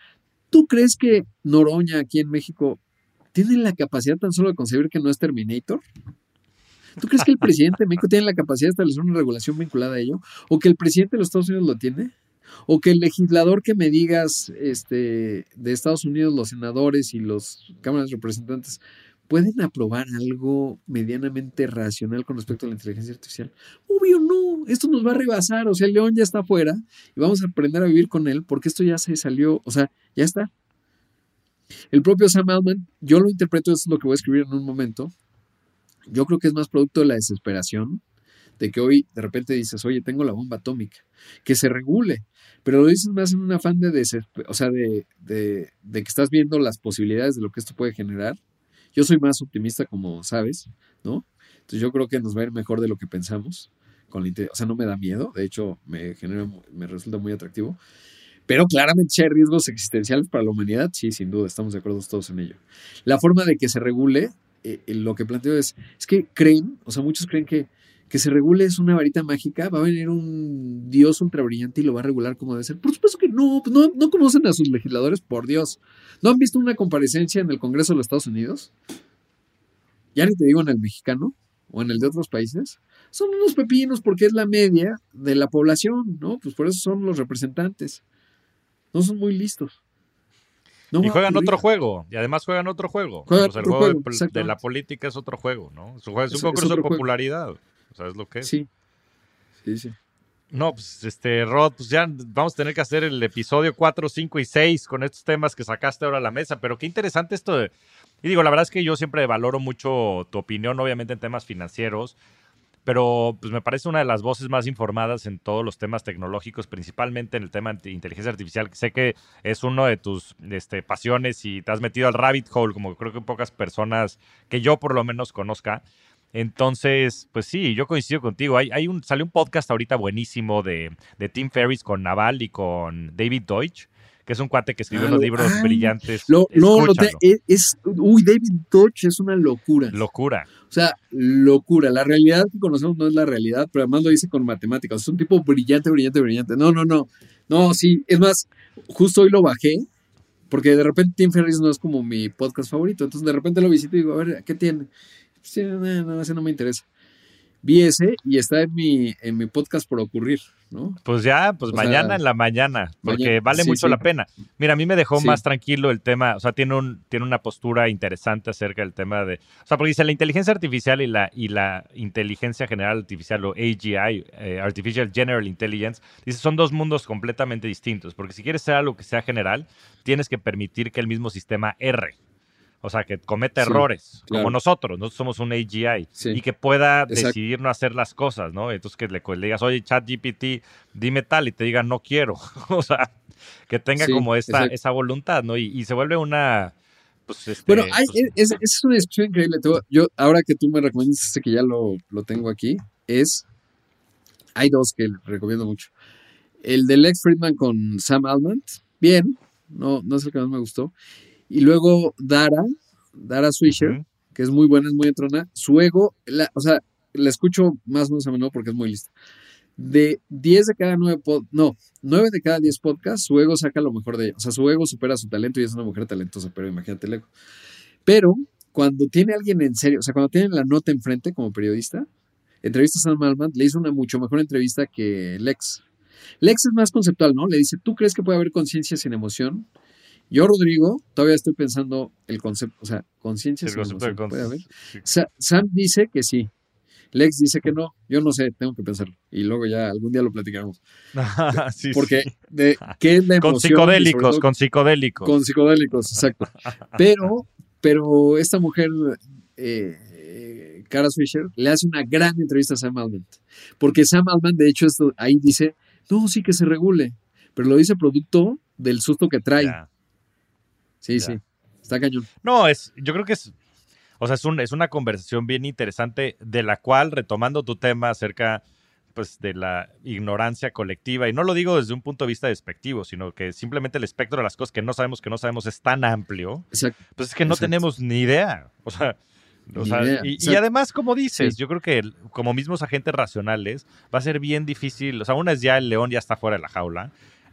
S1: ¿tú crees que Noroña aquí en México tiene la capacidad tan solo de concebir que no es Terminator? ¿Tú crees que el presidente de México tiene la capacidad de establecer una regulación vinculada a ello? ¿O que el presidente de los Estados Unidos lo tiene? O que el legislador que me digas este, de Estados Unidos, los senadores y los cámaras representantes, ¿pueden aprobar algo medianamente racional con respecto a la inteligencia artificial? Obvio no, esto nos va a rebasar, o sea, león ya está afuera y vamos a aprender a vivir con él porque esto ya se salió, o sea, ya está. El propio Sam Altman, yo lo interpreto, es lo que voy a escribir en un momento, yo creo que es más producto de la desesperación, de que hoy de repente dices, oye, tengo la bomba atómica, que se regule, pero lo dices más en un afán de, o sea, de, de, que estás viendo las posibilidades de lo que esto puede generar. Yo soy más optimista, como sabes, ¿no? Entonces yo creo que nos va a ir mejor de lo que pensamos. Con o sea, no me da miedo, de hecho me genera, me resulta muy atractivo. Pero claramente si hay riesgos existenciales para la humanidad, sí, sin duda, estamos de acuerdo todos en ello. La forma de que se regule, eh, lo que planteo es, es que creen, o sea, muchos creen que que se regule es una varita mágica, va a venir un dios ultra brillante y lo va a regular como debe ser. Por supuesto que no, pues no, no conocen a sus legisladores, por Dios. ¿No han visto una comparecencia en el Congreso de los Estados Unidos? Ya ni te digo en el mexicano o en el de otros países. Son unos pepinos porque es la media de la población, ¿no? Pues por eso son los representantes. No son muy listos.
S2: Y juegan otro juego, y además juegan otro juego. Pues el juego, de, la política es otro juego, ¿no? Es un, congreso de popularidad. ¿Sabes lo que es?
S1: Sí. Sí, sí.
S2: No, pues este, Rod, pues ya vamos a tener que hacer el episodio 4, 5 y 6 con estos temas que sacaste ahora a la mesa, pero qué interesante esto de... Y digo, la verdad es que yo siempre valoro mucho tu opinión, obviamente en temas financieros, pero pues me parece una de las voces más informadas en todos los temas tecnológicos, principalmente en el tema de inteligencia artificial. Sé que es uno de tus este, pasiones y te has metido al rabbit hole, como creo que pocas personas que yo por lo menos conozca. Entonces, pues sí, yo coincido contigo. Hay, hay un, salió un podcast ahorita buenísimo de, de Tim Ferriss con Naval y con David Deutsch, que es un cuate que escribió unos libros brillantes.
S1: no, e, es, uy, David Deutsch es una locura.
S2: Locura.
S1: O sea, locura. La realidad que conocemos no es la realidad, pero además lo dice con matemáticas. Es un tipo brillante, brillante, brillante. No, no, no. No, sí. Es más, justo hoy lo bajé porque de repente Tim Ferriss no es como mi podcast favorito. Entonces de repente lo visito y digo, a ver, ¿qué tiene? sí, no, no, ese no me interesa. Vi ese y está en mi, en mi podcast por ocurrir, ¿no?
S2: Pues ya, pues mañana en la mañana, porque vale mucho la pena. Mira, a mí me dejó más tranquilo el tema, o sea, tiene, un, tiene una postura interesante acerca del tema de, o sea, porque dice la inteligencia artificial y la, y la inteligencia general artificial o AGI, eh, Artificial General Intelligence, dice, son dos mundos completamente distintos, porque si quieres ser algo que sea general, tienes que permitir que el mismo sistema erre. O sea, que cometa errores, como nosotros, nosotros somos un AGI, y que pueda decidir no hacer las cosas, ¿no? Entonces que le, digas, oye, ChatGPT, dime tal, y te diga, no quiero. <laughs> o sea, que tenga como esta, esa voluntad, ¿no? Y, se vuelve una... Pues, este,
S1: bueno, hay, pues es, es, una discusión increíble. Yo, ahora que tú me recomiendas este que ya lo, lo tengo aquí, es... Hay dos que recomiendo mucho. El de Lex Friedman con Sam Altman, bien, no, no es el que más me gustó. Y luego Dara, Dara Swisher, que es muy buena, es muy entrona. Su ego, la, o sea, la escucho más o menos a menudo porque es muy lista. De 10 de cada 9, no, 9 de cada 10 podcasts, su ego saca lo mejor de ella. O sea, su ego supera su talento y es una mujer talentosa, pero imagínate el ego. Pero cuando tiene alguien en serio, o sea, cuando tiene la nota enfrente como periodista, entrevista a Sam Malman, le hizo una mucho mejor entrevista que Lex. Lex es más conceptual, ¿no? Le dice, ¿tú crees que puede haber conciencia sin emoción? Yo, Rodrigo, todavía estoy pensando el concepto, o sea, conciencia. ¿Puede haber? Sam dice que sí. Lex dice que no. Yo no sé, tengo que pensarlo. Y luego ya algún día lo platicaremos. <laughs> Porque, De, ¿qué es la emoción?
S2: Con psicodélicos, con psicodélicos.
S1: Con psicodélicos, exacto. Pero, pero esta mujer, eh, Cara Fisher, le hace una gran entrevista a Sam Altman. Porque Sam Altman, de hecho, esto, ahí dice, no, sí que se regule. pero lo dice producto del susto que trae.
S2: Ya.
S1: Sí,
S2: Ya.
S1: sí. Está cañón.
S2: No, es, yo creo que es, o sea, es, un- es una conversación bien interesante de la cual, retomando tu tema acerca pues, de la ignorancia colectiva, y no lo digo desde un punto de vista despectivo, sino que simplemente el espectro de las cosas que no sabemos que no sabemos es tan amplio,
S1: Exacto.
S2: pues es que no
S1: Exacto.
S2: tenemos ni idea. O sea, o
S1: Ni
S2: sea,
S1: idea,
S2: y, además, como dices,
S1: Sí.
S2: yo creo que el- como mismos agentes racionales va a ser bien difícil, o sea, una es ya el león ya está fuera de la jaula,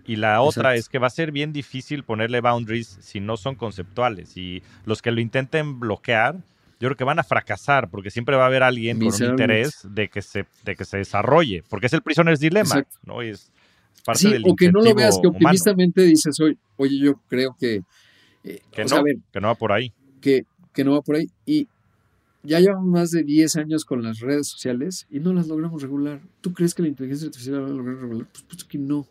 S2: y la otra
S1: Exacto.
S2: es que va a ser bien difícil ponerle boundaries si no son conceptuales, y los que lo intenten bloquear, yo creo que van a fracasar, porque siempre va a haber alguien con un interés de que se, de que se desarrolle, porque es el prisoner's dilemma,
S1: Exacto.
S2: ¿no? Y es, es parte
S1: Sí,
S2: del
S1: o que no lo veas, que
S2: humano,
S1: optimistamente dices, oye, yo creo que. eh,
S2: que no,
S1: sea, a ver,
S2: que no va por ahí.
S1: que, que no va por ahí. Y ya llevamos más de 10 años con las redes sociales y no las logramos regular. ¿Tú crees que la inteligencia artificial la va a lograr regular? Pues, pues que no.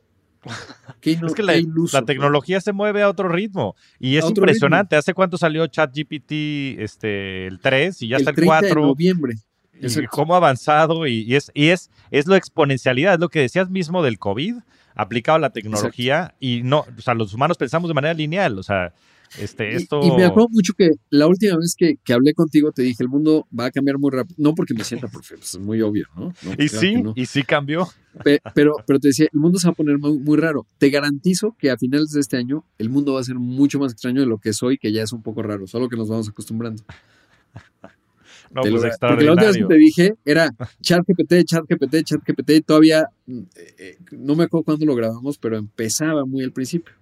S1: <laughs> No,
S2: Es que la,
S1: qué iluso,
S2: la tecnología se mueve a otro ritmo. Y es impresionante. ¿Hace cuánto salió ChatGPT este, el 3 y ya
S1: el
S2: está el
S1: 30 de
S2: 4?
S1: noviembre.
S2: Y
S1: Exacto.
S2: cómo ha avanzado y, y es, y es, es lo exponencialidad, es lo que decías mismo del COVID aplicado a la tecnología y no, o sea, los humanos pensamos de manera lineal, o sea, este,
S1: Y-
S2: esto...
S1: Y, me acuerdo mucho que la última vez que, que hablé contigo te dije, el mundo va a cambiar muy rápido. No porque me sienta, porque pues, es muy obvio, ¿no? No,
S2: y
S1: claro
S2: sí,
S1: no.
S2: y sí cambió.
S1: Pe- Pero, pero te decía, el mundo se va a poner muy, muy raro. Te garantizo que a finales de este año el mundo va a ser mucho más extraño de lo que es hoy, que ya es un poco raro, solo que nos vamos acostumbrando. <laughs>
S2: No,
S1: Te lo-
S2: pues
S1: porque la última vez que te dije era ChatGPT, ChatGPT, ChatGPT, y todavía eh, eh, no me acuerdo cuándo lo grabamos, pero empezaba muy al principio.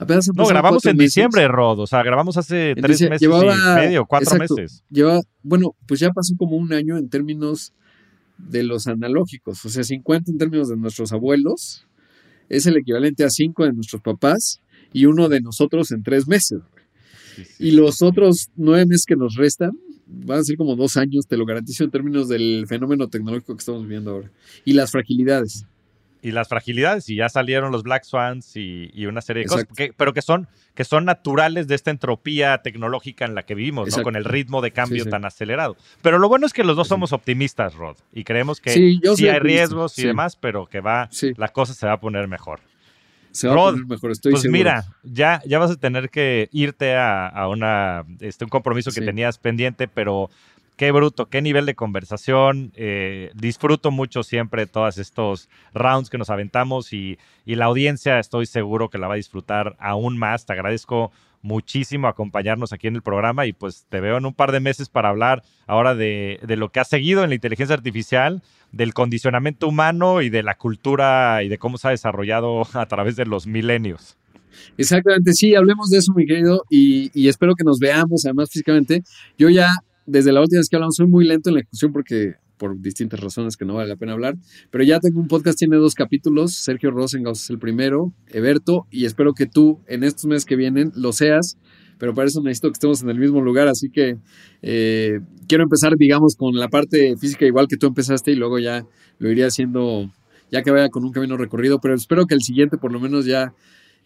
S1: Apenas
S2: No, grabamos en
S1: meses.
S2: diciembre, Rod, o sea, grabamos hace
S1: En
S2: tres meses
S1: llevaba-
S2: y medio, cuatro
S1: exacto.
S2: meses.
S1: Lleva, bueno, pues ya pasó como un año en términos de los analógicos, o sea, 50 en términos de nuestros abuelos, es el equivalente a 5 de nuestros papás y uno de nosotros en tres meses.
S2: Sí, sí.
S1: Y los otros nueve meses que nos restan van a ser como dos años, te lo garantizo, en términos del fenómeno tecnológico que estamos viviendo ahora. Y las fragilidades.
S2: Y las fragilidades y ya salieron los Black Swans y, y una serie de
S1: Exacto.
S2: cosas, que- pero que son, que son naturales de esta entropía tecnológica en la que vivimos, ¿no? Con el ritmo de cambio
S1: Sí, sí.
S2: tan acelerado. Pero lo bueno es que los dos somos optimistas, Rod, y creemos que
S1: Sí,
S2: hay riesgos y demás, pero que va, la cosa se va a poner mejor.
S1: se va
S2: Rod,
S1: a poner mejor, estoy
S2: pues
S1: seguro.
S2: mira, ya, ya vas a tener que irte a, a una, este, un compromiso que tenías pendiente, pero qué bruto, qué nivel de conversación. eh, disfruto mucho siempre todos estos rounds que nos aventamos y, y la audiencia estoy seguro que la va a disfrutar aún más. Te agradezco muchísimo acompañarnos aquí en el programa y pues te veo en un par de meses para hablar ahora de, de lo que ha seguido en la inteligencia artificial, del condicionamiento humano y de la cultura y de cómo se ha desarrollado <laughs> a través de los milenios.
S1: Exactamente, sí, hablemos de eso, mi querido, y, y espero que nos veamos, además físicamente. Yo ya, desde la última vez que hablamos, soy muy lento en la ejecución porque por distintas razones que no vale la pena hablar, pero ya tengo un podcast, tiene dos capítulos, Sergio Rosengaus es el primero, Eberto, y espero que tú en estos meses que vienen lo seas, pero para eso necesito que estemos en el mismo lugar, así que eh, quiero empezar, digamos, con la parte física igual que tú empezaste y luego ya lo iría haciendo, ya que vaya con un camino recorrido, pero espero que el siguiente por lo menos ya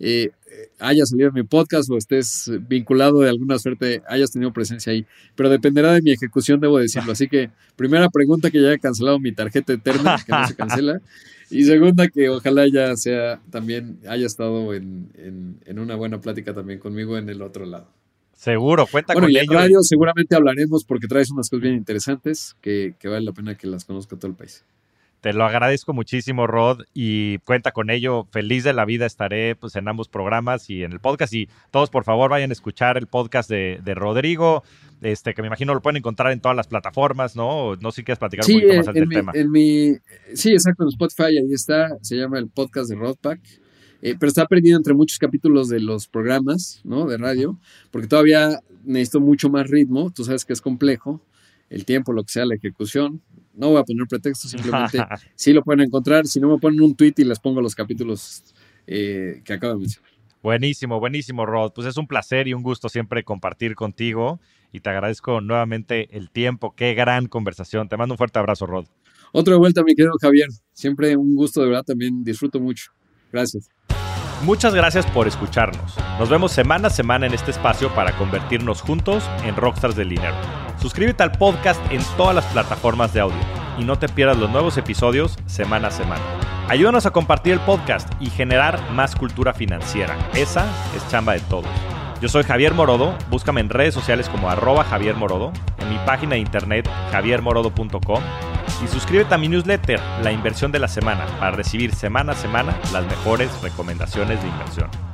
S1: eh, haya salido en mi podcast o estés vinculado de alguna suerte, hayas tenido presencia ahí. Pero dependerá de mi ejecución, debo decirlo. Así que, primera pregunta que ya haya cancelado mi tarjeta eterna, que no se cancela. Y segunda, que ojalá ya sea también, haya estado en, en, en una buena plática también conmigo en el otro lado.
S2: Seguro, cuenta
S1: Bueno,
S2: con
S1: y en radio seguramente hablaremos porque traes unas cosas bien interesantes que, que vale la pena que las conozca todo el país.
S2: Te lo agradezco muchísimo, Rod, y cuenta con ello. Feliz de la vida estaré pues, en ambos programas y en el podcast. Y todos, por favor, vayan a escuchar el podcast de, de Rodrigo, este, que me imagino lo pueden encontrar en todas las plataformas, ¿no? No sé si quieres platicar un
S1: Sí,
S2: poquito más
S1: en,
S2: del
S1: en mi,
S2: tema.
S1: en mi- sí, exacto, en Spotify, ahí está, se llama el podcast de Rodpack, eh, pero está perdido entre muchos capítulos de los programas, ¿no? De radio, porque todavía necesito mucho más ritmo, tú sabes que es complejo, el tiempo, lo que sea, la ejecución, no voy a poner pretextos, simplemente sí lo pueden encontrar, si no me ponen un tweet y les pongo los capítulos eh, que acabo de mencionar.
S2: buenísimo, buenísimo, Rod. Pues es un placer y un gusto siempre compartir contigo y te agradezco nuevamente el tiempo. Qué gran conversación. Te mando un fuerte abrazo, Rod.
S1: Otro de vuelta, mi querido Javier, siempre un gusto, de verdad, también disfruto mucho. Gracias.
S2: Muchas gracias por escucharnos. Nos vemos semana a semana en este espacio para convertirnos juntos en rockstars del dinero. Suscríbete al podcast en todas las plataformas de audio y no te pierdas los nuevos episodios semana a semana. Ayúdanos a compartir el podcast y generar más cultura financiera. Esa es chamba de todos. Yo soy Javier Morodo, búscame en redes sociales como arroba Javier Morodo, en mi página de internet javiermorodo.com y suscríbete a mi newsletter, La Inversión de la Semana, para recibir semana a semana las mejores recomendaciones de inversión.